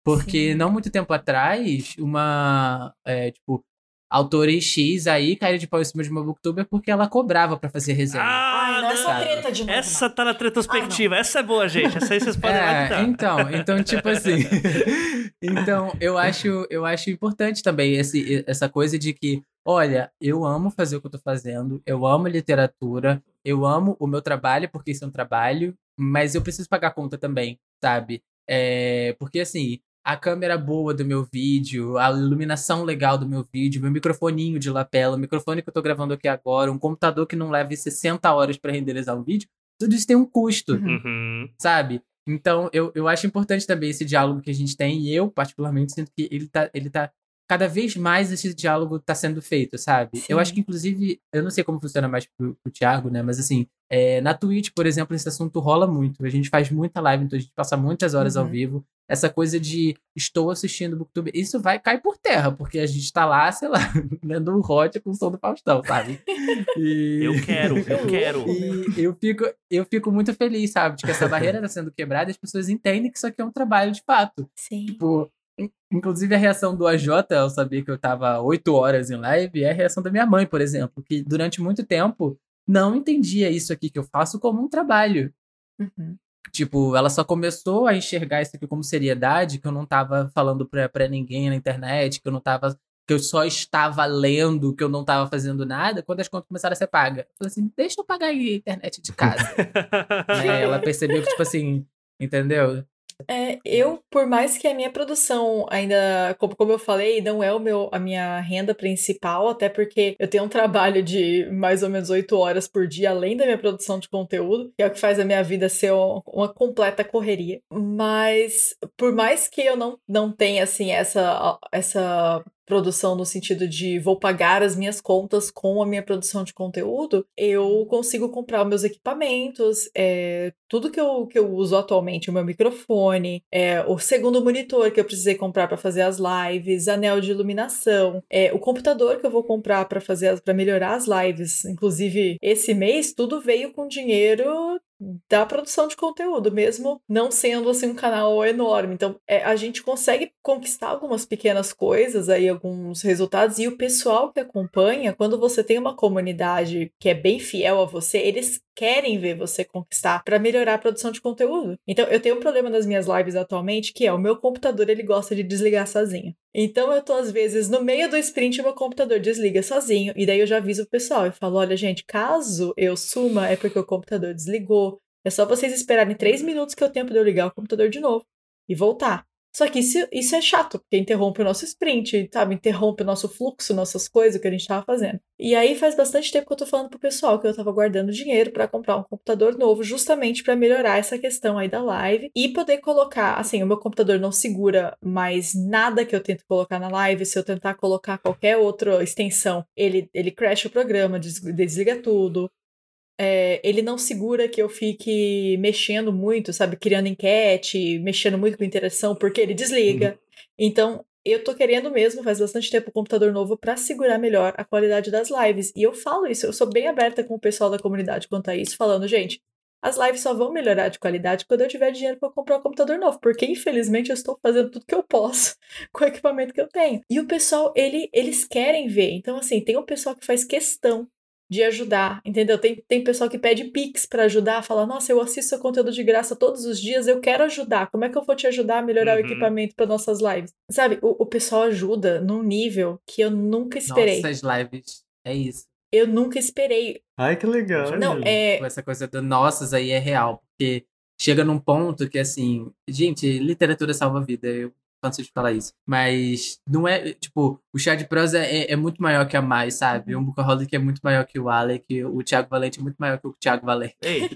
Porque Sim. não muito tempo atrás, uma, é, tipo, autora X aí caiu de pau em cima de uma booktuber porque ela cobrava pra fazer resenha. Ah, Ai, não essa treta de novo. Essa tá na retrospectiva. Essa é boa, gente. Essa aí vocês podem É, então, então, tipo assim. então, eu acho, eu acho importante também esse, essa coisa de que, olha, eu amo fazer o que eu tô fazendo, eu amo literatura, eu amo o meu trabalho, porque isso é um trabalho, mas eu preciso pagar conta também, sabe? É, porque assim, a câmera boa do meu vídeo, a iluminação legal do meu vídeo, meu microfoninho de lapela, o microfone que eu tô gravando aqui agora, um computador que não leva 60 horas pra renderizar um vídeo, tudo isso tem um custo Uhum. sabe? Então, eu, eu acho importante também esse diálogo que a gente tem, e eu, particularmente, sinto que ele tá, ele tá cada vez mais esse diálogo tá sendo feito, sabe? Eu Sim. acho que, inclusive, eu não sei como funciona mais pro, pro Thiago, né? Mas assim, é, na Twitch, por exemplo, esse assunto rola muito. A gente faz muita live, então a gente passa muitas horas ao Uhum. vivo. Essa coisa de estou assistindo o Booktube, isso vai cair por terra, porque a gente tá lá, sei lá, lendo o Hot com o som do Faustão, sabe? E... Eu quero, eu quero. E eu fico, eu fico muito feliz, sabe? De que essa barreira está sendo quebrada e as pessoas entendem que isso aqui é um trabalho de fato. Sim. Tipo, inclusive a reação do AJ ao saber que eu tava oito horas em live é a reação da minha mãe, por exemplo, que durante muito tempo não entendia isso aqui que eu faço como um trabalho. Uhum. Tipo, ela só começou a enxergar isso aqui como seriedade, que eu não tava falando pra, pra ninguém na internet, que eu não tava. que eu só estava lendo, que eu não tava fazendo nada, quando as contas começaram a ser pagas. Eu falei assim, deixa eu pagar a internet de casa. né? Ela percebeu que, tipo assim, entendeu? É, eu, por mais que a minha produção ainda, como, como eu falei, não é o meu, a minha renda principal, até porque eu tenho um trabalho de mais ou menos oito horas por dia, além da minha produção de conteúdo, que é o que faz a minha vida ser um- uma completa correria. Mas, por mais que eu não, não tenha, assim, essa, essa produção no sentido de vou pagar as minhas contas com a minha produção de conteúdo, eu consigo comprar os meus equipamentos, é, tudo que eu, que eu uso atualmente, o meu microfone, é, o segundo monitor que eu precisei comprar para fazer as lives, anel de iluminação, é, o computador que eu vou comprar para fazer para melhorar as lives, inclusive esse mês tudo veio com dinheiro da produção de conteúdo, mesmo não sendo assim um canal enorme. Então, é, a gente consegue conquistar algumas pequenas coisas aí, alguns resultados, e o pessoal que acompanha, quando você tem uma comunidade que é bem fiel a você, eles querem ver você conquistar para melhorar a produção de conteúdo. Então, eu tenho um problema nas minhas lives atualmente, que é o meu computador, ele gosta de desligar sozinho. Então eu tô, às vezes, no meio do sprint, o meu computador desliga sozinho. E daí eu já aviso o pessoal. Eu falo: olha, gente, caso eu suma, é porque o computador desligou. É só vocês esperarem três minutos que eu tenho pra eu ligar o computador de novo e voltar. Só que isso, isso é chato, porque interrompe o nosso sprint, sabe? Interrompe o nosso fluxo, nossas coisas que a gente tava fazendo. E aí faz bastante tempo que eu tô falando pro pessoal que eu tava guardando dinheiro pra comprar um computador novo, justamente pra melhorar essa questão aí da live e poder colocar, assim, o meu computador não segura mais nada que eu tento colocar na live. Se eu tentar colocar qualquer outra extensão, ele, ele crash o programa, des- desliga tudo. É, ele não segura que eu fique mexendo muito, sabe? Criando enquete, mexendo muito com interação, porque ele desliga. Então, eu tô querendo mesmo, faz bastante tempo, um computador novo pra segurar melhor a qualidade das lives. E eu falo isso, eu sou bem aberta com o pessoal da comunidade quanto a isso, falando, gente, as lives só vão melhorar de qualidade quando eu tiver dinheiro pra comprar um computador novo, porque infelizmente eu estou fazendo tudo que eu posso com o equipamento que eu tenho. E o pessoal, ele, eles querem ver. Então, assim, tem um pessoal que faz questão de ajudar, entendeu? Tem, tem pessoal que pede Pix pra ajudar, fala, nossa, eu assisto seu conteúdo de graça todos os dias, eu quero ajudar. Como é que eu vou te ajudar a melhorar Uhum. o equipamento para nossas lives? Sabe, o, o pessoal ajuda num nível que eu nunca esperei. Nossas lives. É isso. Eu nunca esperei. Ai, que legal. Não, é. Essa coisa do nossas aí é real. Porque chega num ponto que, assim, gente, literatura salva a vida. Eu canso de falar isso. Mas não é, tipo, o chá de prosa é, é muito maior que a mais, sabe? Um Bookaholic é muito maior que o Alec, o Thiago Valente é muito maior que o Thiago Valente. Ei,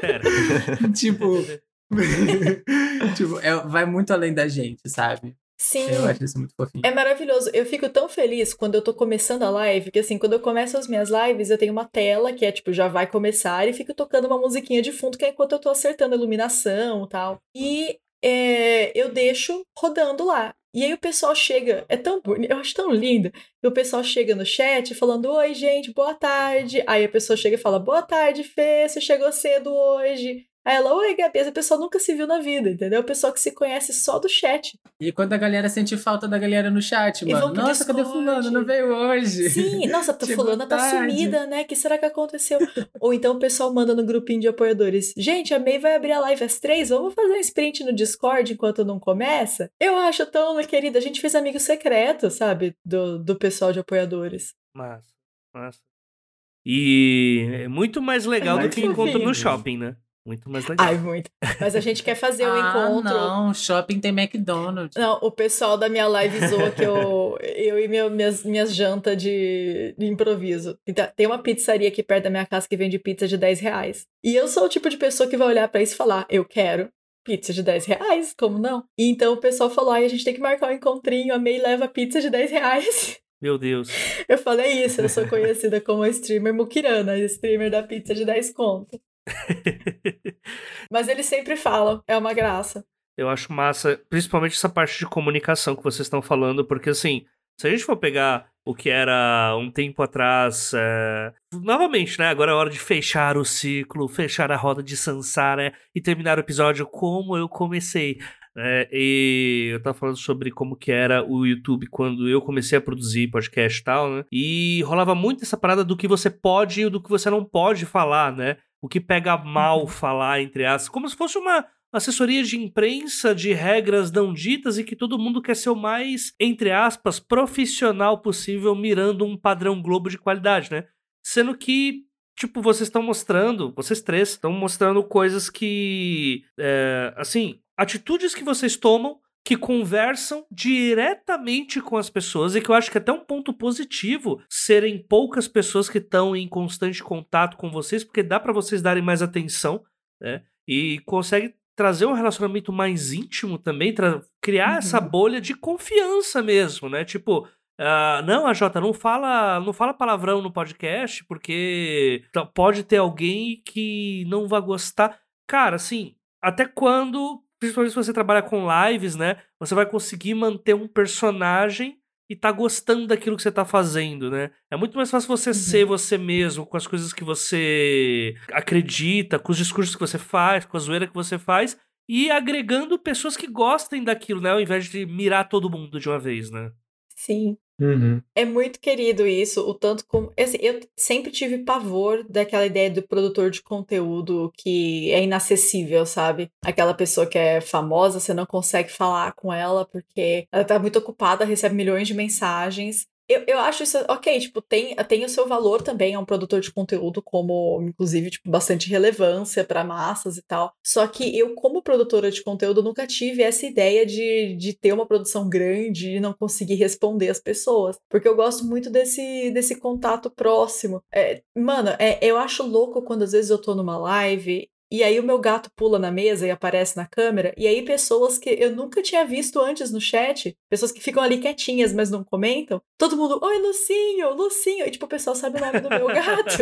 pera. tipo, tipo é- vai muito além da gente, sabe? Sim. Eu acho isso muito fofinho. É maravilhoso. Eu fico tão feliz quando eu tô começando a live, que assim, quando eu começo as minhas lives, eu tenho uma tela que é tipo, já vai começar, e fico tocando uma musiquinha de fundo, que é enquanto eu tô acertando a iluminação e tal. E é, eu deixo rodando lá. E aí o pessoal chega, é tão bonito, eu acho tão lindo. que o pessoal chega no chat falando: Oi, gente, boa tarde. Aí a pessoa chega e fala: Boa tarde, Fê, você chegou cedo hoje. Aí ela, oi, Gabi, essa pessoa nunca se viu na vida, entendeu? Pessoa que se conhece só do chat. E quando a galera sente falta da galera no chat, mano. Nossa, cadê fulano? Não veio hoje. Sim, nossa, a Chegou fulana tá sumida, né? O que será que aconteceu? Ou então o pessoal manda no grupinho de apoiadores. Gente, a May vai abrir a live às três, vamos fazer um sprint no Discord enquanto não começa? Eu acho tão, querida, a gente fez amigo secreto, sabe? Do, do pessoal de apoiadores. Massa, massa. E é muito mais legal do mais que encontro no shopping, né? Muito mais legal. Ai, muito. Mas a gente quer fazer o ah, encontro. não. Shopping tem McDonald's. Não, o pessoal da minha live zoa que eu, eu e meu, minhas, minhas jantas de, de improviso. Então, Tem uma pizzaria aqui perto da minha casa que vende pizza de 10 reais. E eu sou o tipo de pessoa que vai olhar pra isso e falar: eu quero pizza de 10 reais, como não? E então o pessoal falou: ai, a gente tem que marcar um encontrinho, a May leva pizza de 10 reais. Meu Deus. Eu falei isso, eu sou conhecida como a streamer Mukirana, a streamer da pizza de 10 conto. Mas eles sempre falam, é uma graça. Eu acho massa, principalmente essa parte de comunicação que vocês estão falando, porque assim, se a gente for pegar o que era um tempo atrás, é, novamente, né? Agora é hora de fechar o ciclo, fechar a roda de Sansara e terminar o episódio como eu comecei. né? e eu tava falando sobre como que era o YouTube quando eu comecei a produzir podcast e tal, né? E rolava muito essa parada do que você pode e do que você não pode falar, né? O que pega mal falar, entre aspas, como se fosse uma assessoria de imprensa de regras não ditas e que todo mundo quer ser o mais, entre aspas, profissional possível, mirando um padrão Globo de qualidade, né? Sendo que, tipo, vocês estão mostrando, vocês três estão mostrando coisas que, é, assim, atitudes que vocês tomam que conversam diretamente com as pessoas e que eu acho que é até um ponto positivo serem poucas pessoas que estão em constante contato com vocês, porque dá pra vocês darem mais atenção, né? E consegue trazer um relacionamento mais íntimo também, criar essa bolha de confiança mesmo, né? Tipo, ah, não, a Jota, não fala, não fala palavrão no podcast, porque t- pode ter alguém que não vai gostar. Cara, assim, até quando, principalmente se você trabalha com lives, né? Você vai conseguir manter um personagem e tá gostando daquilo que você tá fazendo, né? É muito mais fácil você ser você mesmo, com as coisas que você acredita, com os discursos que você faz, com a zoeira que você faz, e agregando pessoas que gostem daquilo, né? Ao invés de mirar todo mundo de uma vez, né? Sim. Uhum. É muito querido isso, o tanto como. assim, eu sempre tive pavor daquela ideia do produtor de conteúdo que é inacessível, sabe? Aquela pessoa que é famosa, você não consegue falar com ela porque ela tá muito ocupada, recebe milhões de mensagens. Eu, eu acho isso, ok, tipo, tem, tem o seu valor também, é um produtor de conteúdo, como, inclusive, tipo, bastante relevância para massas e tal. Só que eu, como produtora de conteúdo, nunca tive essa ideia de, de ter uma produção grande e não conseguir responder as pessoas. Porque eu gosto muito desse, desse contato próximo. É, mano, é, eu acho louco quando às vezes eu tô numa live e aí o meu gato pula na mesa e aparece na câmera, e aí pessoas que eu nunca tinha visto antes no chat, pessoas que ficam ali quietinhas, mas não comentam, todo mundo, oi, Lucinho, Lucinho, e tipo, o pessoal sabe o nome do meu gato.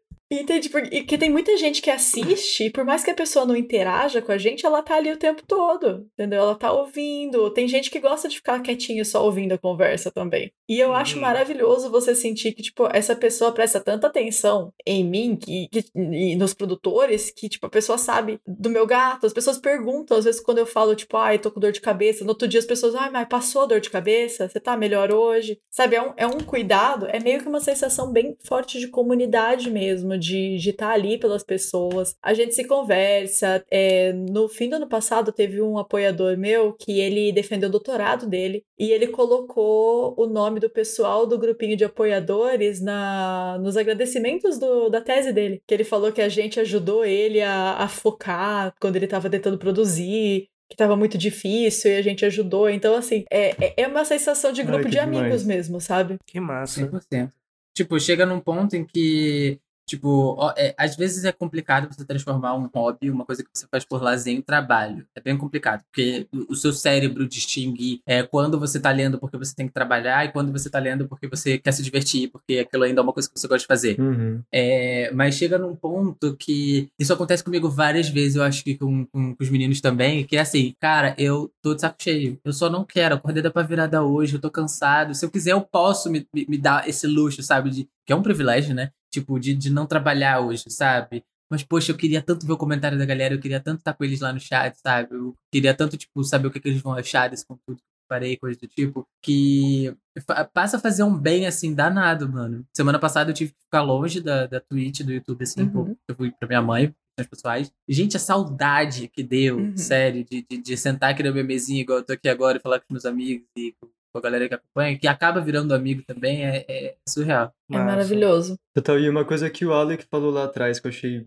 Entende? Porque que tem muita gente que assiste, e por mais que a pessoa não interaja com a gente, ela tá ali o tempo todo, entendeu? Ela tá ouvindo. Tem gente que gosta de ficar quietinho só ouvindo a conversa também. E eu acho Uhum. maravilhoso você sentir que, tipo, essa pessoa presta tanta atenção em mim que, que- e nos produtores que, tipo, a pessoa sabe do meu gato. As pessoas perguntam, às vezes, quando eu falo, tipo, ai, tô com dor de cabeça. No outro dia as pessoas, ai, mas passou a dor de cabeça? Você tá melhor hoje? Sabe, é um, é um cuidado, é meio que uma sensação bem forte de comunidade mesmo, de estar ali pelas pessoas. A gente se conversa. é, no fim do ano passado, teve um apoiador meu que ele defendeu o doutorado dele e ele colocou o nome do pessoal do grupinho de apoiadores na, nos agradecimentos do- da tese dele. Que ele falou que a gente ajudou ele a, a focar quando ele estava tentando produzir. Que tava muito difícil e a gente ajudou. Então, assim, é, é- é uma sensação de Ai, grupo que de amigos demais. mesmo, sabe? Que massa. 100%. Tipo, chega num ponto em que, tipo, é, às vezes é complicado você transformar um hobby, uma coisa que você faz por lazer, em trabalho. É bem complicado, porque o seu cérebro distingue é, quando você tá lendo porque você tem que trabalhar e quando você tá lendo porque você quer se divertir, porque aquilo ainda é uma coisa que você gosta de fazer. Uhum. É, mas chega num ponto que. Isso acontece comigo várias vezes, eu acho que com, com, com os meninos também, que é assim, cara, eu tô de saco cheio. Eu só não quero, acordei da pra virada hoje, eu tô cansado. Se eu quiser, eu posso me, me, me dar esse luxo, sabe? De, que é um privilégio, né? Tipo, de, de não trabalhar hoje, sabe? Mas, poxa, eu queria tanto ver o comentário da galera, eu queria tanto estar com eles lá no chat, sabe? Eu queria tanto, tipo, saber o que, que eles vão achar desse conteúdo que eu parei, coisa do tipo, que passa a fazer um bem, assim, danado, mano. Semana passada eu tive que ficar longe da, da Twitch, do YouTube, assim, Uhum. pô, eu fui pra minha mãe, questões pessoais. Gente, a saudade que deu, Uhum. sério, de, de, de sentar aqui na minha mesinha, igual eu tô aqui agora, e falar com meus amigos e com a galera que acompanha, que acaba virando amigo também, é, é surreal. É maravilhoso. Total, e uma coisa que o Alec falou lá atrás que eu achei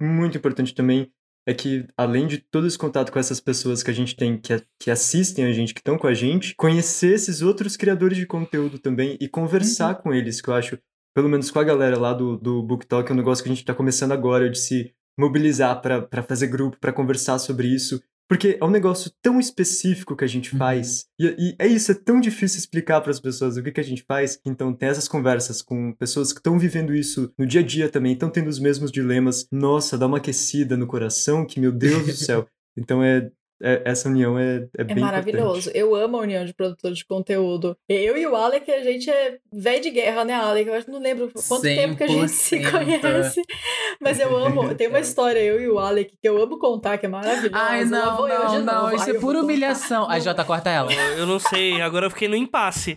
muito importante também é que, além de todo esse contato com essas pessoas que a gente tem, que, a- que assistem a gente, que estão com a gente, conhecer esses outros criadores de conteúdo também e conversar com eles, que eu acho, pelo menos com a galera lá do, do Book Talk, é um negócio que a gente tá começando agora, de se mobilizar pra fazer grupo, pra conversar sobre isso. Porque é um negócio tão específico que a gente Uhum. faz. E, e é isso, é tão difícil explicar para as pessoas o que, que a gente faz. Então, tem essas conversas com pessoas que estão vivendo isso no dia a dia também, estão tendo os mesmos dilemas. Nossa, dá uma aquecida no coração, que meu Deus do céu. Então, é, é- essa união é, é, É bem maravilhoso. importante. Eu amo a união de produtores de conteúdo. Eu e o Alec, a gente é velho de guerra, né, Alec? Eu acho que não lembro quanto tempo que a gente se 100%. conhece. Mas eu amo. Tem uma história, eu e o Alec, que eu amo contar, que é maravilhosa. Ai, não, vou eu de não, não, novo. isso Ai, é pura humilhação. A Jota corta ela. Eu não sei, agora eu fiquei no impasse.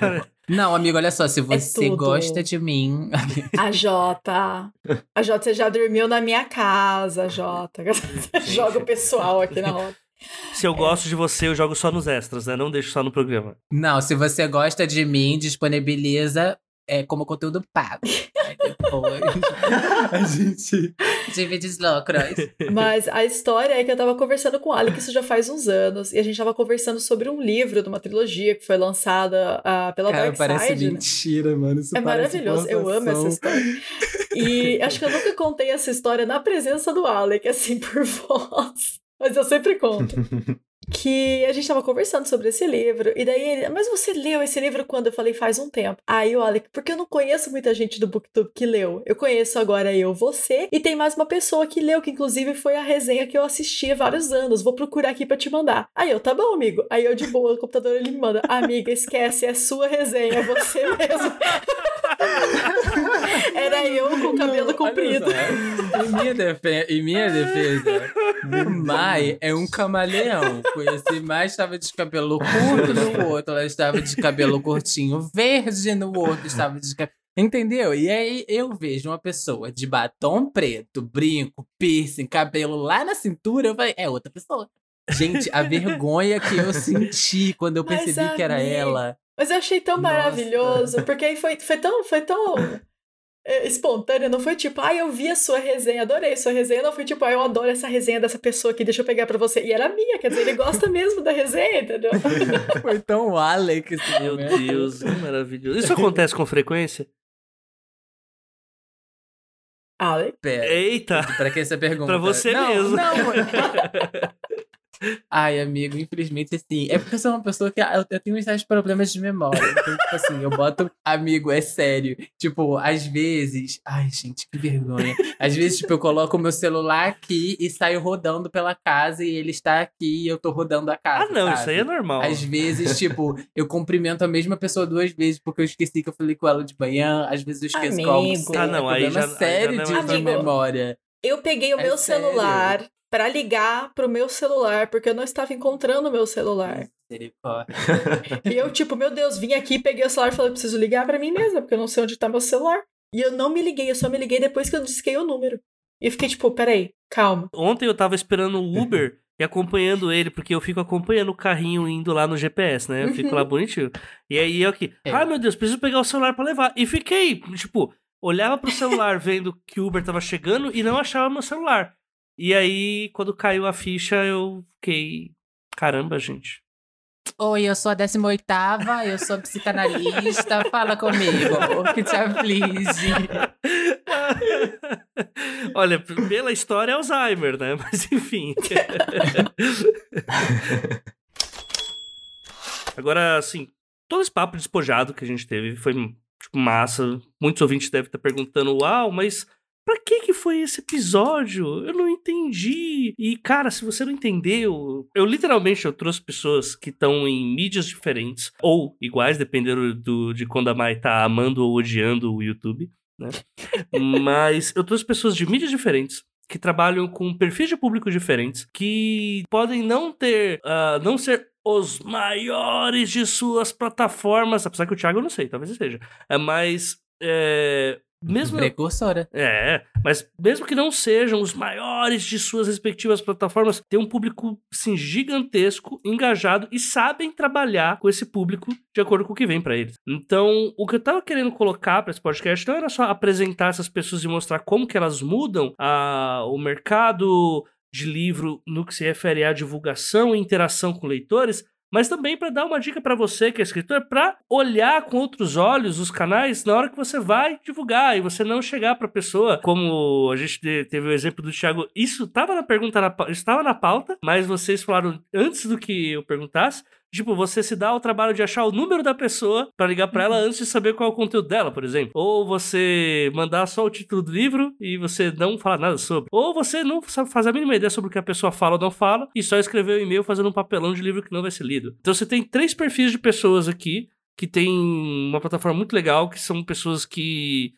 Agora- Não, amigo, olha só, se você É gosta de mim. A Jota. A Jota, você já dormiu na minha casa, Jota. Joga o pessoal aqui na roda. Se eu gosto de você, eu jogo só nos extras, né? Não deixo só no programa. Não, se você gosta de mim, disponibiliza é, como conteúdo pago. Depois a gente divide os lucros. Mas a história é que eu tava conversando com o Alec, isso já faz uns anos, e a gente tava conversando sobre um livro de uma trilogia que foi lançada ah, pela Cara, Dark parece Side. né? mentira, mano. Isso É maravilhoso, eu amo essa história. E acho que eu nunca contei essa história na presença do Alec, assim, por voz. Mas eu sempre conto. Que a gente tava conversando sobre esse livro, e daí ele, mas você leu esse livro quando? Eu falei, faz um tempo. Aí o Alec, porque eu não conheço muita gente do Booktube que leu. Eu conheço agora eu, você, e tem mais uma pessoa que leu, que inclusive foi a resenha que eu assisti há vários anos. Vou procurar aqui pra te mandar. Aí eu, tá bom, amigo. Aí eu, de boa, no computador, ele me manda, amiga, esquece, é sua resenha, é você mesmo. Era eu com o cabelo comprido. Em minha, defe- em minha defesa, o Mai é um camaleão. Conheci Mai estava de cabelo curto no outro, ela estava de cabelo curtinho verde no outro, estava de cabelo. Entendeu? E aí eu vejo uma pessoa de batom preto, brinco, piercing, cabelo lá na cintura, eu falei, é outra pessoa. Gente, a vergonha que eu senti quando eu Mas, percebi que era amigo, ela. Mas eu achei tão Nossa. maravilhoso, porque aí foi, foi tão, foi tão é, espontâneo, não foi tipo, ai, eu vi a sua resenha, adorei a sua resenha, não foi tipo, ai, eu adoro essa resenha dessa pessoa aqui, deixa eu pegar pra você. E era minha, quer dizer, ele gosta mesmo da resenha, entendeu? Foi tão Alex Meu. Deus, que maravilhoso. Isso acontece com frequência? Alex, Pera. Eita! Pra que essa pergunta? Pra você não, mesmo. Não, Ai, amigo, infelizmente sim. É porque eu sou uma pessoa que ah, eu, eu tenho uns certos problemas de memória. Então, tipo assim, eu boto. Amigo, é sério. Tipo, às vezes. Ai, gente, que vergonha. Às vezes, tipo, eu coloco o meu celular aqui e saio rodando pela casa e ele está aqui e eu tô rodando a casa. Ah, não, sabe? isso aí é normal. Às vezes, tipo, eu cumprimento a mesma pessoa duas vezes porque eu esqueci que eu falei com ela de manhã. Às vezes eu esqueço Amigo. almocei. Ah, não, é aí problema já- aí sério já não é de, memória. eu peguei o É meu sério? celular pra ligar pro meu celular, porque eu não estava encontrando o meu celular. E eu, tipo, meu Deus, vim aqui, peguei o celular e falei, preciso ligar pra mim mesma, porque eu não sei onde tá meu celular. E eu não me liguei, eu só me liguei depois que eu disquei o número. E eu fiquei tipo, peraí, calma. Ontem eu tava esperando o Uber e acompanhando ele, porque eu fico acompanhando o carrinho indo lá no GPS, né? Eu fico lá bonitinho. E aí eu aqui, É. ai meu Deus, preciso pegar o celular pra levar. E fiquei, tipo, olhava pro celular vendo que o Uber tava chegando e não achava meu celular. E aí, quando caiu a ficha, eu fiquei. Caramba, gente. Oi, eu sou a 18 eu sou psicanalista, fala comigo, que te aflige. Olha, pela história é Alzheimer, né? Mas enfim. Agora, assim, todo esse papo despojado que a gente teve foi tipo, massa. Muitos ouvintes devem estar perguntando, uau, mas pra que que foi esse episódio? Eu não entendi. E, cara, se você não entendeu, eu literalmente eu trouxe pessoas que estão em mídias diferentes, ou iguais, dependendo do, de quando a Mai tá amando ou odiando o YouTube. né? Mas eu trouxe pessoas de mídias diferentes, que trabalham com perfis de público diferentes, que podem não ter, ah, não ser os maiores de suas plataformas, apesar que o Thiago eu não sei, talvez seja, é, mas é, mesmo Precursora. é, mas mesmo que não sejam os maiores de suas respectivas plataformas, tem um público assim, gigantesco, engajado e sabem trabalhar com esse público de acordo com o que vem pra eles. Então, o que eu tava querendo colocar pra esse podcast não era só apresentar essas pessoas e mostrar como que elas mudam a, o mercado de livro no que se refere à divulgação e interação com leitores, mas também para dar uma dica para você que é escritor, para olhar com outros olhos os canais na hora que você vai divulgar e você não chegar para pessoa, como a gente te- teve o exemplo do Thiago, isso estava na pergunta estava na pauta, mas vocês falaram antes do que eu perguntasse, Tipo, você se dá o trabalho de achar o número da pessoa pra ligar pra ela antes de saber qual é o conteúdo dela, por exemplo. Ou você mandar só o título do livro e você não falar nada sobre. Ou você não sabe fazer a mínima ideia sobre o que a pessoa fala ou não fala e só escrever um e-mail fazendo um papelão de livro que não vai ser lido. Então você tem três perfis de pessoas aqui que tem uma plataforma muito legal, que são pessoas que,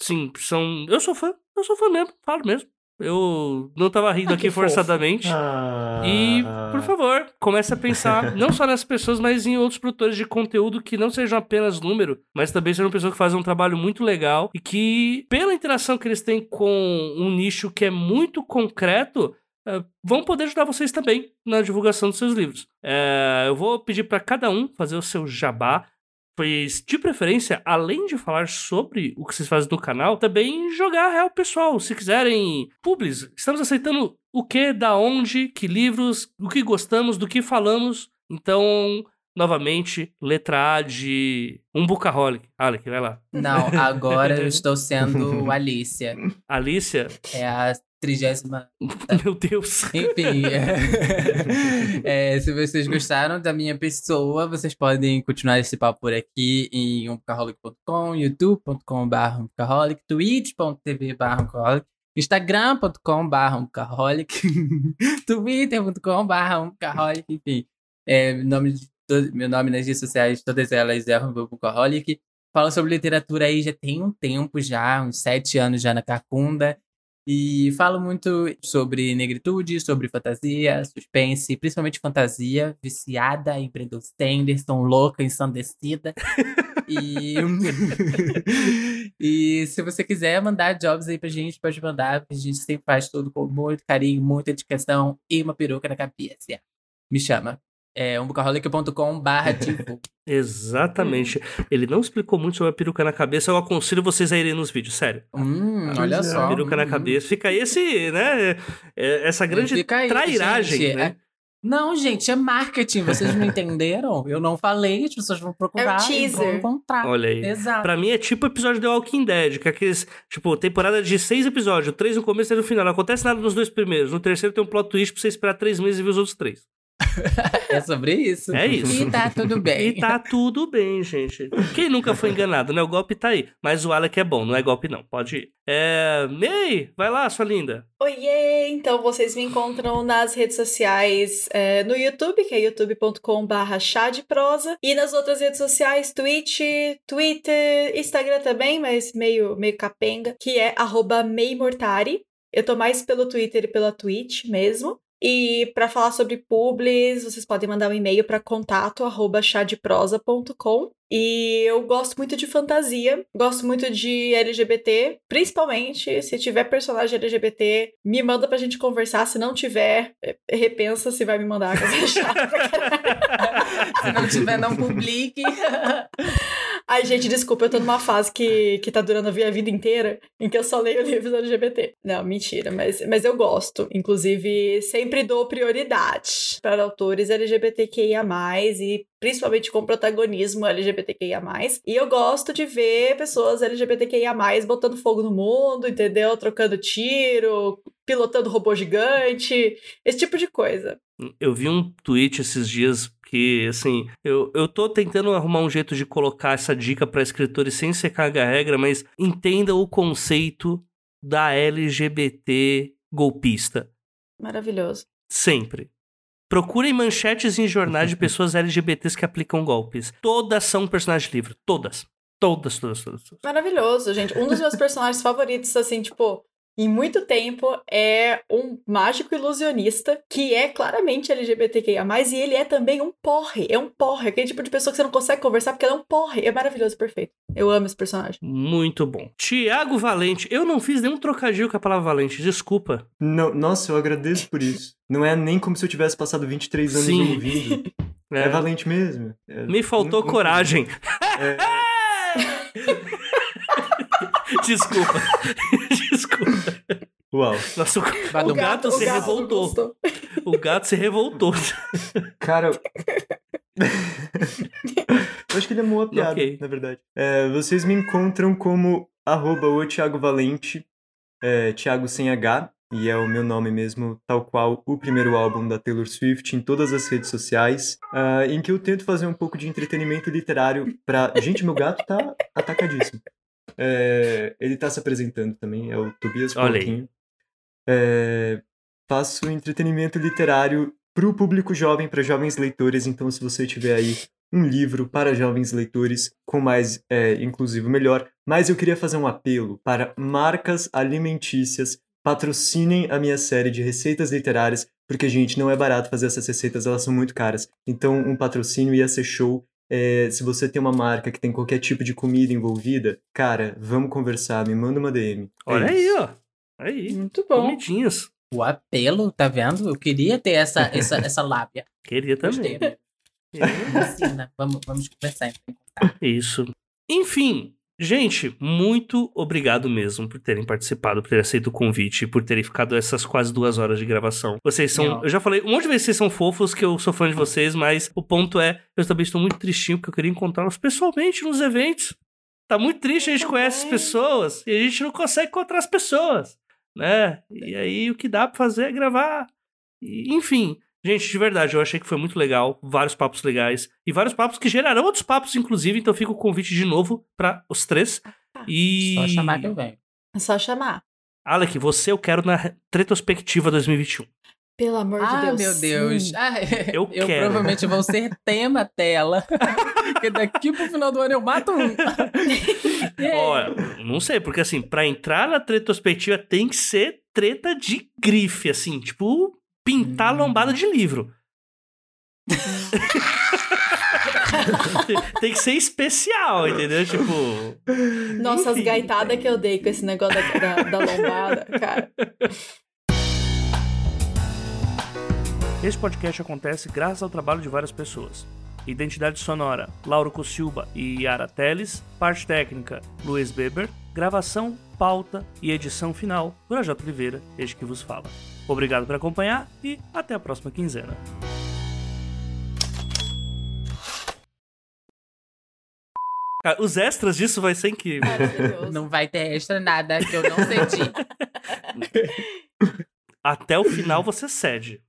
sim, são... Eu sou fã, eu sou fã mesmo, falo mesmo. Eu não tava rindo Ah, aqui forçadamente. Ah, E, por favor, comece a pensar não só nessas pessoas, mas em outros produtores de conteúdo que não sejam apenas número, mas também sejam pessoas que fazem um trabalho muito legal e que, pela interação que eles têm com um nicho que é muito concreto, eh, vão poder ajudar vocês também na divulgação dos seus livros. Eh, eu vou pedir para cada um fazer o seu jabá. Pois, de preferência, além de falar sobre o que vocês fazem no canal, também jogar real pessoal. Se quiserem, publis, estamos aceitando o que, da onde, que livros, o que gostamos, do que falamos. Então, novamente, letra A de um Bookaholic. Alec, vai lá. Não, agora eu estou sendo Alicia. Alicia, É a trigésima. meu Deus. Enfim, é, se vocês gostaram da minha pessoa, vocês podem continuar esse papo por aqui em umcaholic.com, youtube.com.br umcaholic, twitch.tv.br umcaholic, instagram.com.br umcaholic, twitter.com.br umcaholic, enfim. É, nome de to- meu nome nas redes sociais, todas elas é umcaholic. Falo sobre literatura aí já tem um tempo já, uns sete anos já na Cacunda. E falo muito sobre negritude, sobre fantasia, suspense, principalmente fantasia, viciada em Brandon Sanderson, louca, ensandecida. e... e se você quiser mandar jobs aí pra gente, pode mandar, a gente sempre faz tudo com muito carinho, muita dedicação e uma peruca na cabeça. Me chama. É umbucaholic.com barra tipo. Exatamente. Ele não explicou muito sobre a peruca na cabeça. Eu aconselho vocês a irem nos vídeos, sério. Hum, Pois olha é. só. peruca na hum. cabeça. Fica aí esse, né? é- Essa grande aí, trairagem, gente, né? é- Não, gente, é marketing. Vocês não entenderam? Eu não falei, as pessoas vão procurar e vão teaser. encontrar. Olha aí. Exato. Pra mim é tipo o episódio The Walking Dead, que é aqueles, tipo, temporada de seis episódios, três no começo e três no final. Não acontece nada nos dois primeiros. No terceiro tem um plot twist pra você esperar três meses e ver os outros três. É sobre isso. É isso. E tá tudo bem. E tá tudo bem, gente. Quem nunca foi enganado, né? O golpe tá aí. Mas o Alec é bom, não é golpe não. Pode ir. É... May, vai lá, sua linda. Oiê! Então vocês me encontram nas redes sociais, é, no YouTube, que é youtube.com/barra chá de prosa, e nas outras redes sociais, Twitch, Twitter, Instagram também, mas meio, meio capenga, que é arroba Meimortari. Eu tô mais pelo Twitter e pela Twitch mesmo. E para falar sobre publis, vocês podem mandar um e-mail para contato arroba chadeprosa.com. E eu gosto muito de fantasia, gosto muito de LGBT, principalmente se tiver personagem LGBT, me manda pra gente conversar. Se não tiver, eh, repensa se vai me mandar. Se não tiver, não publique. Ai, gente, desculpa, eu tô numa fase que, que tá durando a minha vida inteira, em que eu só leio livros LGBT. Não, mentira, mas, mas eu gosto. Inclusive, sempre dou prioridade para autores LGBTQIA+, e principalmente com protagonismo LGBTQIA+. E eu gosto de ver pessoas LGBTQIA+, botando fogo no mundo, entendeu? Trocando tiro, pilotando robô gigante, esse tipo de coisa. Eu vi um tweet esses dias que, assim, eu, eu tô tentando arrumar um jeito de colocar essa dica pra escritores sem ser caga-regra, mas entenda o conceito da LGBT golpista. Maravilhoso. Sempre. Procurem manchetes em jornais de pessoas LGBTs que aplicam golpes. Todas são personagens de livro. Todas. Todas, todas, todas. todas. Maravilhoso, gente. Um dos meus personagens favoritos, assim, tipo, em muito tempo, é um mágico ilusionista que é claramente LGBTQIA, e ele é também um porre. É um porre. Aquele tipo de pessoa que você não consegue conversar porque ela é um porre. É maravilhoso, perfeito. Eu amo esse personagem. Muito bom. Tiago Valente. Eu não fiz nenhum trocadilho com a palavra valente, desculpa. Não, nossa, eu agradeço por isso. Não é nem como se eu tivesse passado 23 anos Sim. ouvindo. É, É, valente mesmo. É- me faltou não- não- coragem. É, Desculpa. Desculpa. uau. Nossa, o, o Badum. gato, se não revoltou. O gato se revoltou. Cara. eu acho que ele amou a piada, Ok. na verdade. É, vocês me encontram como arroba o Thiago Valente, é, Thiago sem H, e é o meu nome mesmo, tal qual o primeiro álbum da Taylor Swift, em todas as redes sociais, ah, em que eu tento fazer um pouco de entretenimento literário pra. Gente, meu gato tá atacadíssimo. É, ele tá se apresentando também, é o Tobias. Pouquinho. É, faço entretenimento literário pro público jovem, para jovens leitores. Então, se você tiver aí um livro para jovens leitores, com mais é, inclusivo, melhor. Mas eu queria fazer um apelo para marcas alimentícias patrocinem a minha série de receitas literárias, porque, gente, não é barato fazer essas receitas, elas são muito caras. Então, um patrocínio ia ser show. É, se você tem uma marca que tem qualquer tipo de comida envolvida, cara, vamos conversar, me manda uma DM. É Olha aí, isso. ó. Aí. Muito bom. Comidinhas. O apelo, tá vendo? Eu queria ter essa, essa, essa lábia. Queria Gostei. também. Ensina. Vamos, vamos conversar. então. Isso. Enfim, gente, muito obrigado mesmo por terem participado, por terem aceito o convite, por terem ficado essas quase duas horas de gravação. Vocês são. Não. Eu já falei um monte de vezes que vocês são fofos, que eu sou fã de vocês, mas o ponto é, eu também estou muito tristinho porque eu queria encontrá-los pessoalmente nos eventos. Tá muito triste, a gente conhece as pessoas e a gente não consegue encontrar as pessoas, né? E aí o que dá pra fazer é gravar. E, enfim, gente, de verdade, eu achei que foi muito legal, vários papos legais e vários papos que gerarão outros papos, inclusive. Então fica o convite de novo pra os três. E Só chamar que eu venho. É só chamar. Alec, você eu quero na retrospectiva 2021. Pelo amor de Ah, Deus. meu Deus. Ah, Eu eu quero. provavelmente vou ser tema tela. Porque daqui pro final do ano eu mato um. Olha, não sei, porque assim, pra entrar na retrospectiva tem que ser treta de grife, assim, tipo, pintar a lombada de livro. tem que ser especial, entendeu? Tipo. Nossa, as enfim. gaitadas que eu dei com esse negócio da, da, da lombada, cara. Esse podcast acontece graças ao trabalho de várias pessoas. Identidade sonora, Lauro Cossilba e Yara Teles. Parte técnica, Luiz Beber. Gravação, pauta e edição final, Projota Oliveira, este que vos fala. Obrigado por acompanhar e até a próxima quinzena. Cara, os extras disso vai ser incrível. Não vai ter extra nada que eu não senti. Até o final você cede.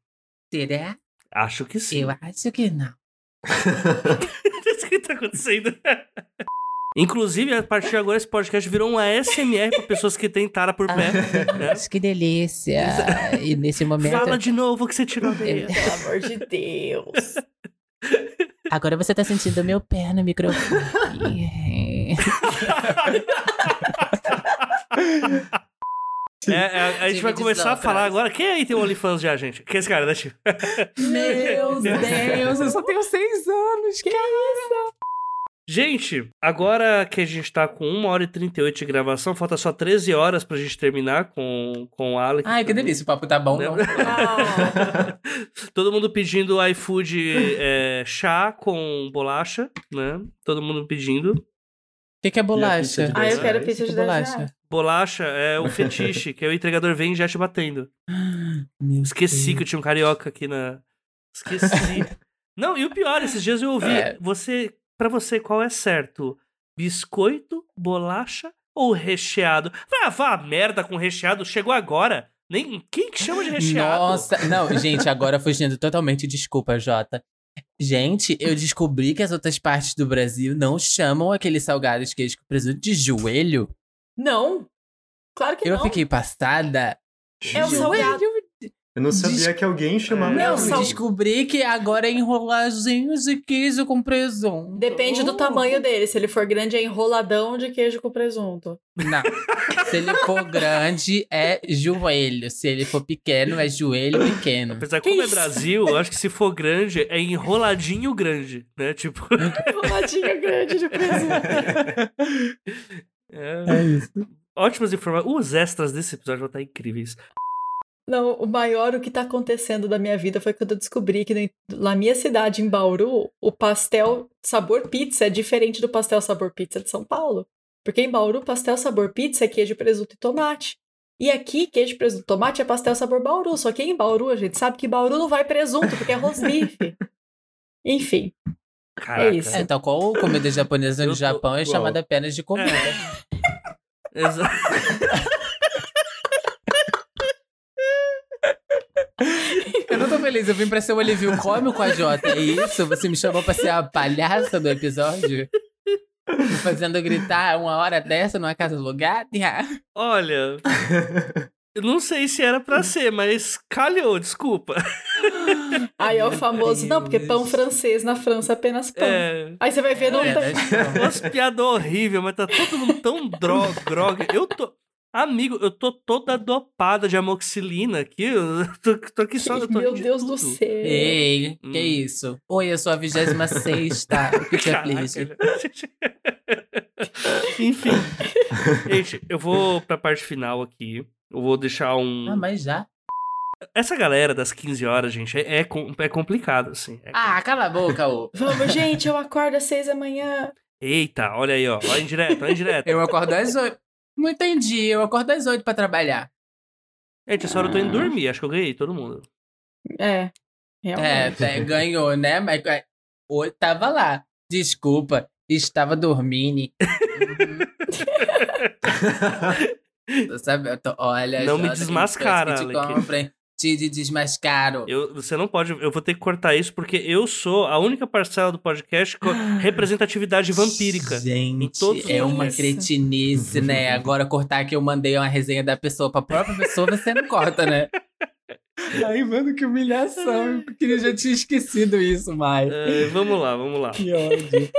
Será? Acho que sim. Eu acho que não. o que tá acontecendo? Inclusive, a partir de agora, esse podcast virou um ASMR pra pessoas que têm tara por pé. né? Mas que delícia. E nesse momento. Fala de novo que você tirou a meia. Pelo amor de Deus. Agora você tá sentindo o meu pé no microfone. É, é, a gente vai começar a falar agora. Quem aí tem OnlyFans já, gente? Que é esse cara, né, tio? Meu Deus, eu só tenho seis anos. Que Gente, agora que a gente tá com 1 hora e 38 de gravação, falta só 13 horas pra gente terminar com, com o Alec. Ai, que delícia. O papo tá bom. não. Ah, Todo mundo pedindo iFood é, chá com bolacha, né? Todo mundo pedindo. O que, que é bolacha? ah, eu quero pizza Que de que é 10 bolacha? reais. Bolacha é o fetiche, que é o entregador vem já te batendo. Meu Esqueci Deus. que eu tinha um carioca aqui na. Esqueci. Não, e o pior, esses dias eu ouvi. É. Você, para você, qual é certo? Biscoito, bolacha ou recheado? Ah, vá a merda com recheado, chegou agora. Nem quem que chama de recheado? Nossa, não, gente, agora fugindo totalmente, desculpa, Jota. Gente, eu descobri que as outras partes do Brasil não chamam aqueles salgados de queijo com presunto de joelho. Não. Claro que Eu não. fiquei passada. É um salgado. Eu não sabia Des- que alguém chamava Não, Não, de sal- descobri que agora é enroladinhos de queijo com presunto. Depende do Uh. tamanho dele. Se ele for grande, é enroladão de queijo com presunto. Não. Se ele for grande, é joelho. Se ele for pequeno, é joelho pequeno. Apesar que como é? Brasil, eu acho que se for grande, é enroladinho grande, né? Tipo, Enroladinho grande de presunto. é... É isso. ótimas informações. Os extras desse episódio vão estar incríveis. Não, o maior o que tá acontecendo da minha vida foi quando eu descobri que no- na minha cidade, em Bauru, o pastel sabor pizza é diferente do pastel sabor pizza de São Paulo. Porque em Bauru, pastel sabor pizza é queijo, presunto e tomate. E aqui, queijo, presunto e tomate é pastel sabor Bauru. Só que em Bauru, a gente sabe que Bauru não vai presunto, porque é rosbife. Enfim, Caraca. isso. É, tal qual comida japonesa no tô- Japão é chamada apenas de comida. Exa- Eu não tô feliz, eu vim pra ser o alívio cômico com a Jota. É isso? Você me chamou pra ser a palhaça do episódio? Me fazendo gritar uma hora dessa numa casa alugada? Olha, eu não sei se era pra ser, mas calhou, desculpa. aí é o famoso, não, porque pão francês na França é apenas pão. É. Aí você vai ver, não É, tem. Umas piadas horríveis, mas tá todo mundo tão dro grog. Eu tô. Amigo, eu tô toda dopada de amoxilina aqui. Eu tô, tô aqui só. Tô Meu Deus do céu. Ei, Hum. que isso? Oi, eu sou a 26 O que te aflige? Caraca. Enfim. Gente, eu vou pra parte final aqui. Eu vou deixar um. Ah, mas já? Essa galera das 15 horas, gente, é, é, com- é complicado, assim. É- Ah, cala a boca, ô. Vamos, gente, eu acordo às seis da manhã. Eita, olha aí, ó. Olha indireto, olha indireto. Eu acordo às 8. Não entendi, eu acordo às 8 pra trabalhar. Gente, essa hora eu tô indo dormir. Acho que eu ganhei todo mundo. É, É, realmente. até ganhou, né? Mas é, oi, tava lá. Desculpa, estava dormindo. Sabe, eu tô- olha, Não me desmascara, que te comprem, te de- desmascaro. Eu, você não pode. Eu vou ter que cortar isso porque eu sou a única parcela do podcast com representatividade vampírica. Gente, é uma cretinice, né? Agora cortar que eu mandei uma resenha da pessoa pra própria pessoa, você não corta, né? Ai, mano, que humilhação. Eu já tinha esquecido isso, mais. É, vamos lá, vamos lá. Que ódio.